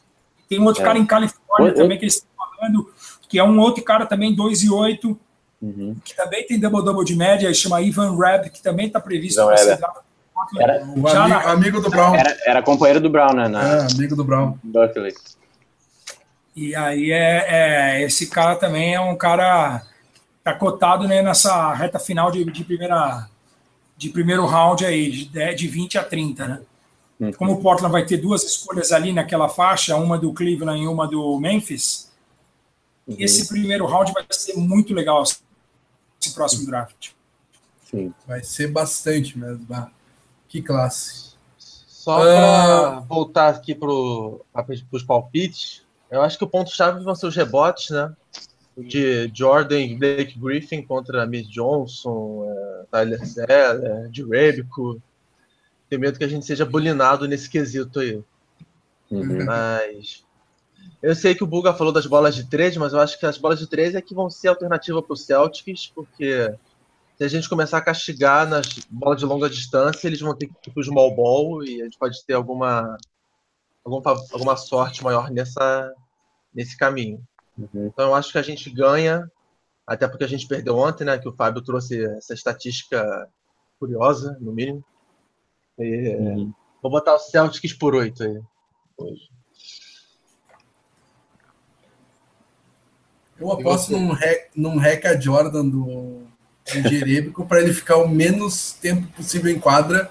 tem um outro é. cara em Califórnia também que eles estão falando, que é um outro cara também, 2 e 8, uhum. que também tem double-double de média, chama Ivan Reb, que também está previsto para ser era, o amigo, na, amigo, do Brown. Era, era, companheiro do Brown, né? Na, é, amigo do Brown. Berkeley. E aí é, é, esse cara também é um cara tá cotado né, nessa reta final de, de primeira de primeiro round aí, de, de 20 a 30, né? Uhum. Como o Portland vai ter duas escolhas ali naquela faixa, uma do Cleveland e uma do Memphis, uhum. esse primeiro round vai ser muito legal esse próximo draft. Sim. Vai ser bastante mesmo. Que classe. Só para uh... voltar aqui para os palpites, eu acho que o ponto-chave vão ser os rebotes, né? De Jordan e Blake Griffin contra Miss Johnson, é, Tyler Zeller, de Rebico. Tenho medo que a gente seja bulinado nesse quesito aí. Uhum. Mas eu sei que o Buga falou das bolas de três, mas eu acho que as bolas de três é que vão ser alternativa para o Celtics, porque se a gente começar a castigar nas bolas de longa distância, eles vão ter que ir para o small ball e a gente pode ter alguma, alguma, alguma sorte maior nessa, nesse caminho. Uhum. Então eu acho que a gente ganha, até porque a gente perdeu ontem, né? Que o Fábio trouxe essa estatística curiosa, no mínimo. E, uhum. Vou botar o Celtics por oito aí hoje. Eu aposto num, rec, num Reca Jordan do, do Jerebico para ele ficar o menos tempo possível em quadra.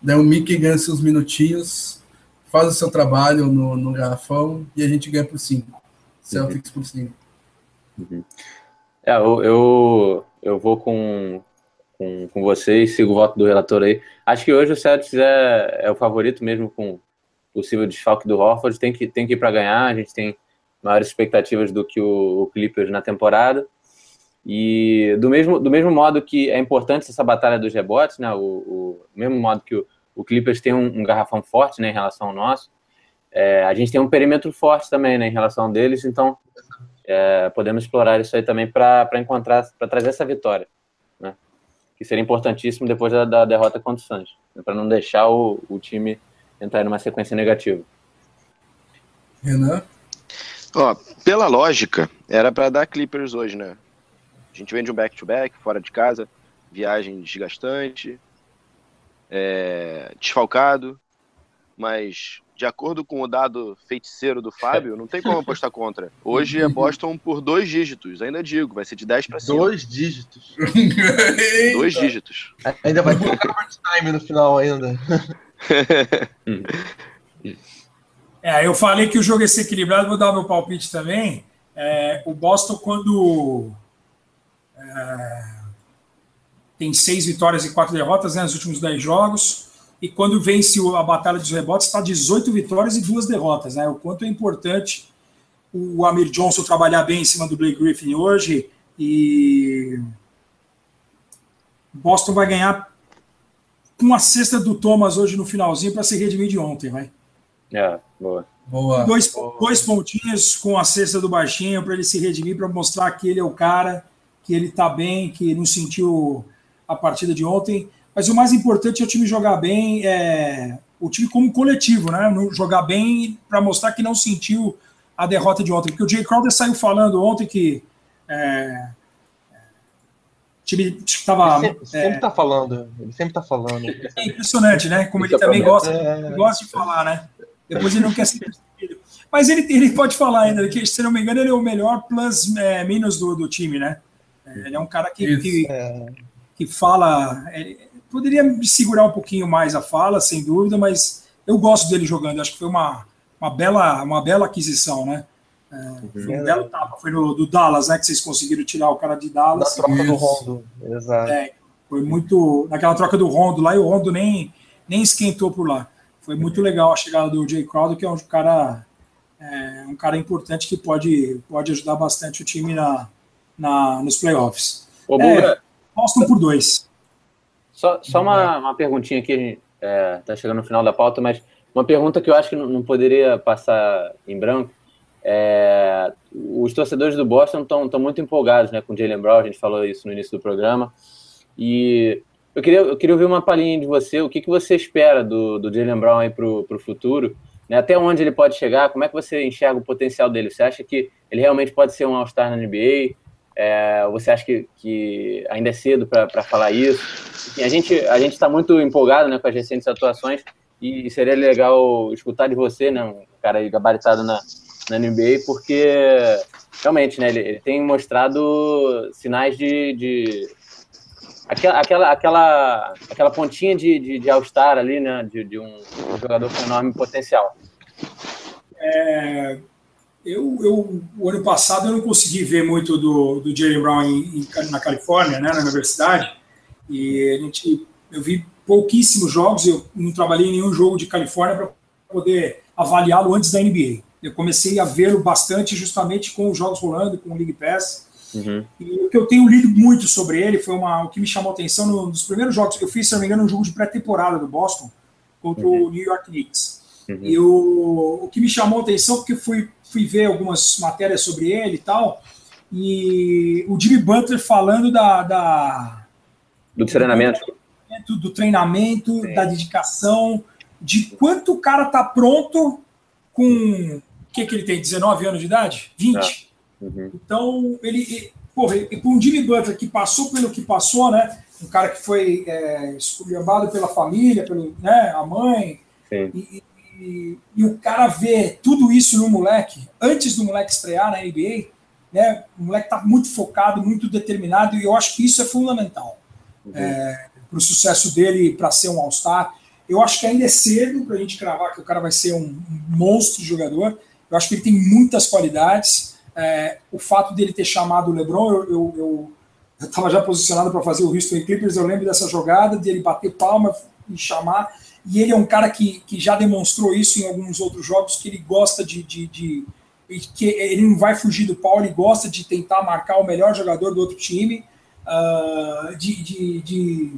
Daí o Mickey ganha seus minutinhos, faz o seu trabalho no, no garrafão e a gente ganha por 5. Celtics por 5. Uhum. É, eu, eu, eu vou com, com, com vocês, sigo o voto do relator aí. Acho que hoje o Celtics é, é o favorito mesmo com possível desfalque do Horford. Tem que, tem que ir para ganhar, a gente tem maiores expectativas do que o, o Clippers na temporada. E do mesmo, do mesmo modo que é importante essa batalha dos rebotes, né? O, o mesmo modo que o, o Clippers tem um, um, garrafão forte né, em relação ao nosso, é, a gente tem um perímetro forte também né, em relação deles, então é, podemos explorar isso aí também para encontrar, para trazer essa vitória, né? Que seria importantíssimo depois da, da derrota contra o Santos, né, para não deixar o, o time entrar numa sequência negativa. Renan? Ó, pela lógica, era para dar Clippers hoje, né? A gente vem de um back-to-back, fora de casa, viagem desgastante, é, desfalcado, mas de acordo com o dado feiticeiro do Fábio, não tem como apostar contra. Hoje é Boston por dois dígitos, ainda digo, vai ser de 10 para cima. Dois dígitos. dois dígitos. Ainda vai ter um time no final ainda. é, eu falei que o jogo ia ser equilibrado, vou dar meu palpite também. É, o Boston, quando É, tem seis vitórias e quatro derrotas né, nos últimos dez jogos. E quando vence a batalha dos rebotes, está 18 vitórias e duas derrotas. Né? O quanto é importante o Amir Johnson trabalhar bem em cima do Blake Griffin hoje. E Boston vai ganhar com a cesta do Thomas hoje no finalzinho para se redimir de ontem, vai. É, boa. Boa. Dois, dois pontinhos com a cesta do baixinho para ele se redimir, para mostrar que ele é o cara, que ele está bem, que não sentiu a partida de ontem. Mas o mais importante é o time jogar bem, é, o time como coletivo, né? Jogar bem para mostrar que não sentiu a derrota de ontem. Porque o Jay Crowder saiu falando ontem que é, o time estava. Ele sempre, sempre é, tá falando, ele sempre está falando. É impressionante, né? Como ele, ele também gosta, é... gosta de falar, né? Depois ele não quer ser. Mas ele, ele pode falar ainda, que se não me engano, ele é o melhor plus é, minus do, do time, né? É, ele é um cara que, que, que, fala. É, poderia segurar um pouquinho mais a fala, sem dúvida, mas eu gosto dele jogando. Acho que foi uma, uma, bela, uma bela aquisição, né? É, uhum. foi um belo tapa. Foi no do Dallas, né? Que vocês conseguiram tirar o cara de Dallas. Na troca Isso. do Rondo, exato. É, foi muito. Naquela troca do Rondo lá, e o Rondo nem, nem esquentou por lá. Foi muito legal a chegada do Jay Crowder, que é um cara, é, um cara importante que pode, pode ajudar bastante o time na, na, nos playoffs. Ô, é, Boston por dois. Só, só uma, uma perguntinha aqui, está é, chegando no final da pauta, mas uma pergunta que eu acho que não, não poderia passar em branco. É, os torcedores do Boston estão muito empolgados né, com o Jalen Brown, a gente falou isso no início do programa. E eu queria, eu queria ouvir uma palhinha de você. O que, que você espera do, do Jalen Brown aí para o futuro? Né? Até onde ele pode chegar? Como é que você enxerga o potencial dele? Você acha que ele realmente pode ser um All-Star na NBA? É, você acha que, que ainda é cedo para falar isso? Enfim, a gente a gente está muito empolgado né, com as recentes atuações e seria legal escutar de você, né, um cara gabaritado na, na NBA, porque realmente né, ele, ele tem mostrado sinais de, de aquela, aquela, aquela, aquela pontinha de, de, de All-Star ali, né? De, de um, jogador com enorme potencial. É, eu, eu, o ano passado eu não consegui ver muito do, do Jalen Brown em, em, na Califórnia, né, na universidade, e a gente, eu vi pouquíssimos jogos, eu não trabalhei em nenhum jogo de Califórnia para poder avaliá-lo antes da NBA. Eu comecei a vê-lo bastante justamente com os jogos rolando, com o League Pass, Uhum. E o que eu tenho lido muito sobre ele foi uma, o que me chamou a atenção nos primeiros jogos que eu fiz, se não me engano, um jogo de pré-temporada do Boston contra uhum. o New York Knicks. Uhum. E o, o que me chamou a atenção, porque fui, fui ver algumas matérias sobre ele e tal, e o Jimmy Butler falando da. da do treinamento. Do, do treinamento, da dedicação, de quanto o cara tá pronto com. O que, que ele tem? 19 anos de idade? 20? Uhum. Então, ele, porra, e com um Jimmy Butler que passou pelo que passou, né? Um cara que foi é, esculhambado pela família, pelo, né, a mãe, e, e, e, o cara vê tudo isso no moleque, antes do moleque estrear na NBA, né? O moleque tá muito focado, muito determinado, e eu acho que isso é fundamental uhum. é, para o sucesso dele para ser um All-Star. Eu acho que ainda é cedo para a gente cravar que o cara vai ser um, um monstro jogador. Eu acho que ele tem muitas qualidades. É, o fato dele ter chamado o LeBron, eu estava já posicionado para fazer o Houston Clippers, eu lembro dessa jogada, de ele bater palma e chamar, e ele é um cara que, que já demonstrou isso em alguns outros jogos, que ele gosta de, de, de que ele não vai fugir do pau, ele gosta de tentar marcar o melhor jogador do outro time, uh, de, de, de,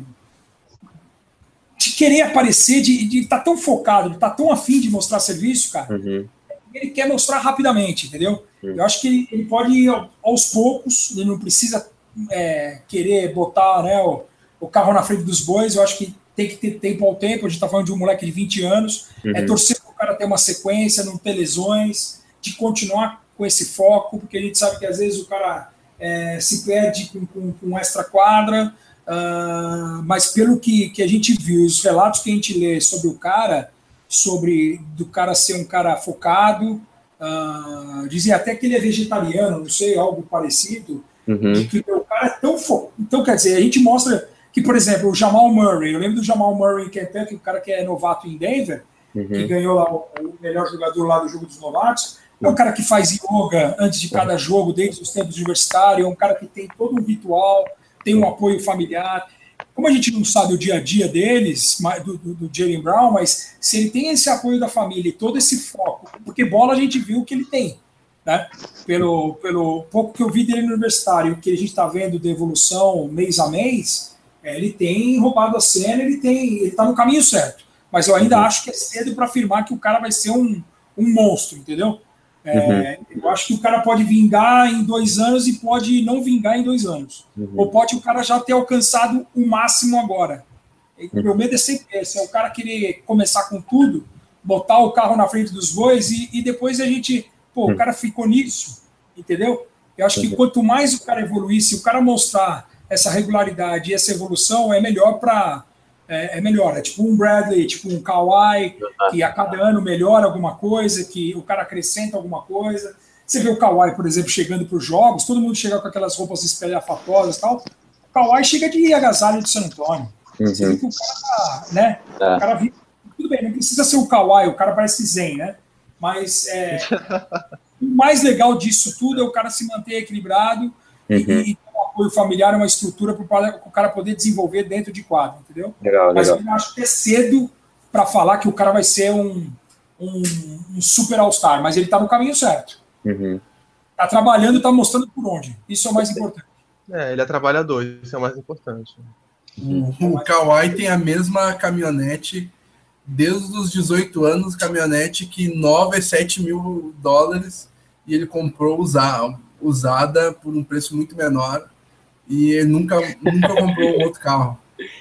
de, querer aparecer, de estar tá tão focado, de estar tá tão afim de mostrar serviço, cara. Uhum. Ele quer mostrar rapidamente, entendeu? Eu acho que ele, ele pode ir aos poucos, ele não precisa é, querer botar né, o, o, carro na frente dos bois. Eu acho que tem que ter tempo ao tempo. A gente está falando de um moleque de 20 anos. É uhum. É torcer para o cara ter uma sequência, não ter lesões, de continuar com esse foco, porque a gente sabe que às vezes o cara é, se perde com, com, com extra quadra. Uh, mas pelo que, que a gente viu, os relatos que a gente lê sobre o cara, sobre do cara ser um cara focado, Uh, dizem até que ele é vegetariano, não sei, algo parecido. Uhum. De que o cara é tão focado. Então, quer dizer, a gente mostra que, por exemplo, o Jamal Murray, eu lembro do Jamal Murray em Kentucky, o cara que é novato em Denver, uhum. que ganhou lá o, o, melhor jogador lá do jogo dos novatos. é um cara que faz yoga antes de cada jogo, desde os tempos universitários, é um cara que tem todo um ritual, tem um apoio familiar. Como a gente não sabe o dia a dia deles, do, do, do Jalen Brown, mas se ele tem esse apoio da família e todo esse foco, porque bola a gente viu que ele tem, né? Pelo, pelo pouco que eu vi dele no universitário, o que a gente está vendo de evolução mês a mês, é, ele tem roubado a cena, ele tem, ele está no caminho certo. Mas eu ainda uhum. acho que é cedo para afirmar que o cara vai ser um, um monstro, entendeu? É, uhum. Eu acho que o cara pode vingar em dois anos e pode não vingar em dois anos. Uhum. Ou pode o cara já ter alcançado o máximo agora. O meu medo é sempre esse: é o cara querer começar com tudo, botar o carro na frente dos bois e, e depois a gente. Pô, o uhum. cara ficou nisso, entendeu? Eu acho que uhum. quanto mais o cara evoluir, se o cara mostrar essa regularidade e essa evolução, é melhor para é, é, melhor. É tipo um Bradley, tipo um Kawhi, que a cada ano melhora alguma coisa, que o cara acrescenta alguma coisa. Você vê o Kawhi, por exemplo, chegando para os jogos, todo mundo chega com aquelas roupas espelhafatosas e tal. O Kawhi chega de agasalho de San Antônio. Uhum. Você vê que o cara tá, né? É. O cara vive, tudo bem, não precisa ser o Kawhi, o cara parece zen, né? Mas é, o mais legal disso tudo é o cara se manter equilibrado uhum. e, e apoio familiar, é uma estrutura para o cara poder desenvolver dentro de quadro, entendeu? Legal, Mas legal. eu acho que é cedo para falar que o cara vai ser um, um, um super all-star, mas ele está no caminho certo. Uhum. Tá trabalhando, está mostrando por onde. Isso é o mais importante. É, ele é trabalhador, isso é o mais importante. O, o Kawhi tem a mesma caminhonete desde os 18 anos, caminhonete que 9 é 7 mil dólares e ele comprou usada, usada por um preço muito menor e ele nunca, nunca comprou um outro carro.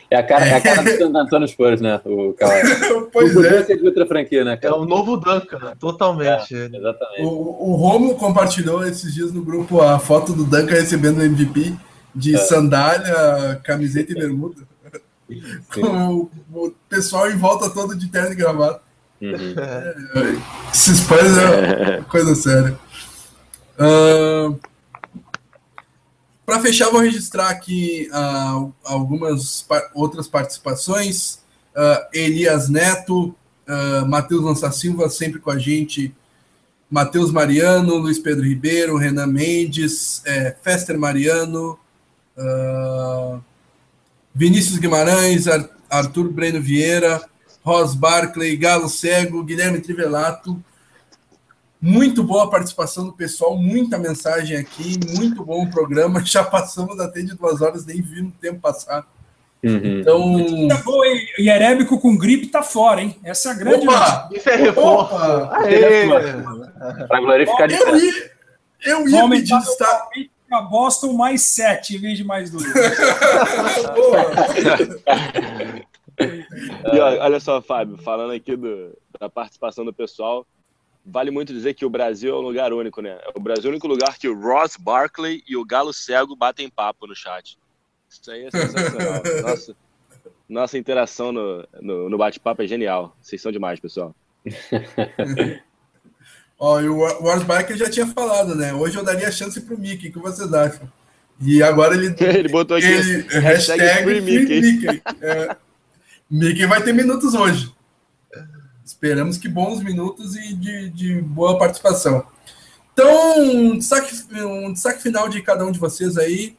É a cara, é. é a cara do Santo Antônio Spurs, né? O carro. pois o é. de outra franquia, né? Cara? É o novo Duncan, né? totalmente. É, exatamente. O, o Romo compartilhou esses dias no grupo a foto do Duncan recebendo o MVP de é. sandália, camiseta e bermuda. Com o, pessoal em volta todo de terno e gravata. Uhum. É, esses Spurs é coisa séria. Uh, para fechar, vou registrar aqui uh, algumas pa outras participações. Uh, Elias Neto, uh, Matheus Lança Silva, sempre com a gente. Matheus Mariano, Luiz Pedro Ribeiro, Renan Mendes, é, Fester Mariano, uh, Vinícius Guimarães, Ar Arthur Breno Vieira, Ros Barclay, Galo Cego, Guilherme Trivelato, muito boa a participação do pessoal, muita mensagem aqui, muito bom o programa. Já passamos até de duas horas, nem vi o tempo passar. Uhum. Então. Tá bom, e Erébico com gripe tá fora, hein? Essa é a grande. Opa! Isso é reforço. Para glorificar de Eu ia, eu ia pedir destaque. A Boston mais sete em vez de mais dois. e olha só, Fábio, falando aqui do, da participação do pessoal, vale muito dizer que o Brasil é um lugar único, né? O Brasil é o único lugar que o Ross Barkley e o Galo Cego batem papo no chat. Isso aí é sensacional. nossa, nossa interação no, no, no bate-papo é genial. Vocês são demais, pessoal. Ó, e o Ross Barkley já tinha falado, né? Hoje eu daria chance pro Mickey, o que vocês acham? E agora ele. ele botou aqui. Ele, hashtag, hashtag Mickey. Mickey. É, Mickey vai ter minutos hoje. Esperamos que bons minutos e de, de boa participação. Então, um destaque, um destaque final de cada um de vocês aí.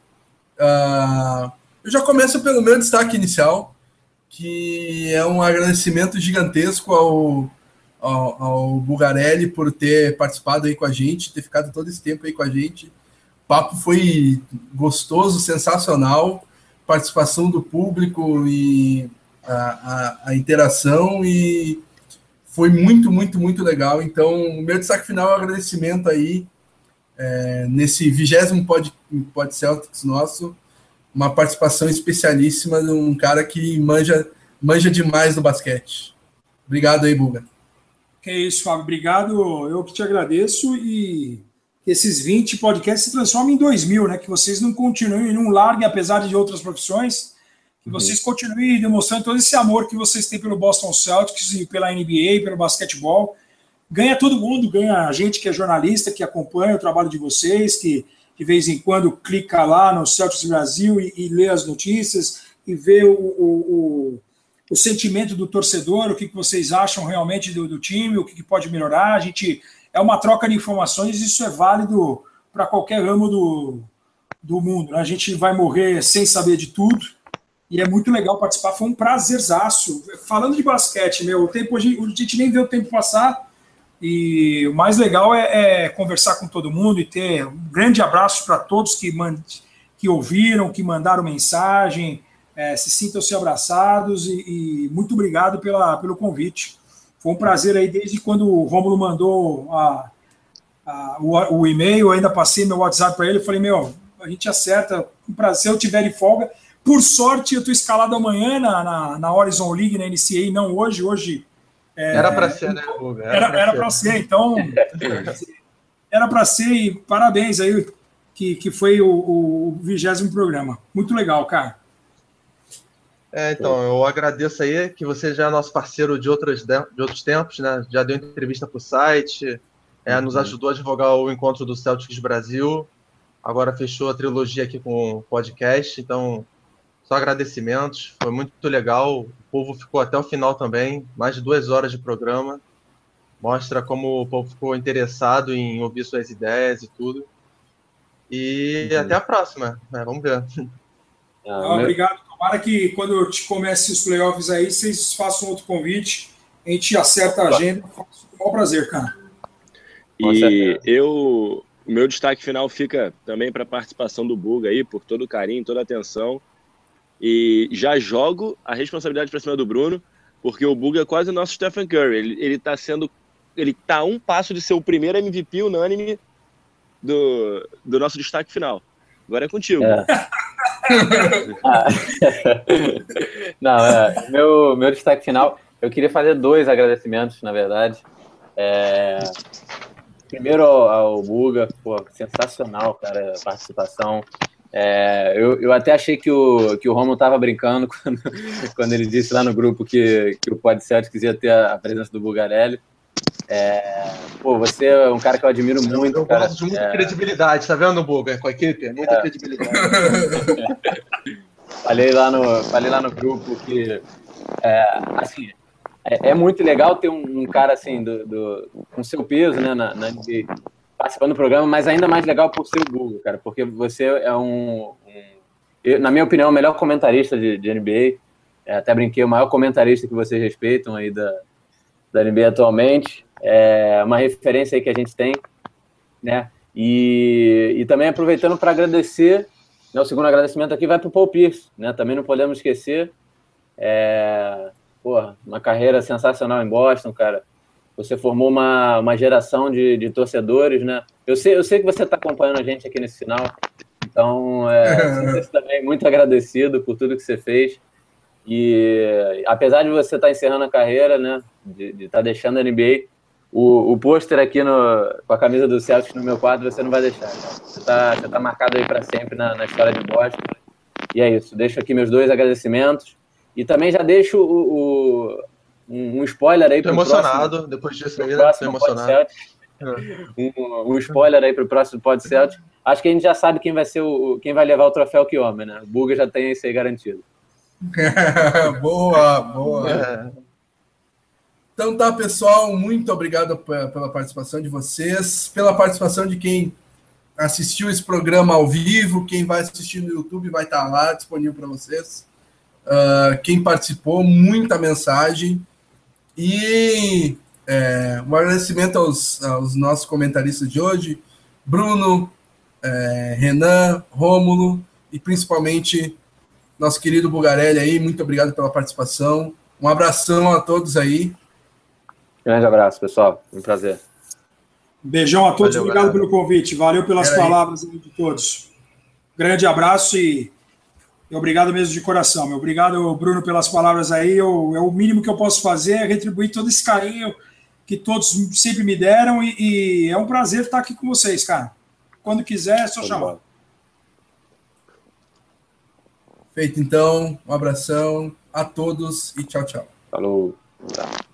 Uh, eu já começo pelo meu destaque inicial, que é um agradecimento gigantesco ao, ao, ao Bugarelli por ter participado aí com a gente, ter ficado todo esse tempo aí com a gente. O papo foi gostoso, sensacional, participação do público e a, a, a interação e foi muito, muito, muito legal. Então, o meu destaque final é um agradecimento aí é, nesse vigésimo pod, pod Celtics nosso, uma participação especialíssima de um cara que manja, manja demais do basquete. Obrigado aí, Buga. Que é isso, Fábio. Obrigado. Eu que te agradeço e que esses 20 podcasts se transformem em 2 mil, né? Que vocês não continuem, não larguem, apesar de outras profissões, que vocês continuem demonstrando todo esse amor que vocês têm pelo Boston Celtics e pela NBA, pelo basquetebol. Ganha todo mundo, ganha a gente que é jornalista, que acompanha o trabalho de vocês, que de vez em quando clica lá no Celtics Brasil e, e lê as notícias e vê o, o, o, o, sentimento do torcedor, o que, que vocês acham realmente do, do time, o que, que pode melhorar. A gente é uma troca de informações, isso é válido para qualquer ramo do, do mundo. Né? A gente vai morrer sem saber de tudo, e é muito legal participar. Foi um prazerzaço. Falando de basquete, meu, o tempo a gente nem vê o tempo passar. E o mais legal é, é conversar com todo mundo e ter um grande abraço para todos que, que ouviram, que mandaram mensagem. É, se sintam-se abraçados e, e, muito obrigado pela, pelo convite. Foi um prazer aí desde quando o Rômulo mandou a, a, o, o e-mail, eu ainda passei meu WhatsApp para ele. Eu falei, meu, a gente acerta. Se eu tiver de folga, por sorte, eu estou escalado amanhã na, na, na, Horizon League, na NCA, não hoje. Hoje. É, era para ser, né, Era para ser. ser, então. era para ser, e parabéns aí, que, que foi o vigésimo programa. Muito legal, cara. É, então, eu agradeço aí que você já é nosso parceiro de, outros de outros tempos, né? Já deu entrevista para o site, é, nos uhum. ajudou a divulgar o encontro do Celtics Brasil. Agora fechou a trilogia aqui com o podcast, então só agradecimentos, foi muito legal. O povo ficou até o final também, mais de duas horas de programa. Mostra como o povo ficou interessado em ouvir suas ideias e tudo. E uhum. até a próxima, né? vamos ver. Ah, obrigado. Tomara que quando eu te comece os playoffs aí, vocês façam outro convite, a gente acerta a agenda. Com o maior prazer, cara. E eu, o meu destaque final fica também para a participação do Buga aí, por todo o carinho, toda a atenção. E já jogo a responsabilidade para cima do Bruno, porque o Buga é quase o nosso Stephen Curry. Ele, ele tá sendo. Ele tá a um passo de ser o primeiro MVP unânime do, do nosso destaque final. Agora é contigo. É. ah. Não, é, meu, meu destaque final, eu queria fazer dois agradecimentos, na verdade. É, primeiro ao, ao Buga, pô, sensacional, cara, a participação. É, eu, eu até achei que o, que o Romulo estava brincando quando, quando ele disse lá no grupo que, que o Pod Celtics ia ter a, presença do Bugarelli. É, pô, você é um cara que eu admiro muito. Eu, cara. gosto de muita é... credibilidade, tá vendo, Buga? Com a equipe? Muita é. credibilidade. falei, lá no, falei lá no grupo que, é, assim, é, é, muito legal ter um, um cara assim, do, do, com seu peso né, na, na NBA participando do programa, mas ainda mais legal por ser o Google, cara, porque você é um, um na minha opinião, o melhor comentarista de, de NBA. É, até brinquei, o maior comentarista que vocês respeitam aí da, da NBA atualmente. É uma referência aí que a gente tem, né? E, e também aproveitando para agradecer, né, o segundo agradecimento aqui vai para o Paul Pierce, né? Também não podemos esquecer. É, porra, uma carreira sensacional em Boston, cara você formou uma, uma geração de, de torcedores, né? Eu sei, eu sei que você está acompanhando a gente aqui nesse final, então é, também muito agradecido por tudo que você fez. E apesar de você estar tá encerrando a carreira, né, de estar tá deixando a NBA, o, o pôster aqui no, com a camisa do Celtics no meu quadro você não vai deixar. Né? Você está tá marcado aí para sempre na, na história de Boston. E é isso. Deixo aqui meus dois agradecimentos. E também já deixo o, o um, um spoiler aí para o emocionado, próximo, depois disso aí, né? Tô emocionado. É. Um, um, spoiler aí para o próximo Pod Celtic. Acho que a gente já sabe quem vai ser o quem vai levar o troféu que homem, né? O Buga já tem isso aí garantido. boa, boa. É. Então tá, pessoal, muito obrigado pela participação de vocês, pela participação de quem assistiu esse programa ao vivo, quem vai assistir no YouTube vai estar lá disponível para vocês. Uh, quem participou, muita mensagem. E é, um agradecimento aos, aos, nossos comentaristas de hoje, Bruno, é, Renan, Rômulo e principalmente nosso querido Bugarelli aí. Muito obrigado pela participação. Um abração a todos aí. Grande abraço, pessoal. Um prazer. Beijão a todos. Valeu, obrigado galera. pelo convite. Valeu pelas palavras de todos. Grande abraço e Obrigado mesmo de coração. Meu. Obrigado, Bruno, pelas palavras aí. Eu, é o mínimo que eu posso fazer é retribuir todo esse carinho que todos sempre me deram e, e é um prazer estar aqui com vocês, cara. Quando quiser, é só Foi chamar. Bom. Feito então, um abração a todos e tchau, tchau. Falou. Tchau.